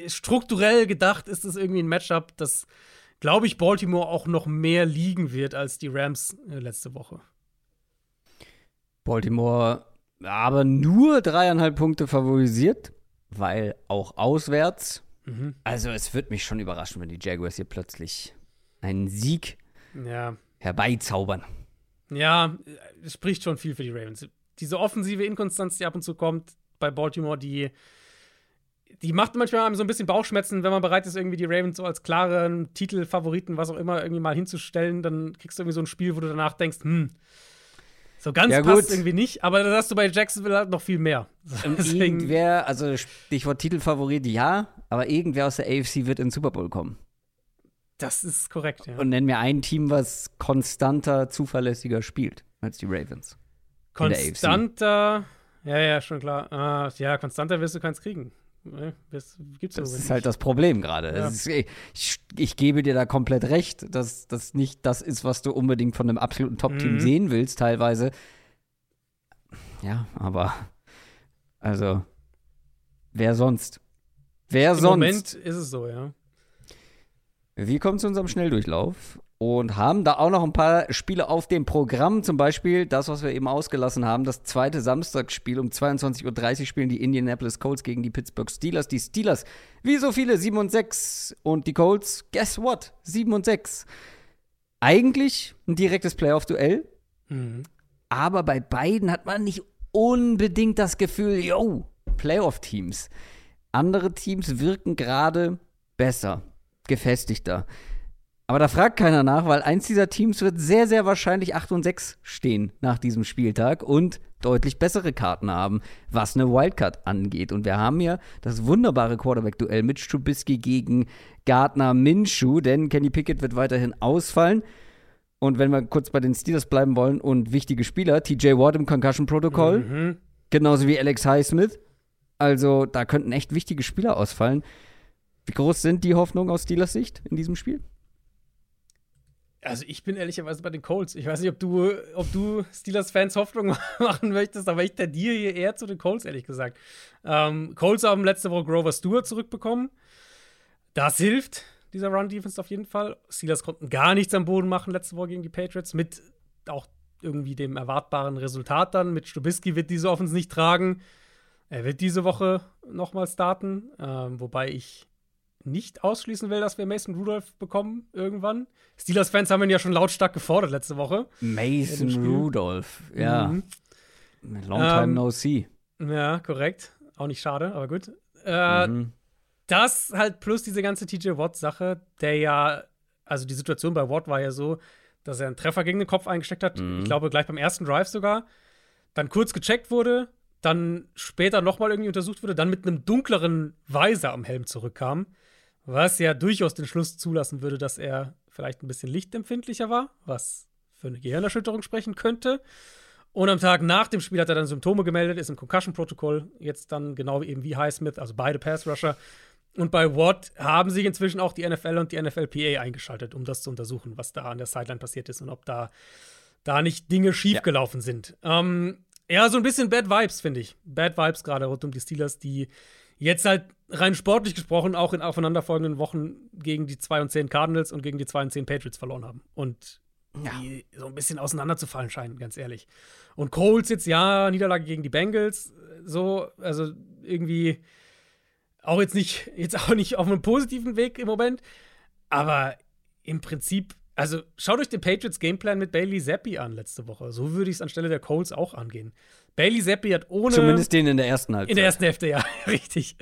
strukturell gedacht ist es irgendwie ein Matchup, das, glaube ich, Baltimore auch noch mehr liegen wird als die Rams äh, letzte Woche. Baltimore aber nur dreieinhalb Punkte favorisiert, weil auch auswärts. Mhm. Also, es wird mich schon überraschen, wenn die Jaguars hier plötzlich einen Sieg ja. herbeizaubern. Ja, es spricht schon viel für die Ravens. Diese offensive Inkonstanz, die ab und zu kommt bei Baltimore, die, die macht manchmal so ein bisschen Bauchschmerzen, wenn man bereit ist, irgendwie die Ravens so als klaren Titelfavoriten, was auch immer, irgendwie mal hinzustellen. Dann kriegst du irgendwie so ein Spiel, wo du danach denkst, hm, so ganz ja, passt irgendwie nicht, aber das hast du bei Jacksonville halt noch viel mehr. irgendwer, also Stichwort Titelfavorit, ja, aber irgendwer aus der AFC wird in den Super Bowl kommen. Das ist korrekt, ja. Und nenn mir ein Team, was konstanter, zuverlässiger spielt als die Ravens. Konstanter, ja, ja, schon klar. Uh, ja, konstanter wirst du keins kriegen. Das gibt's das ist nicht. halt das Problem gerade. Ja. Ich, ich, gebe dir da komplett recht, dass das nicht das ist, was du unbedingt von einem absoluten Top-Team mhm. sehen willst, teilweise. Ja, aber also wer sonst? Wer Im sonst? Im Moment ist es so, ja. Wir kommen zu unserem Schnelldurchlauf und haben da auch noch ein paar Spiele auf dem Programm. Zum Beispiel das, was wir eben ausgelassen haben, das zweite Samstagsspiel um 22.30 Uhr spielen die Indianapolis Colts gegen die Pittsburgh Steelers. Die Steelers, wie so viele, 7 und 6. Und die Colts, guess what? 7 und 6. Eigentlich ein direktes Playoff-Duell. Mhm. Aber bei beiden hat man nicht unbedingt das Gefühl, yo, Playoff-Teams. Andere Teams wirken gerade besser gefestigter. Aber da fragt keiner nach, weil eins dieser Teams wird sehr, sehr wahrscheinlich 8 und 6 stehen nach diesem Spieltag und deutlich bessere Karten haben, was eine Wildcard angeht. Und wir haben ja das wunderbare Quarterback-Duell mit Strubisky gegen Gardner Minshew, denn Kenny Pickett wird weiterhin ausfallen. Und wenn wir kurz bei den Steelers bleiben wollen und wichtige Spieler, TJ Watt im Concussion-Protokoll, mhm. genauso wie Alex Highsmith. Also da könnten echt wichtige Spieler ausfallen. Wie groß sind die Hoffnungen aus Steelers Sicht in diesem Spiel? Also ich bin ehrlicherweise bei den Colts. Ich weiß nicht, ob du, ob du Steelers-Fans Hoffnung machen möchtest, aber ich tendiere hier eher zu den Colts, ehrlich gesagt. Ähm, Colts haben letzte Woche Grover Stewart zurückbekommen. Das hilft dieser Run-Defense auf jeden Fall. Steelers konnten gar nichts am Boden machen letzte Woche gegen die Patriots, mit auch irgendwie dem erwartbaren Resultat dann. Mit Stubisky wird diese Offense nicht tragen. Er wird diese Woche nochmal starten, ähm, wobei ich nicht ausschließen will, dass wir Mason Rudolph bekommen irgendwann. Steelers-Fans haben ihn ja schon lautstark gefordert letzte Woche. Mason Rudolph, ja. Mhm. Long time ähm, no see. Ja, korrekt. Auch nicht schade, aber gut. Äh, mhm. Das halt plus diese ganze TJ Watt-Sache, der ja Also die Situation bei Watt war ja so, dass er einen Treffer gegen den Kopf eingesteckt hat. Mhm. Ich glaube, gleich beim ersten Drive sogar. Dann kurz gecheckt wurde, dann später nochmal irgendwie untersucht wurde, dann mit einem dunkleren Weiser am Helm zurückkam. Was ja durchaus den Schluss zulassen würde, dass er vielleicht ein bisschen lichtempfindlicher war, was für eine Gehirnerschütterung sprechen könnte. Und am Tag nach dem Spiel hat er dann Symptome gemeldet, ist im Concussion-Protokoll, jetzt dann genau eben wie Highsmith, also beide Pass-Rusher. Und bei Watt haben sich inzwischen auch die NFL und die NFLPA eingeschaltet, um das zu untersuchen, was da an der Sideline passiert ist und ob da, da nicht Dinge schiefgelaufen ja. sind. Ähm, ja, so ein bisschen Bad Vibes, finde ich. Bad Vibes gerade rund um die Steelers, die jetzt halt rein sportlich gesprochen auch in aufeinanderfolgenden Wochen gegen die 2 und 10 Cardinals und gegen die 2 und 10 Patriots verloren haben. Und ja. die so ein bisschen auseinanderzufallen scheinen, ganz ehrlich. Und Coles jetzt, ja, Niederlage gegen die Bengals, so, also irgendwie auch jetzt nicht, jetzt auch nicht auf einem positiven Weg im Moment, aber im Prinzip, also schaut euch den Patriots Gameplan mit Bailey Zappi an letzte Woche. So würde ich es anstelle der Coles auch angehen. Bailey Zappi hat ohne. Zumindest den in der ersten Halbzeit. In der ersten Hälfte, ja, richtig.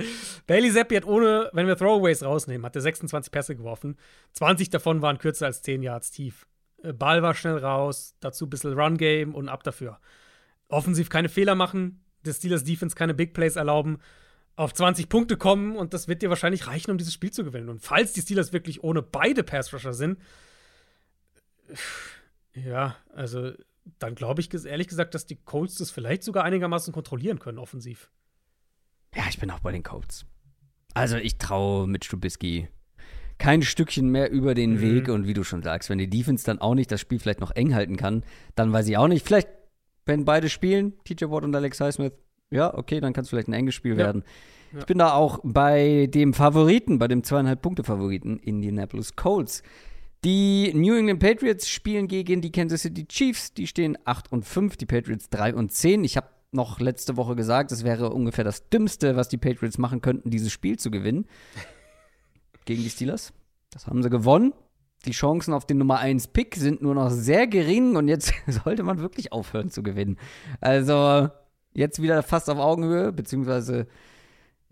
Bailey Zappi hat ohne, wenn wir Throwaways rausnehmen, hat er 26 Pässe geworfen. 20 davon waren kürzer als 10 Yards tief. Äh, Ball war schnell raus, dazu ein bisschen Run-Game und ab dafür. Offensiv keine Fehler machen, des Steelers Defense keine Big Plays erlauben, auf 20 Punkte kommen und das wird dir wahrscheinlich reichen, um dieses Spiel zu gewinnen. Und falls die Steelers wirklich ohne beide Pass-Rusher sind, ja, also dann glaube ich ehrlich gesagt, dass die Colts das vielleicht sogar einigermaßen kontrollieren können, offensiv. Ja, ich bin auch bei den Colts. Also ich traue mit Stubisky kein Stückchen mehr über den mhm. Weg und wie du schon sagst, wenn die Defense dann auch nicht das Spiel vielleicht noch eng halten kann, dann weiß ich auch nicht. Vielleicht, wenn beide spielen, TJ Watt und Alex Highsmith, ja, okay, dann kann es vielleicht ein enges Spiel ja. werden. Ja. Ich bin da auch bei dem Favoriten, bei dem zweieinhalb Punkte Favoriten Indianapolis Colts. Die New England Patriots spielen gegen die Kansas City Chiefs. Die stehen 8 und 5, die Patriots 3 und 10. Ich habe noch letzte Woche gesagt, es wäre ungefähr das Dümmste, was die Patriots machen könnten, dieses Spiel zu gewinnen. gegen die Steelers. Das haben sie gewonnen. Die Chancen auf den Nummer 1 Pick sind nur noch sehr gering und jetzt sollte man wirklich aufhören zu gewinnen. Also jetzt wieder fast auf Augenhöhe, beziehungsweise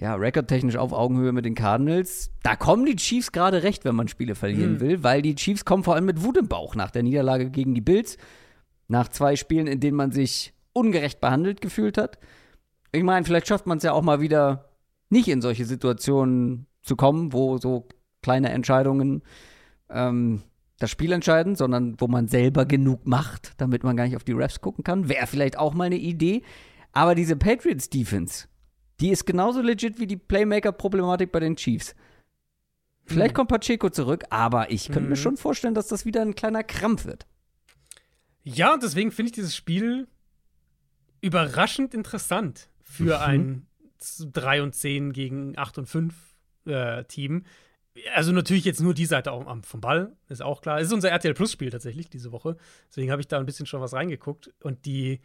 ja, rekordtechnisch auf Augenhöhe mit den Cardinals. Da kommen die Chiefs gerade recht, wenn man Spiele verlieren mhm. will, weil die Chiefs kommen vor allem mit Wut im Bauch nach der Niederlage gegen die Bills. Nach zwei Spielen, in denen man sich ungerecht behandelt gefühlt hat. Ich meine, vielleicht schafft man es ja auch mal wieder nicht in solche Situationen zu kommen, wo so kleine Entscheidungen ähm, das Spiel entscheiden, sondern wo man selber genug macht, damit man gar nicht auf die Refs gucken kann. Wäre vielleicht auch mal eine Idee. Aber diese Patriots Defense, die ist genauso legit wie die Playmaker-Problematik bei den Chiefs. Vielleicht mhm. kommt Pacheco zurück, aber ich könnte mhm. mir schon vorstellen, dass das wieder ein kleiner Krampf wird. Ja, und deswegen finde ich dieses Spiel überraschend interessant für mhm. ein 3 und 10 gegen 8 und 5 äh, Team. Also natürlich jetzt nur die Seite auch vom Ball, ist auch klar. Es ist unser RTL Plus Spiel tatsächlich diese Woche. Deswegen habe ich da ein bisschen schon was reingeguckt. Und die,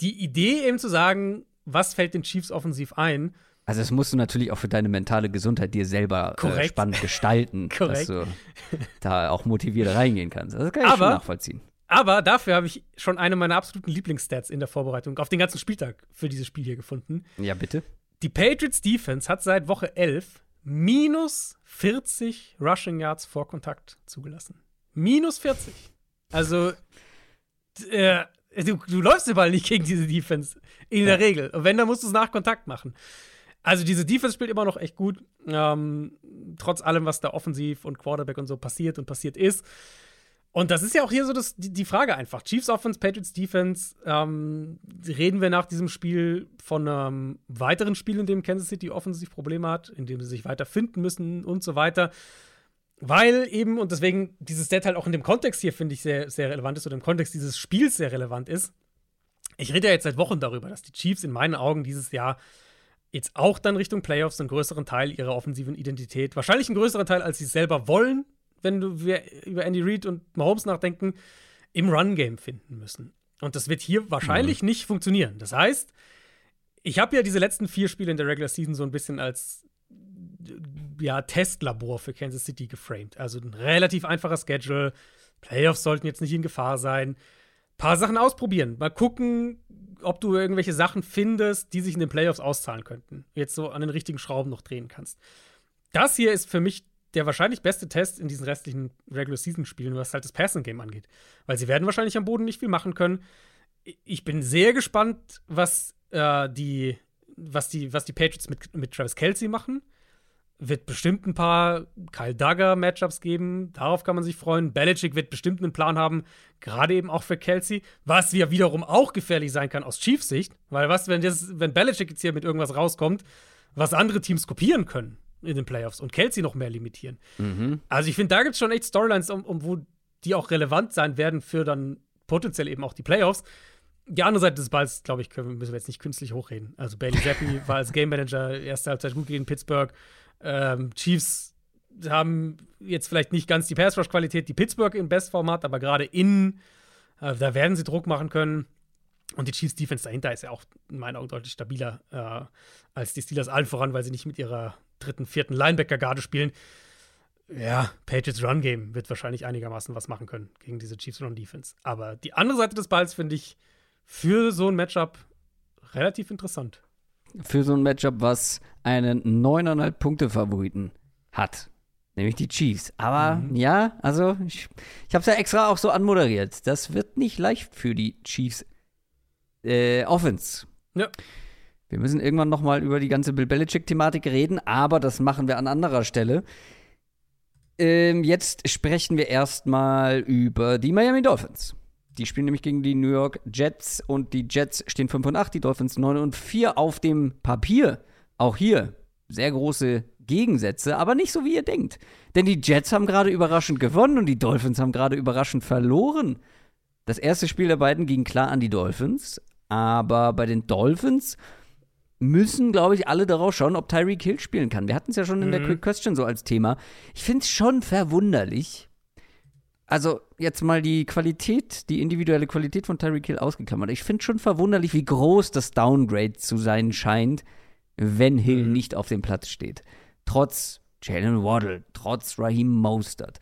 die Idee eben zu sagen, was fällt den Chiefs offensiv ein? Also das musst du natürlich auch für deine mentale Gesundheit dir selber äh, spannend gestalten, dass du da auch motiviert reingehen kannst. Das kann ich aber, schon nachvollziehen. Aber dafür habe ich schon eine meiner absoluten Lieblingsstats in der Vorbereitung auf den ganzen Spieltag für dieses Spiel hier gefunden. Ja, bitte. Die Patriots Defense hat seit Woche 11 minus 40 Rushing Yards vor Kontakt zugelassen. Minus 40. Also, äh, du, du läufst den Ball nicht gegen diese Defense. In der Regel. Und wenn, dann musst du es nach Kontakt machen. Also, diese Defense spielt immer noch echt gut. Ähm, trotz allem, was da offensiv und Quarterback und so passiert und passiert ist. Und das ist ja auch hier so das, die, die Frage einfach. Chiefs Offense, Patriots Defense. Ähm, reden wir nach diesem Spiel von einem weiteren Spiel, in dem Kansas City offensiv Probleme hat, in dem sie sich weiter finden müssen und so weiter. Weil eben, und deswegen dieses Stat halt auch in dem Kontext hier, finde ich, sehr, sehr relevant ist oder im Kontext dieses Spiels sehr relevant ist. Ich rede ja jetzt seit Wochen darüber, dass die Chiefs in meinen Augen dieses Jahr jetzt auch dann Richtung Playoffs einen größeren Teil ihrer offensiven Identität, wahrscheinlich einen größeren Teil, als sie selber wollen, wenn du über Andy Reid und Mahomes nachdenken, im Run-Game finden müssen. Und das wird hier wahrscheinlich mhm. nicht funktionieren. Das heißt, ich habe ja diese letzten vier Spiele in der Regular Season so ein bisschen als ja, Testlabor für Kansas City geframed. Also ein relativ einfacher Schedule. Playoffs sollten jetzt nicht in Gefahr sein. Paar Sachen ausprobieren. Mal gucken, ob du irgendwelche Sachen findest, die sich in den Playoffs auszahlen könnten. Jetzt so an den richtigen Schrauben noch drehen kannst. Das hier ist für mich der wahrscheinlich beste Test in diesen restlichen Regular Season Spielen, was halt das Passing Game angeht. Weil sie werden wahrscheinlich am Boden nicht viel machen können. Ich bin sehr gespannt, was äh, die, was die, was die Patriots mit, mit Travis Kelsey machen. Wird bestimmt ein paar Kyle Duggar Matchups geben. Darauf kann man sich freuen. Belichick wird bestimmt einen Plan haben, gerade eben auch für Kelsey. Was ja wiederum auch gefährlich sein kann aus Chiefs Sicht. Weil was, wenn, das, wenn Belichick jetzt hier mit irgendwas rauskommt, was andere Teams kopieren können in den Playoffs und Kelsey noch mehr limitieren. Mhm. Also ich finde, da gibt es schon echt Storylines, um, um, wo die auch relevant sein werden für dann potenziell eben auch die Playoffs. Die andere Seite des Balls, glaube ich, können, müssen wir jetzt nicht künstlich hochreden. Also Bailey Zappi war als Game Manager erste Halbzeit gut gegen Pittsburgh. Ähm, Chiefs haben jetzt vielleicht nicht ganz die Pass Rush Qualität, die Pittsburgh in Bestform hat, aber gerade innen, äh, da werden sie Druck machen können. Und die Chiefs Defense dahinter ist ja auch in meinen Augen deutlich stabiler äh, als die Steelers allen voran, weil sie nicht mit ihrer dritten, vierten Linebacker-Garde spielen. Ja, Patriots Run Game wird wahrscheinlich einigermaßen was machen können gegen diese Chiefs Run Defense. Aber die andere Seite des Balls finde ich für so ein Matchup relativ interessant. Für so ein Matchup, was einen 9,5 Punkte Favoriten hat. Nämlich die Chiefs. Aber mhm. ja, also ich, ich habe es ja extra auch so anmoderiert. Das wird nicht leicht für die Chiefs äh, Offense. Ja. Wir müssen irgendwann noch mal über die ganze Bill Belichick-Thematik reden, aber das machen wir an anderer Stelle. Ähm, jetzt sprechen wir erstmal über die Miami Dolphins. Die spielen nämlich gegen die New York Jets und die Jets stehen 5 und 8, die Dolphins 9 und 4 auf dem Papier. Auch hier sehr große Gegensätze, aber nicht so, wie ihr denkt. Denn die Jets haben gerade überraschend gewonnen und die Dolphins haben gerade überraschend verloren. Das erste Spiel der beiden ging klar an die Dolphins, aber bei den Dolphins müssen, glaube ich, alle darauf schauen, ob Tyreek Hill spielen kann. Wir hatten es ja schon in mhm. der Quick Question so als Thema. Ich finde es schon verwunderlich. Also, jetzt mal die Qualität, die individuelle Qualität von Tyreek Hill ausgeklammert. Ich finde schon verwunderlich, wie groß das Downgrade zu sein scheint, wenn Hill mhm. nicht auf dem Platz steht. Trotz Jalen Waddle, trotz Raheem Mostert.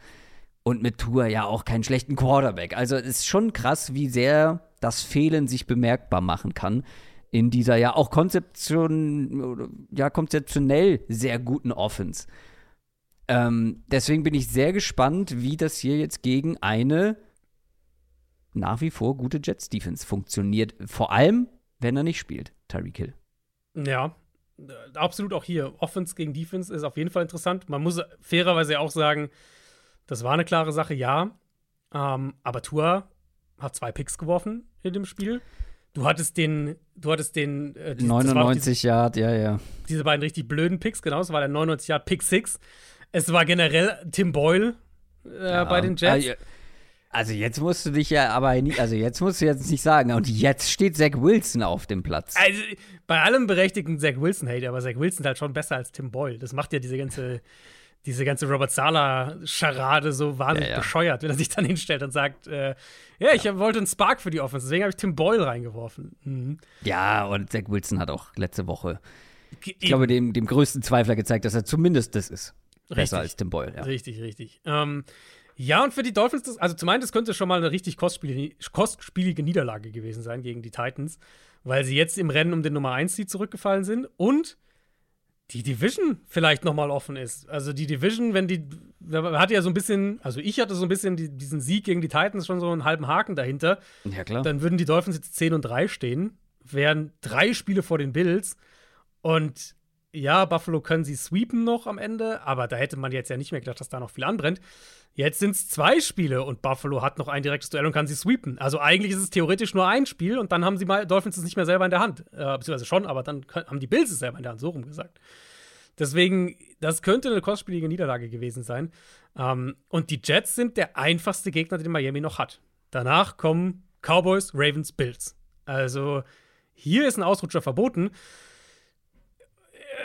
Und mit Tour ja auch keinen schlechten Quarterback. Also, es ist schon krass, wie sehr das Fehlen sich bemerkbar machen kann in dieser ja auch Konzeption, ja, konzeptionell sehr guten Offense. Ähm, deswegen bin ich sehr gespannt, wie das hier jetzt gegen eine nach wie vor gute Jets-Defense funktioniert. Vor allem, wenn er nicht spielt, Tyreek Hill. Ja, absolut auch hier. Offense gegen Defense ist auf jeden Fall interessant. Man muss fairerweise auch sagen, das war eine klare Sache, ja. Ähm, aber Tua hat zwei Picks geworfen in dem Spiel. Du hattest den, du hattest den äh, diese, 99 Yard, ja, ja. Diese beiden richtig blöden Picks, genau, es war der 99 Yard Pick 6. Es war generell Tim Boyle äh, ja. bei den Jets. Also jetzt musst du dich ja aber nie, also jetzt musst du jetzt nicht sagen, und jetzt steht Zach Wilson auf dem Platz. Also bei allem berechtigten Zach Wilson Hate, aber Zach Wilson ist halt schon besser als Tim Boyle. Das macht ja diese ganze diese ganze Robert Sala-Scharade so wahnsinnig ja, ja. bescheuert, wenn er sich dann hinstellt und sagt, äh, ja, ich ja. wollte einen Spark für die Offense, deswegen habe ich Tim Boyle reingeworfen. Mhm. Ja, und Zach Wilson hat auch letzte Woche, ich glaube, dem, dem größten Zweifler gezeigt, dass er zumindest das ist. Richtig. Besser als Tim Boyle, ja. Richtig, richtig. Ähm, ja, und für die Dolphins, das, also zum einen, das könnte schon mal eine richtig kostspielige, kostspielige Niederlage gewesen sein gegen die Titans, weil sie jetzt im Rennen um den Nummer 1 Seed zurückgefallen sind und die Division vielleicht nochmal offen ist. Also die Division, wenn die, man hatte ja so ein bisschen, also ich hatte so ein bisschen die, diesen Sieg gegen die Titans schon so einen halben Haken dahinter. Ja, klar. Dann würden die Dolphins jetzt 10 und 3 stehen, wären drei Spiele vor den Bills. Und ja, Buffalo können sie sweepen noch am Ende, aber da hätte man jetzt ja nicht mehr gedacht, dass da noch viel anbrennt. Jetzt sind es zwei Spiele und Buffalo hat noch ein direktes Duell und kann sie sweepen. Also eigentlich ist es theoretisch nur ein Spiel und dann haben sie mal Dolphins es nicht mehr selber in der Hand. Äh, beziehungsweise schon, aber dann haben die Bills es selber in der Hand, so rum gesagt. Deswegen, das könnte eine kostspielige Niederlage gewesen sein. Ähm, und die Jets sind der einfachste Gegner, den Miami noch hat. Danach kommen Cowboys, Ravens, Bills. Also hier ist ein Ausrutscher verboten.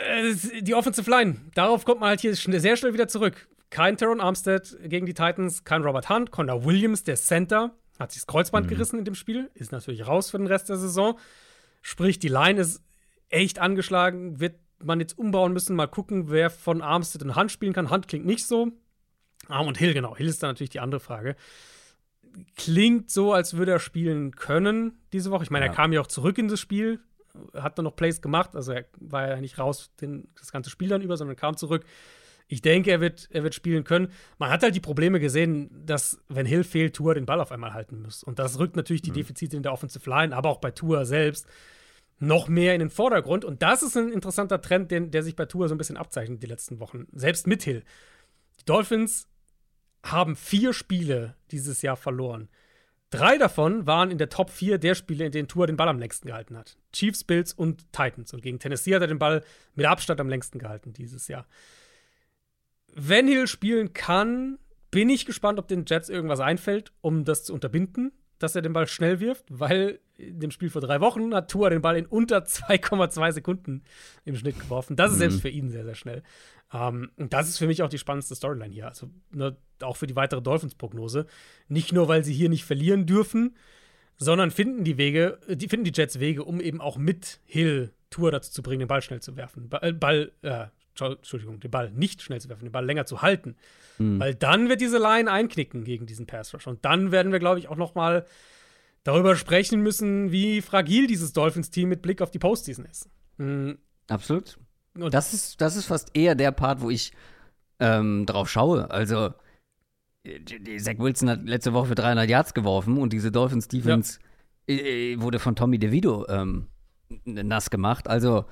Äh, die Offensive Line, darauf kommt man halt hier sehr schnell wieder zurück. Kein Teron Armstead gegen die Titans, kein Robert Hunt, Connor Williams, der Center, hat sich das Kreuzband mhm. gerissen in dem Spiel, ist natürlich raus für den Rest der Saison. Sprich, die Line ist echt angeschlagen, wird man jetzt umbauen müssen. Mal gucken, wer von Armstead und Hunt spielen kann. Hunt klingt nicht so. Arm und Hill, genau. Hill ist dann natürlich die andere Frage. Klingt so, als würde er spielen können diese Woche. Ich meine, ja. er kam ja auch zurück in das Spiel, hat dann noch Plays gemacht. Also er war ja nicht raus den, das ganze Spiel dann über, sondern kam zurück Ich denke, er wird, er wird spielen können. Man hat halt die Probleme gesehen, dass, wenn Hill fehlt, Tour den Ball auf einmal halten muss. Und das rückt natürlich die mhm. Defizite in der Offensive Line, aber auch bei Tour selbst noch mehr in den Vordergrund. Und das ist ein interessanter Trend, den, der sich bei Tour so ein bisschen abzeichnet die letzten Wochen. Selbst mit Hill. Die Dolphins haben vier Spiele dieses Jahr verloren. Drei davon waren in der Top 4 der Spiele, in denen Tour den Ball am längsten gehalten hat. Chiefs, Bills und Titans. Und gegen Tennessee hat er den Ball mit Abstand am längsten gehalten dieses Jahr wenn Hill spielen kann, bin ich gespannt, ob den Jets irgendwas einfällt, um das zu unterbinden, dass er den Ball schnell wirft, weil in dem Spiel vor drei Wochen hat Tua den Ball in unter 2,2 Sekunden im Schnitt geworfen. Das ist mhm. selbst für ihn sehr, sehr schnell. Um, ähm, und das ist für mich auch die spannendste Storyline hier. Also ne, auch für die weitere Dolphins-Prognose. Nicht nur, weil sie hier nicht verlieren dürfen, sondern finden die Wege, die finden die Jets Wege, um eben auch mit Hill Tour dazu zu bringen, den Ball schnell zu werfen. Ball, Ball äh, Entschuldigung, den Ball nicht schnell zu werfen, den Ball länger zu halten. Mhm. Weil dann wird diese Line einknicken gegen diesen Pass Rush. Und dann werden wir, glaube ich, auch noch mal darüber sprechen müssen, wie fragil dieses Dolphins-Team mit Blick auf die Postseason ist. Mhm. Absolut. Und das ist, das ist fast eher der Part, wo ich ähm, drauf schaue. Also, Zach Wilson hat letzte Woche für 300 Yards geworfen und diese Dolphins-Defense ja. Äh, äh, wurde von Tommy DeVito ähm, nass gemacht. Also,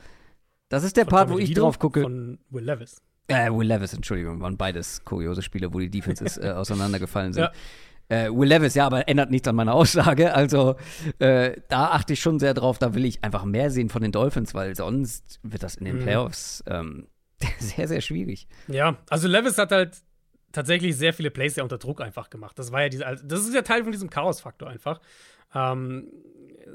das ist der von Part, Tommy wo ich drauf gucke. Von Will Levis. Äh, Will Levis, Entschuldigung, waren beides kuriose Spiele, wo die Defenses äh, auseinandergefallen sind. Ja. Äh, Will Levis, ja, aber ändert nichts an meiner Aussage. Also äh, da achte ich schon sehr drauf. Da will ich einfach mehr sehen von den Dolphins, weil sonst wird das in den mhm. Playoffs ähm, sehr, sehr schwierig. Ja, also Levis hat halt tatsächlich sehr viele Plays ja unter Druck einfach gemacht. Das war ja diese, also das ist ja Teil von diesem Chaos-Faktor einfach. Ähm,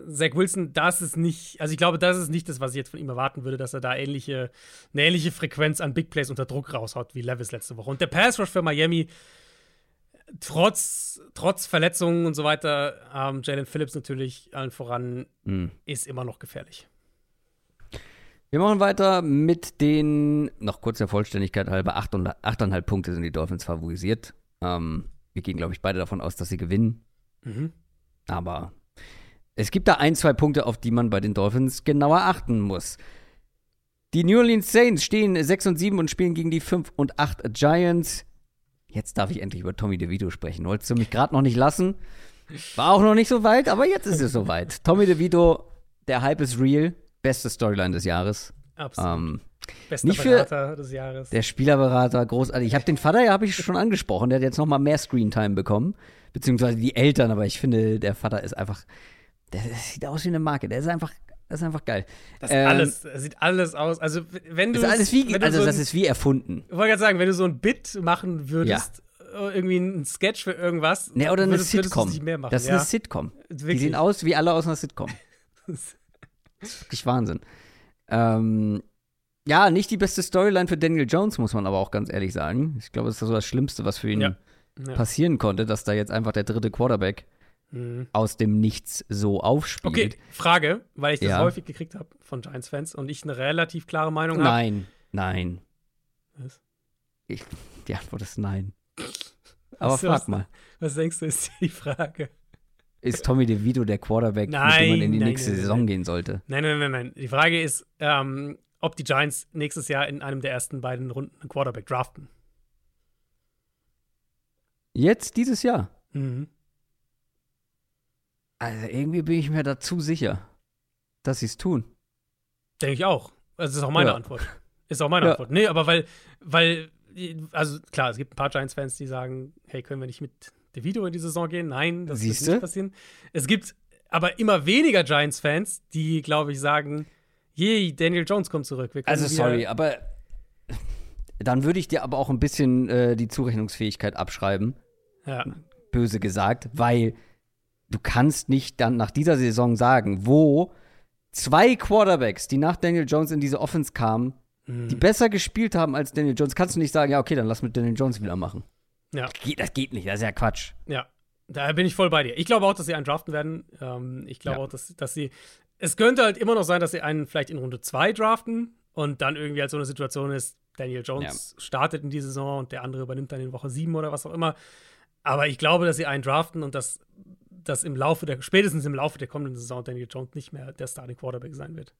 Zach Wilson, das ist nicht, also ich glaube, das ist nicht das, was ich jetzt von ihm erwarten würde, dass er da ähnliche, eine ähnliche Frequenz an Big Plays unter Druck raushaut wie Levis letzte Woche. Und der Pass Rush für Miami, trotz, trotz Verletzungen und so weiter, ähm, Jalen Phillips natürlich allen voran, mhm. ist immer noch gefährlich. Wir machen weiter mit den, noch kurz der Vollständigkeit halber, 8,5 Punkte sind die Dolphins favorisiert. Ähm, wir gehen, glaube ich, beide davon aus, dass sie gewinnen. Mhm. Aber es gibt da ein, zwei Punkte, auf die man bei den Dolphins genauer achten muss. Die New Orleans Saints stehen 6 und 7 und spielen gegen die 5 und 8 Giants. Jetzt darf ich endlich über Tommy DeVito sprechen. Wolltest du mich gerade noch nicht lassen? War auch noch nicht so weit, aber jetzt ist es soweit. Tommy DeVito, der Hype ist real. Beste Storyline des Jahres. Absolut. Ähm, Bester nicht Berater des Jahres. Der Spielerberater, großartig. Ich habe den Vater ja, habe ich schon angesprochen. Der hat jetzt noch mal mehr Screentime bekommen. Beziehungsweise die Eltern, aber ich finde, der Vater ist einfach der, sieht aus wie eine Marke. Der ist einfach, das ist einfach geil. Das ähm, alles, das sieht alles aus. Also wenn du, ist alles wie, also so das ist wie erfunden. Ich wollte gerade sagen, wenn du so ein Bit machen würdest, ja. Äh, irgendwie ein Sketch für irgendwas, nee, oder eine würdest, Sitcom. Würdest mehr machen. Das ist ja. eine Sitcom. Wirklich? Die sehen aus wie alle aus einer Sitcom. das ist wirklich Wahnsinn. Ähm, ja, nicht die beste Storyline für Daniel Jones, muss man aber auch ganz ehrlich sagen. Ich glaube, das ist so das Schlimmste, was für ihn ja. passieren konnte, dass da jetzt einfach der dritte Quarterback mhm. aus dem Nichts so aufspielt. Okay, Frage, weil ich das ja. häufig gekriegt habe von Giants-Fans und ich eine relativ klare Meinung habe. Nein, nein. Was? Ich, die Antwort ist nein. Aber was, frag mal. Was denkst du, ist die Frage? Ist Tommy DeVito der Quarterback, nein, mit dem man in die nein, nächste nein, Saison gehen sollte? Nein, nein, nein, nein. Die Frage ist, ähm, ob die Giants nächstes Jahr in einem der ersten beiden Runden einen Quarterback draften. Jetzt, dieses Jahr? Mhm. Also irgendwie bin ich mir dazu sicher, dass sie es tun. Denke ich auch. Also, das ist auch meine ja. Antwort. Ist auch meine ja. Antwort. Nee, aber weil, weil, also klar, es gibt ein paar Giants-Fans, die sagen, hey, können wir nicht mit DeVito in die Saison gehen? Nein, das Siehste? wird nicht passieren. Es gibt aber immer weniger Giants-Fans, die, glaube ich, sagen, je, Daniel Jones kommt zurück. also sorry, aber dann würde ich dir aber auch ein bisschen äh, die Zurechnungsfähigkeit abschreiben. Ja. Böse gesagt, weil du kannst nicht dann nach dieser Saison sagen, wo zwei Quarterbacks, die nach Daniel Jones in diese Offense kamen, mhm. die besser gespielt haben als Daniel Jones, kannst du nicht sagen, ja, okay, dann lass mit Daniel Jones wieder machen. Ja. Das geht nicht, das ist ja Quatsch. Ja, da bin ich voll bei dir. Ich glaube auch, dass sie einen draften werden. Ähm, ich glaube ja. auch, dass, dass sie. Es könnte halt immer noch sein, dass sie einen vielleicht in Runde 2 draften und dann irgendwie halt so eine Situation ist, Daniel Jones ja. startet in die Saison und der andere übernimmt dann in Woche 7 oder was auch immer. Aber ich glaube, dass sie einen draften und dass dass im Laufe der, spätestens im Laufe der kommenden Saison Daniel Jones nicht mehr der Starting Quarterback sein wird.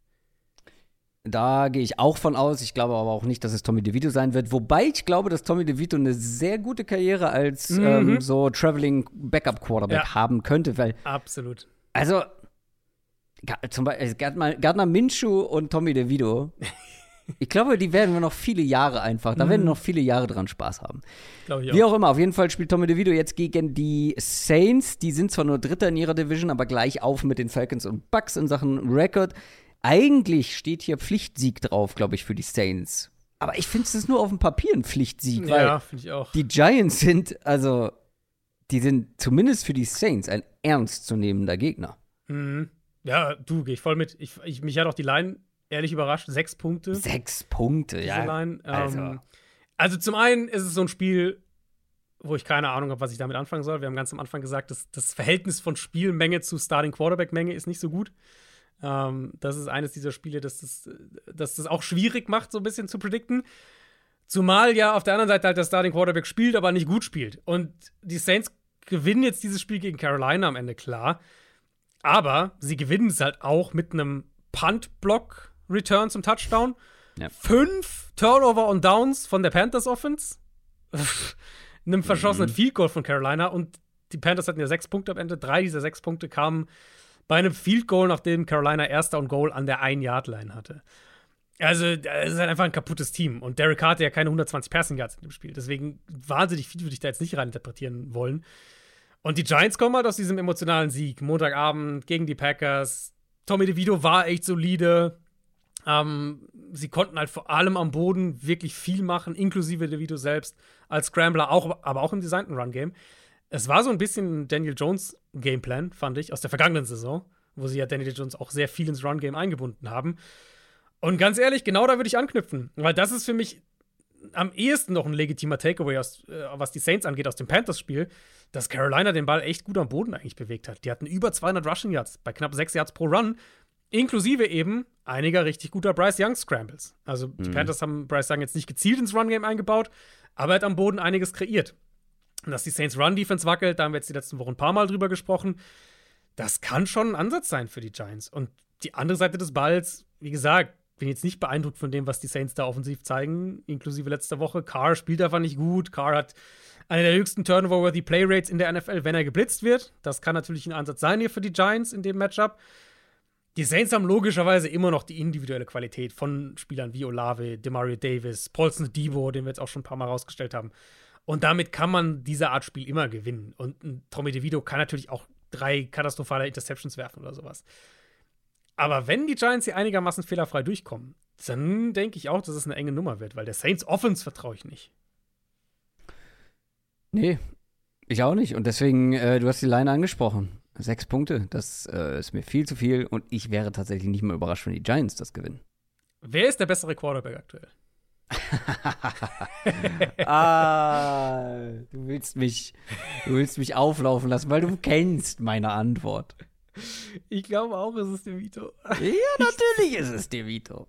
Da gehe ich auch von aus. Ich glaube aber auch nicht, dass es Tommy DeVito sein wird. Wobei ich glaube, dass Tommy DeVito eine sehr gute Karriere als Mhm. ähm, so Traveling Backup Quarterback Ja. haben könnte, weil Absolut. also zum Beispiel Gardner, Gardner Minshew und Tommy DeVito. Ich glaube, die werden wir noch viele Jahre einfach. Da werden wir noch viele Jahre dran Spaß haben. Ich Wie auch. auch immer, auf jeden Fall spielt Tommy DeVito jetzt gegen die Saints. Die sind zwar nur Dritter in ihrer Division, aber gleich auf mit den Falcons und Bucks in Sachen Record. Eigentlich steht hier Pflichtsieg drauf, glaube ich, für die Saints. Aber ich finde, es ist nur auf dem Papier ein Pflichtsieg, weil Ja, finde ich auch. die Giants sind, also, die sind zumindest für die Saints ein ernstzunehmender Gegner. Mhm. Ja, du, gehe ich voll mit. Ich, ich, mich hat auch die Line ehrlich überrascht. Sechs Punkte. Sechs Punkte, diese ja. Line. also. Ähm, also zum einen ist es so ein Spiel, wo ich keine Ahnung habe, was ich damit anfangen soll. Wir haben ganz am Anfang gesagt, dass das Verhältnis von Spielmenge zu Starting Quarterback Menge ist nicht so gut. Ähm, das ist eines dieser Spiele, das das, das das auch schwierig macht, so ein bisschen zu predikten. Zumal ja auf der anderen Seite halt der Starting Quarterback spielt, aber nicht gut spielt. Und die Saints gewinnen jetzt dieses Spiel gegen Carolina am Ende, klar. Aber sie gewinnen es halt auch mit einem Punt-Block-Return zum Touchdown. Ja. Fünf Turnover und Downs von der Panthers Offense. einem verschossenen Field Goal von Carolina. Und die Panthers hatten ja sechs Punkte am Ende. Drei dieser sechs Punkte kamen bei einem Field Goal, nachdem Carolina erster und Goal an der Ein-Yard-Line hatte. Also, es ist halt einfach ein kaputtes Team. Und Derek Carr hatte ja keine 120 Passing Yards in dem Spiel. Deswegen wahnsinnig viel würde ich da jetzt nicht reininterpretieren wollen. Und die Giants kommen halt aus diesem emotionalen Sieg. Montagabend gegen die Packers. Tommy DeVito war echt solide. Ähm, sie konnten halt vor allem am Boden wirklich viel machen, inklusive DeVito selbst als Scrambler, auch, aber auch im designten Run-Game. Es war so ein bisschen Daniel Jones Gameplan, fand ich, aus der vergangenen Saison, wo sie ja Daniel Jones auch sehr viel ins Run-Game eingebunden haben. Und ganz ehrlich, genau da würde ich anknüpfen, weil das ist für mich am ehesten noch ein legitimer Takeaway, aus, äh, was die Saints angeht, aus dem Panthers-Spiel, dass Carolina den Ball echt gut am Boden eigentlich bewegt hat. Die hatten über 200 Rushing Yards bei knapp 6 Yards pro Run, inklusive eben einiger richtig guter Bryce Young Scrambles. Also die Panthers haben Bryce Young jetzt nicht gezielt ins Run-Game eingebaut, aber er hat am Boden einiges kreiert. Dass die Saints Run-Defense wackelt, da haben wir jetzt die letzten Wochen ein paar Mal drüber gesprochen. Das kann schon ein Ansatz sein für die Giants. Und die andere Seite des Balls, wie gesagt, bin jetzt nicht beeindruckt von dem, was die Saints da offensiv zeigen, inklusive letzter Woche. Carr spielt einfach nicht gut. Carr hat eine der höchsten Turnover-worthy Playrates in der NFL, wenn er geblitzt wird. Das kann natürlich ein Ansatz sein hier für die Giants in dem Matchup. Die Saints haben logischerweise immer noch die individuelle Qualität von Spielern wie Olave, Demario Davis, Paulson Debo, den wir jetzt auch schon ein paar Mal rausgestellt haben. Und damit kann man diese Art Spiel immer gewinnen. Und ein Tommy DeVito kann natürlich auch drei katastrophale Interceptions werfen oder sowas. Aber wenn die Giants hier einigermaßen fehlerfrei durchkommen, dann denke ich auch, dass es eine enge Nummer wird, weil der Saints Offense vertraue ich nicht. Nee, ich auch nicht. Und deswegen, äh, du hast die Line angesprochen. Sechs Punkte, das äh, ist mir viel zu viel. Und ich wäre tatsächlich nicht mehr überrascht, wenn die Giants das gewinnen. Wer ist der bessere Quarterback aktuell? ah, du willst mich, du willst mich auflaufen lassen, weil du kennst meine Antwort. Ich glaube auch, es ist der Vito. Ja, natürlich ist es DeVito.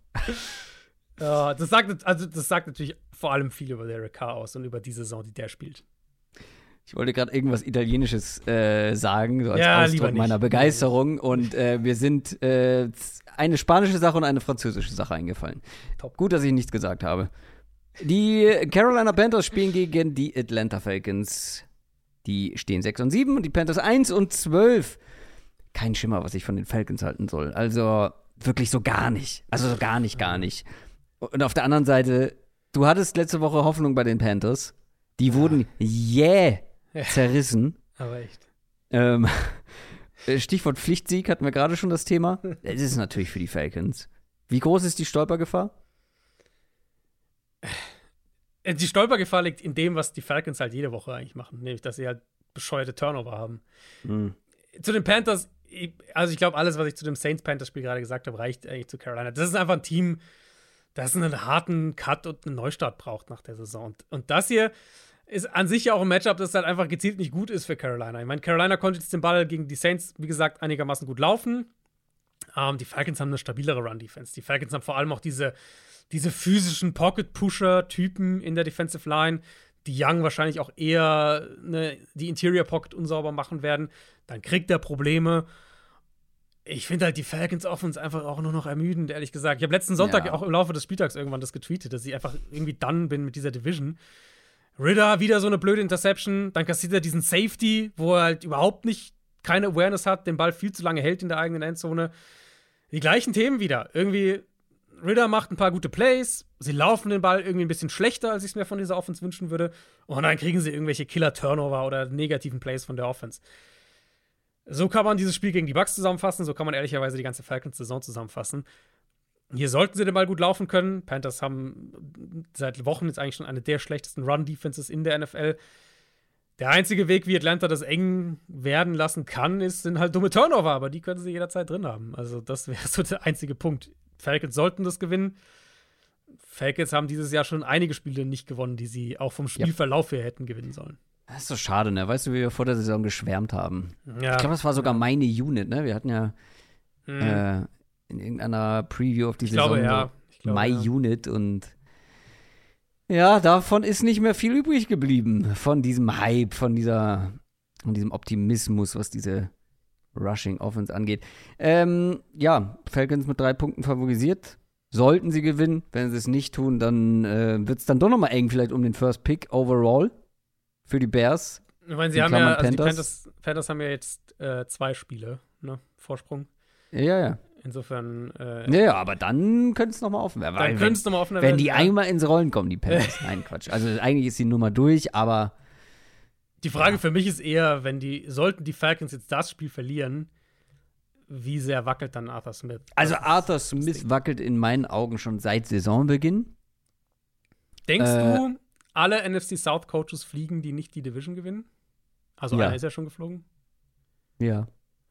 Ja, das sagt, also das sagt natürlich vor allem viel über Derek Carr aus und über die Saison, die der spielt. Ich wollte gerade irgendwas Italienisches äh, sagen, so als Ja, Ausdruck meiner Begeisterung. Und äh, mir sind äh, eine spanische Sache und eine französische Sache eingefallen. Top. Gut, dass ich nichts gesagt habe. Die Carolina Panthers spielen gegen die Atlanta Falcons. Die stehen 6 und 7 und die Panthers 1 und 12. Kein Schimmer, was ich von den Falcons halten soll. Also wirklich so gar nicht. Also so gar nicht, gar nicht. Und auf der anderen Seite, du hattest letzte Woche Hoffnung bei den Panthers. Die wurden jäh zerrissen. Aber echt. Ähm, Stichwort Pflichtsieg hatten wir gerade schon das Thema. Es ist natürlich für die Falcons. Wie groß ist die Stolpergefahr? Äh, Die Stolpergefahr liegt in dem, was die Falcons halt jede Woche eigentlich machen, nämlich dass sie halt bescheuerte Turnover haben. Hm. Zu den Panthers, also ich glaube, alles, was ich zu dem Saints-Panthers-Spiel gerade gesagt habe, reicht eigentlich zu Carolina. Das ist einfach ein Team, das einen harten Cut und einen Neustart braucht nach der Saison. Und, und das hier ist an sich ja auch ein Matchup, das halt einfach gezielt nicht gut ist für Carolina. Ich meine, Carolina konnte jetzt den Ball gegen die Saints, wie gesagt, einigermaßen gut laufen. Ähm, die Falcons haben eine stabilere Run-Defense. Die Falcons haben vor allem auch diese, diese physischen Pocket-Pusher-Typen in der Defensive Line, die Young wahrscheinlich auch eher ne, die Interior Pocket unsauber machen werden. Dann kriegt er Probleme. Ich finde halt die Falcons Offense einfach auch nur noch ermüdend, ehrlich gesagt. Ich habe letzten Sonntag Ja. auch im Laufe des Spieltags irgendwann das getweetet, dass ich einfach irgendwie done bin mit dieser Division. Ridder wieder so eine blöde Interception, dann kassiert er diesen Safety, wo er halt überhaupt nicht keine Awareness hat, den Ball viel zu lange hält in der eigenen Endzone. Die gleichen Themen wieder. Irgendwie, Ridder macht ein paar gute Plays, sie laufen den Ball irgendwie ein bisschen schlechter, als ich es mir von dieser Offense wünschen würde. Und dann kriegen sie irgendwelche Killer-Turnover oder negativen Plays von der Offense. So kann man dieses Spiel gegen die Bucks zusammenfassen, so kann man ehrlicherweise die ganze Falcons-Saison zusammenfassen. Hier sollten sie den Ball gut laufen können. Panthers haben seit Wochen jetzt eigentlich schon eine der schlechtesten Run-Defenses in der NFL. Der einzige Weg, wie Atlanta das eng werden lassen kann, ist, sind halt dumme Turnover, aber die können sie jederzeit drin haben. Also, das wäre so der einzige Punkt. Falcons sollten das gewinnen. Falcons haben dieses Jahr schon einige Spiele nicht gewonnen, die sie auch vom Spielverlauf her hätten gewinnen sollen. Das ist so schade, ne? Weißt du, wie wir vor der Saison geschwärmt haben? Ja. Ich glaube, das war sogar meine Unit, ne? Wir hatten ja Hm. äh, in irgendeiner Preview auf die ich Saison glaube, ja. Ich glaube, My ja. Unit und ja, davon ist nicht mehr viel übrig geblieben. Von diesem Hype, von dieser, von diesem Optimismus, was diese Rushing Offense angeht. Ähm, ja, Falcons mit drei Punkten favorisiert. Sollten sie gewinnen. Wenn sie es nicht tun, dann äh, wird es dann doch nochmal eng, vielleicht um den First Pick overall für die Bears. Ich meine, sie haben ja, Klammern also die Panthers. Panthers, Panthers haben ja jetzt äh, zwei Spiele, ne? Vorsprung. Ja, ja. Insofern, äh, Ja, ja, aber dann könnte es nochmal offen werden. dann könnte es nochmal offener wenn, wenn werden. die ja. einmal ins Rollen kommen, die Panthers. Nein, Quatsch. Also eigentlich ist die Nummer durch, aber Die Frage für mich ist eher, wenn die, sollten die Falcons jetzt das Spiel verlieren, wie sehr wackelt dann Arthur Smith? Also Das Arthur Smith wackelt in meinen Augen schon seit Saisonbeginn. Denkst äh, du, alle NFC South Coaches fliegen, die nicht die Division gewinnen? Also Ja. einer ist ja schon geflogen. Ja.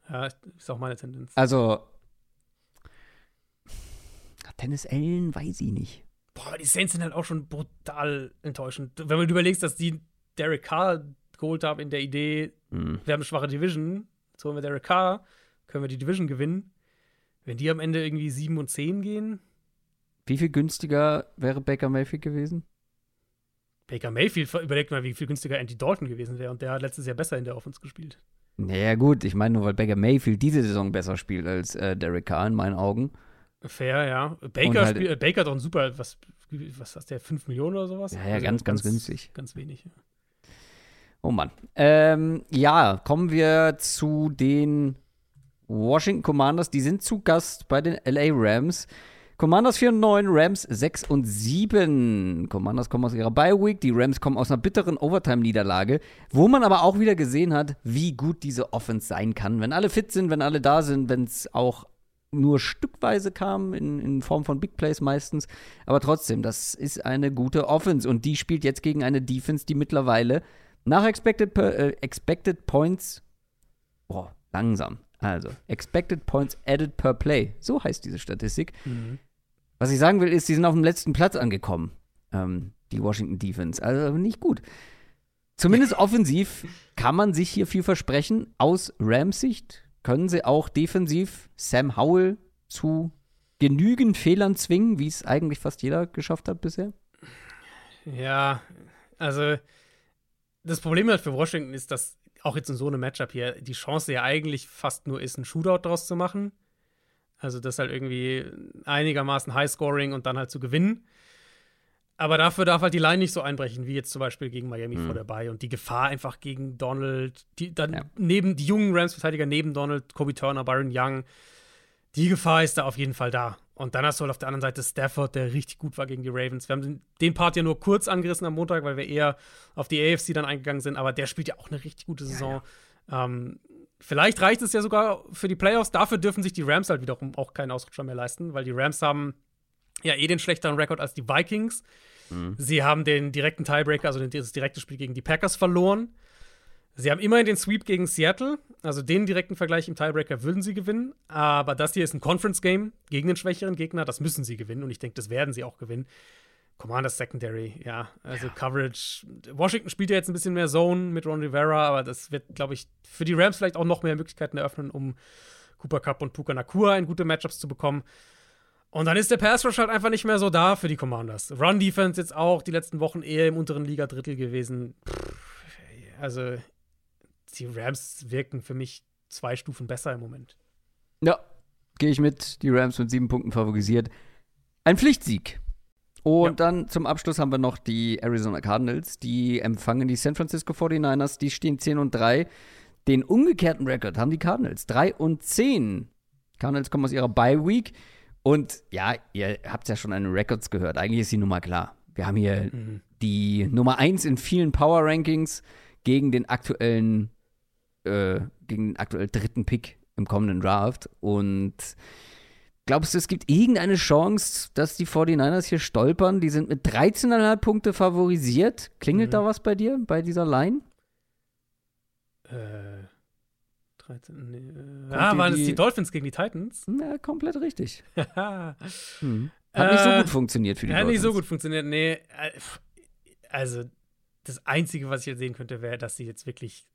Ja, ist auch meine Tendenz. Also Dennis Allen weiß ich nicht. Boah, die Saints sind halt auch schon brutal enttäuschend. Wenn man überlegst, dass die Derek Carr geholt haben in der Idee, Hm. wir haben eine schwache Division, jetzt holen wir Derek Carr, können wir die Division gewinnen. Wenn die am Ende irgendwie 7 und 10 gehen, Wie viel günstiger wäre Baker Mayfield gewesen? Baker Mayfield, überlegt mal, wie viel günstiger Andy Dalton gewesen wäre. Und der hat letztes Jahr besser in der Offense gespielt. Naja, gut, ich meine nur, weil Baker Mayfield diese Saison besser spielt als äh, Derek Carr in meinen Augen. Fair, ja. Baker, halt- spiel, äh, Baker hat doch ein super, was, was hast der, 5 Millionen oder sowas? Ja, ja, Also ganz, ganz günstig. Ganz wenig. Ja. Oh Mann. Ähm, ja, kommen wir zu den Washington Commanders. Die sind zu Gast bei den LA Rams. Commanders 4 und 9, Rams 6 und 7. Commanders kommen aus ihrer Bye Week, die Rams kommen aus einer bitteren Overtime-Niederlage, wo man aber auch wieder gesehen hat, wie gut diese Offense sein kann. Wenn alle fit sind, wenn alle da sind, wenn es auch nur stückweise kam, in, in Form von Big Plays meistens. Aber trotzdem, das ist eine gute Offense und die spielt jetzt gegen eine Defense, die mittlerweile nach Expected, äh, expected Points, boah, langsam, also Expected Points Added per Play, so heißt diese Statistik. Was ich sagen will, ist, die sind auf dem letzten Platz angekommen, ähm, die Washington Defense. Also nicht gut. Zumindest offensiv kann man sich hier viel versprechen. Aus Rams Sicht können sie auch defensiv Sam Howell zu genügend Fehlern zwingen, wie es eigentlich fast jeder geschafft hat bisher. Ja, also das Problem halt für Washington ist, dass auch jetzt in so einem Matchup hier die Chance ja eigentlich fast nur ist, einen Shootout draus zu machen. Also das halt irgendwie einigermaßen Highscoring und dann halt zu gewinnen. Aber dafür darf halt die Line nicht so einbrechen, wie jetzt zum Beispiel gegen Miami vor dabei. Und die Gefahr einfach gegen Donald, die dann Ja. neben die jungen Rams-Verteidiger neben Donald, Kobe Turner, Byron Young, die Gefahr ist da auf jeden Fall da. Und dann hast du halt auf der anderen Seite Stafford, der richtig gut war gegen die Ravens. Wir haben den, den Part ja nur kurz angerissen am Montag, weil wir eher auf die AFC dann eingegangen sind, aber der spielt ja auch eine richtig gute Saison. Ähm, vielleicht reicht es ja sogar für die Playoffs. Dafür dürfen sich die Rams halt wiederum auch keinen Ausrutscher mehr leisten, weil die Rams haben ja eh den schlechteren Rekord als die Vikings. Sie haben den direkten Tiebreaker, also das direkte Spiel gegen die Packers verloren. Sie haben immerhin den Sweep gegen Seattle, also den direkten Vergleich im Tiebreaker würden sie gewinnen. Aber das hier ist ein Conference-Game gegen den schwächeren Gegner, das müssen sie gewinnen und ich denke, das werden sie auch gewinnen. Commanders Secondary, ja, also Coverage. Washington spielt ja jetzt ein bisschen mehr Zone mit Ron Rivera, aber das wird, glaube ich, für die Rams vielleicht auch noch mehr Möglichkeiten eröffnen, um Cooper Cup und Puka Nakua in gute Matchups zu bekommen. Und dann ist der Pass Rush halt einfach nicht mehr so da für die Commanders. Run Defense jetzt auch die letzten Wochen eher im unteren Liga-Drittel gewesen. Pff, also die Rams wirken für mich zwei Stufen besser im Moment. Ja, gehe ich mit. Die Rams mit sieben Punkten favorisiert. Ein Pflichtsieg. Und ja. dann zum Abschluss haben wir noch die Arizona Cardinals. Die empfangen die San Francisco 49ers. Die stehen 10 und 3. Den umgekehrten Rekord haben die Cardinals. 3 und 10. Cardinals kommen aus ihrer Bye Week. Und ja, ihr habt ja schon an den Records gehört. Eigentlich ist die Nummer klar. Wir haben hier mhm. die Nummer 1 in vielen Power Rankings gegen den aktuellen, äh, gegen den aktuell dritten Pick im kommenden Draft. Und glaubst du, es gibt irgendeine Chance, dass die 49ers hier stolpern? Die sind mit 13,5 Punkte favorisiert. Klingelt mhm. da was bei dir, bei dieser Line? Äh. 13, nee, äh, ah, waren es die Dolphins gegen die Titans? Ja, komplett richtig. hm. Hat nicht so gut funktioniert für die Hat Dolphins. nicht so gut funktioniert, nee. Äh, also, das Einzige, was ich jetzt sehen könnte, wäre, dass sie jetzt wirklich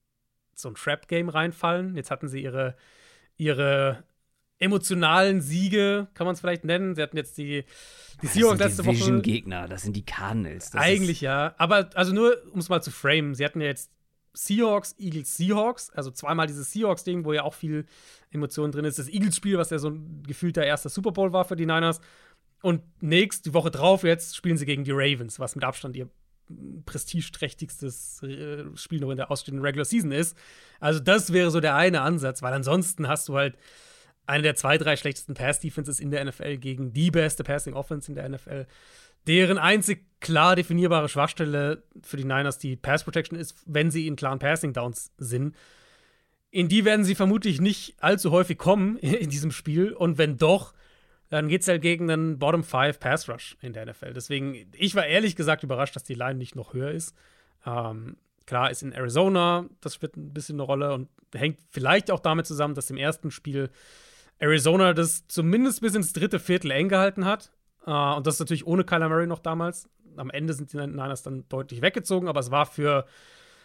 so ein Trap-Game reinfallen. Jetzt hatten sie ihre, ihre emotionalen Siege, kann man es vielleicht nennen. Sie hatten jetzt die, die Seahawks letzte Woche. Das sind die Gegner, das sind die Cardinals. Eigentlich ja. Aber also nur, um es mal zu framen, sie hatten ja jetzt Seahawks, Eagles, Seahawks. Also zweimal dieses Seahawks-Ding, wo ja auch viel Emotionen drin ist. Das Eagles-Spiel, was ja so ein gefühlter erster Super Bowl war für die Niners. Und nächst, die Woche drauf, jetzt spielen sie gegen die Ravens, was mit Abstand ihr prestigeträchtigstes äh, Spiel noch in der ausstehenden Regular Season ist. Also, das wäre so der eine Ansatz, weil ansonsten hast du halt eine der zwei, drei schlechtesten Pass-Defenses in der NFL gegen die beste Passing-Offense in der NFL deren einzig klar definierbare Schwachstelle für die Niners die Pass Protection ist, wenn sie in klaren Passing Downs sind. In die werden sie vermutlich nicht allzu häufig kommen in diesem Spiel. Und wenn doch, dann geht es halt gegen einen Bottom 5 Pass Rush in der NFL. Deswegen, ich war ehrlich gesagt überrascht, dass die Line nicht noch höher ist. Ähm, klar ist in Arizona, das spielt ein bisschen eine Rolle und hängt vielleicht auch damit zusammen, dass im ersten Spiel Arizona das zumindest bis ins dritte Viertel eng gehalten hat. Uh, und das ist natürlich ohne Kyler Murray noch damals. Am Ende sind die Niners dann deutlich weggezogen, aber es war für,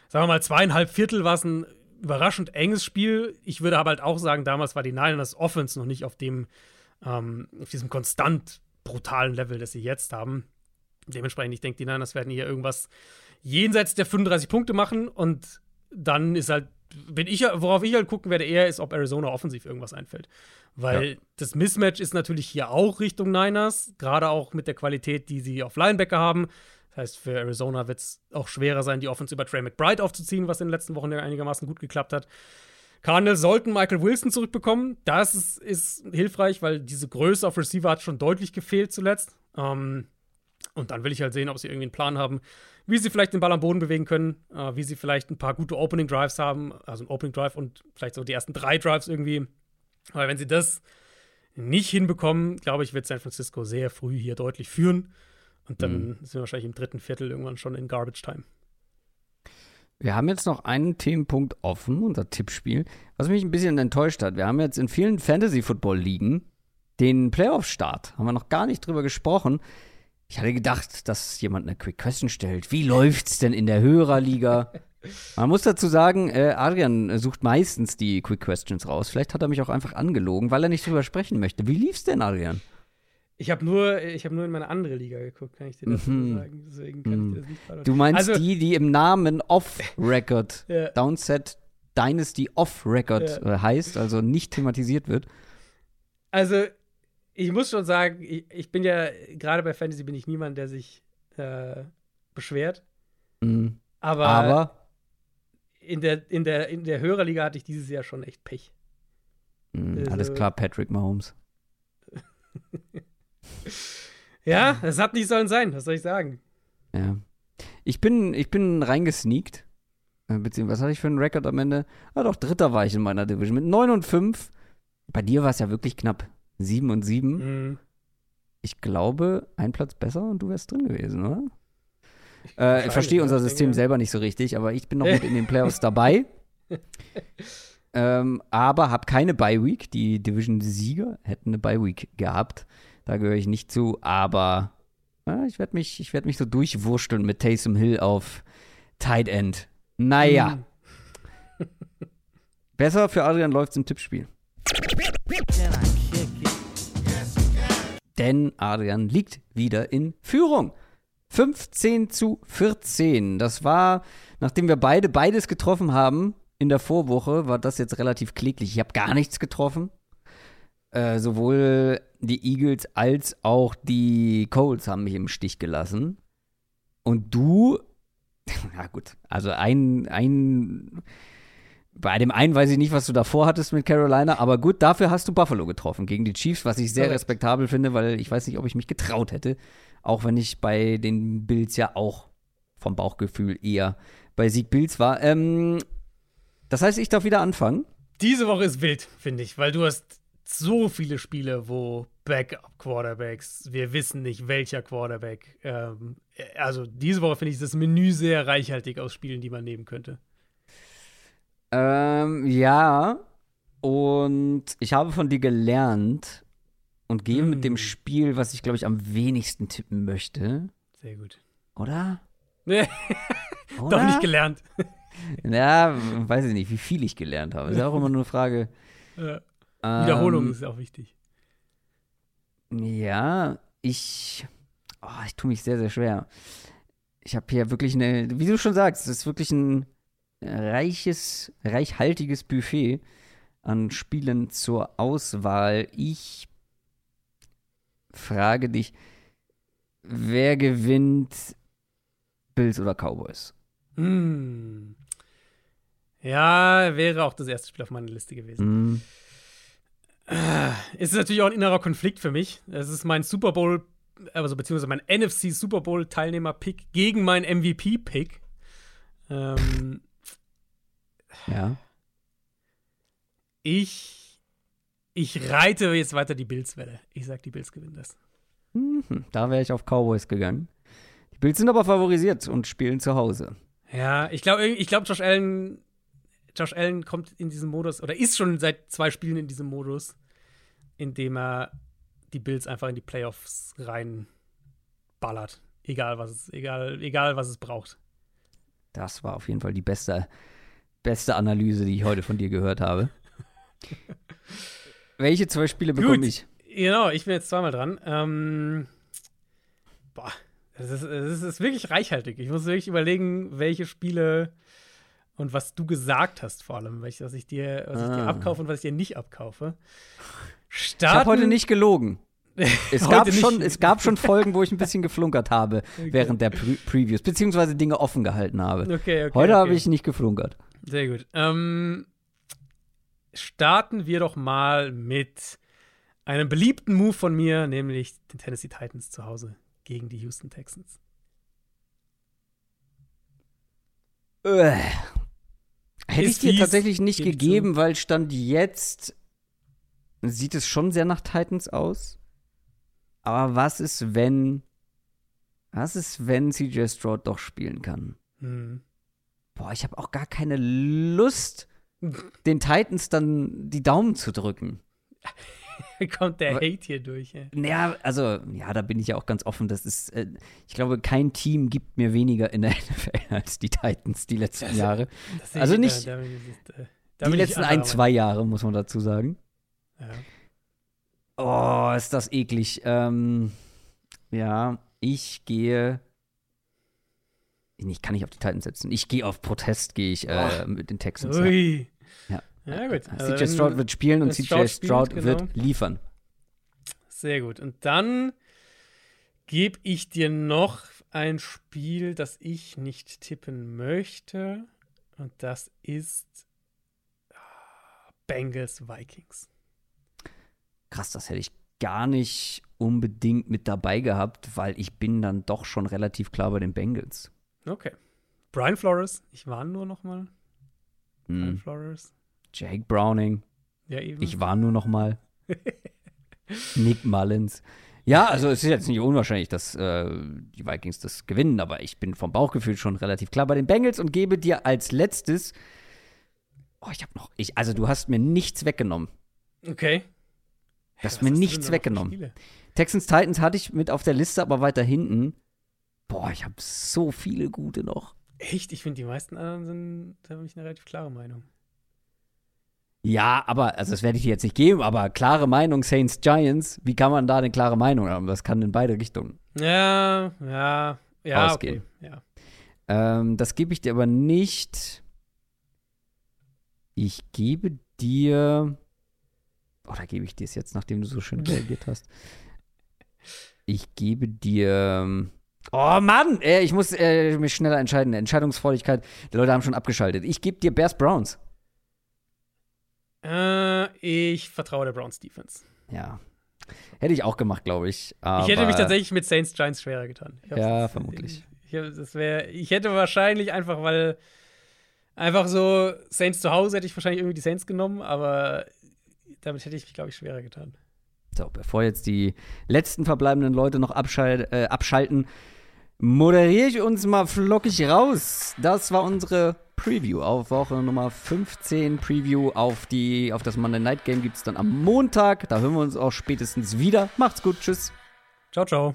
sagen wir mal, zweieinhalb Viertel war es ein überraschend enges Spiel. Ich würde aber halt auch sagen, damals war die Niners Offense noch nicht auf dem, ähm, auf diesem konstant brutalen Level, das sie jetzt haben. Dementsprechend, ich denke, die Niners werden hier irgendwas jenseits der 35 Punkte machen und dann ist halt, bin ich, worauf ich halt gucken werde, eher ist, ob Arizona offensiv irgendwas einfällt. Weil ja. das Mismatch ist natürlich hier auch Richtung Niners, gerade auch mit der Qualität, die sie auf Linebacker haben. Das heißt, für Arizona wird es auch schwerer sein, die Offense über Trey McBride aufzuziehen, was in den letzten Wochen ja einigermaßen gut geklappt hat. Cardinals sollten Michael Wilson zurückbekommen. Das ist, ist, hilfreich, weil diese Größe auf Receiver hat schon deutlich gefehlt zuletzt. Ähm, und dann will ich halt sehen, ob sie irgendwie einen Plan haben, wie sie vielleicht den Ball am Boden bewegen können, äh, wie sie vielleicht ein paar gute Opening Drives haben, also ein Opening Drive und vielleicht so die ersten drei Drives irgendwie aber wenn sie das nicht hinbekommen, glaube ich, wird San Francisco sehr früh hier deutlich führen. Und dann mhm. sind wir wahrscheinlich im dritten Viertel irgendwann schon in Garbage Time. Wir haben jetzt noch einen Themenpunkt offen, unser Tippspiel, was mich ein bisschen enttäuscht hat. Wir haben jetzt in vielen Fantasy-Football-Ligen den Playoff-Start. Haben wir noch gar nicht drüber gesprochen. Ich hatte gedacht, dass jemand eine Quick Question stellt. Wie läuft's denn in der Hörerliga? Man muss dazu sagen, äh, Adrian sucht meistens die Quick Questions raus. Vielleicht hat er mich auch einfach angelogen, weil er nicht drüber sprechen möchte. Wie lief's denn, Adrian? Ich habe nur, hab nur in meine andere Liga geguckt, kann ich dir das mhm. sagen. Deswegen kann mhm. ich dir das nicht verraten. Du meinst also, die, die im Namen Off-Record, ja. Downset Dynasty Off-Record ja. Äh, heißt, also nicht thematisiert wird? Also, ich muss schon sagen, ich, ich bin ja, gerade bei Fantasy bin ich niemand, der sich äh, beschwert. Mhm. Aber, Aber in der, in der, in der Hörerliga hatte ich dieses Jahr schon echt Pech. Mm, also, alles klar, Patrick Mahomes. ja, es hat nicht sollen sein, was soll ich sagen? Ja. Ich bin, ich bin reingesneakt. Äh, beziehungsweise, was hatte ich für einen Rekord am Ende? Ah, doch, Dritter war ich in meiner Division mit 9 und 5. Bei dir war es ja wirklich knapp. 7 und 7. Mhm. Ich glaube, ein Platz besser und du wärst drin gewesen, oder? Äh, ich verstehe unser System selber nicht so richtig, aber ich bin noch gut in den Playoffs dabei. ähm, aber habe keine Bye Week. Die Division-Sieger hätten eine Bye Week gehabt. Da gehöre ich nicht zu, aber äh, ich werde mich, werd mich so durchwursteln mit Taysom Hill auf Tight End. Naja. Mhm. Besser für Adrian läuft es im Tippspiel. Denn Adrian liegt wieder in Führung. 15 zu 14. Das war, nachdem wir beide beides getroffen haben in der Vorwoche, war das jetzt relativ kläglich. Ich habe gar nichts getroffen. äh, sowohl die Eagles als auch die Colts haben mich im Stich gelassen. Und du, na gut, also ein, ein, bei dem einen weiß ich nicht, was du davor hattest mit Carolina, aber gut, dafür hast du Buffalo getroffen gegen die Chiefs, was ich sehr respektabel finde, weil ich weiß nicht, ob ich mich getraut hätte, auch wenn ich bei den Bills ja auch vom Bauchgefühl eher bei Sieg Bills war. Ähm, das heißt, ich darf wieder anfangen. Diese Woche ist wild, finde ich, weil du hast so viele Spiele, wo Backup-Quarterbacks, wir wissen nicht, welcher Quarterback. Ähm, also diese Woche finde ich das Menü sehr reichhaltig aus Spielen, die man nehmen könnte. Ähm, ja. Und ich habe von dir gelernt und gehe mit dem Mm. Spiel, was ich, glaube ich, am wenigsten tippen möchte. Sehr gut. Oder? Nee, Oder? doch nicht gelernt. Ja, weiß ich nicht, wie viel ich gelernt habe. Ist ja auch immer nur eine Frage. Äh, Ähm, Wiederholung ist auch wichtig. Ja, ich. Oh, ich tue mich sehr, sehr schwer. Ich habe hier wirklich eine, wie du schon sagst, es ist wirklich ein reiches, reichhaltiges Buffet an Spielen zur Auswahl. Ich frage dich, wer gewinnt Bills oder Cowboys? Hm. Ja, wäre auch das erste Spiel auf meiner Liste gewesen. Hm, Es ist natürlich auch ein innerer Konflikt für mich. Es ist mein Super Bowl, also beziehungsweise mein NFC Super Bowl Teilnehmer-Pick gegen meinen MVP-Pick. Ähm, ja. ich, ich reite jetzt weiter die Bills-Welle. Ich sag, die Bills gewinnen das. Mhm, da wäre ich auf Cowboys gegangen. Die Bills sind aber favorisiert und spielen zu Hause. Ja, ich glaube, ich glaub, Josh Allen, Josh Allen kommt in diesen Modus oder ist schon seit zwei Spielen in diesem Modus, in dem er die Bills einfach in die Playoffs reinballert. Egal was es, egal, egal was es braucht. Das war auf jeden Fall die beste, beste Analyse, die ich heute von dir gehört habe. Welche zwei Spiele bekomme ich? Genau, ich bin jetzt zweimal dran. Ähm, boah, es ist, es ist wirklich reichhaltig. Ich muss wirklich überlegen, welche Spiele und was du gesagt hast, vor allem, was ich dir, was ich dir Ah. abkaufe und was ich dir nicht abkaufe. Ich habe heute Starten- nicht gelogen. Es gab, nicht. schon, es gab schon Folgen, wo ich ein bisschen geflunkert habe während der Pre Previews, beziehungsweise Dinge offen gehalten habe. Okay, okay. Heute okay. habe ich nicht geflunkert. Sehr gut. Ähm, starten wir doch mal mit einem beliebten Move von mir, nämlich den Tennessee Titans zu Hause gegen die Houston Texans. Äh. Hätte ich dir fies, tatsächlich nicht gebe ich gegeben, weil Stand jetzt sieht es schon sehr nach Titans aus. Aber was ist, wenn. Was ist, wenn CJ Stroud doch spielen kann? Hm. Boah, ich habe auch gar keine Lust, den Titans dann die Daumen zu drücken. Kommt der Hate hier durch. Ey. Naja, also, ja, da bin ich ja auch ganz offen. Das ist, äh, ich glaube, kein Team gibt mir weniger in der NFL als die Titans die letzten Das- Jahre. Das Also ich- nicht- Da, jetzt, äh, da Die letzten ein, zwei Jahre, muss man dazu sagen. Ja. Oh, ist das eklig. Ähm, ja, ich gehe. Ich kann nicht auf die Titans setzen. Ich gehe auf Protest, gehe ich äh, mit den Texans. Ja. Ui. Ja. Ja, gut. CJ Also, Stroud wird spielen und CJ Stroud spielt, wird genau. liefern. Sehr gut. Und dann gebe ich dir noch ein Spiel, das ich nicht tippen möchte. Und das ist ah, Bengals Vikings. Krass, das hätte ich gar nicht unbedingt mit dabei gehabt, weil ich bin dann doch schon relativ klar bei den Bengals. Okay. Brian Flores, ich warne nur noch mal. Brian Hm. Flores. Jake Browning, Ja, eben. ich war nur noch mal. Nick Mullins. Ja, also es ist jetzt nicht unwahrscheinlich, dass äh, die Vikings das gewinnen, aber ich bin vom Bauchgefühl schon relativ klar bei den Bengals und gebe dir als letztes. Oh, ich habe noch. Ich, also du hast mir nichts weggenommen. okay. Du hast Was mir nichts weggenommen. Texans Titans hatte ich mit auf der Liste, aber weiter hinten. Boah, ich habe so viele gute noch. Echt? Ich finde, die meisten anderen sind, da habe ich eine relativ klare Meinung. Ja, aber, also das werde ich dir jetzt nicht geben, aber klare Meinung Saints Giants, wie kann man da eine klare Meinung haben? Das kann in beide Richtungen. Ja, ja, ja, Ausgehen. okay. Ja. Ähm, das gebe ich dir aber nicht. Ich gebe dir. Oh, da gebe ich dir es jetzt, nachdem du so schön reagiert hast. Ich gebe dir. Oh Mann, äh, ich muss äh, mich schneller entscheiden. Entscheidungsfreudigkeit. Die Leute haben schon abgeschaltet. Ich gebe dir Bears Browns. Äh, ich vertraue der Browns Defense. Ja. Hätte ich auch gemacht, glaube ich. ich hätte mich tatsächlich mit Saints Giants schwerer getan. Ja, vermutlich. Ich, ich, das wär, ich hätte wahrscheinlich einfach, weil einfach so Saints zu Hause hätte ich wahrscheinlich irgendwie die Saints genommen, aber damit hätte ich mich, glaube ich, schwerer getan. So, bevor jetzt die letzten verbleibenden Leute noch abschal äh, abschalten, moderiere ich uns mal flockig raus. Das war unsere Preview auf Woche Nummer 15. Preview auf, die, auf das Monday Night Game gibt es dann am Montag. Da hören wir uns auch spätestens wieder. Macht's gut, tschüss. Ciao, ciao.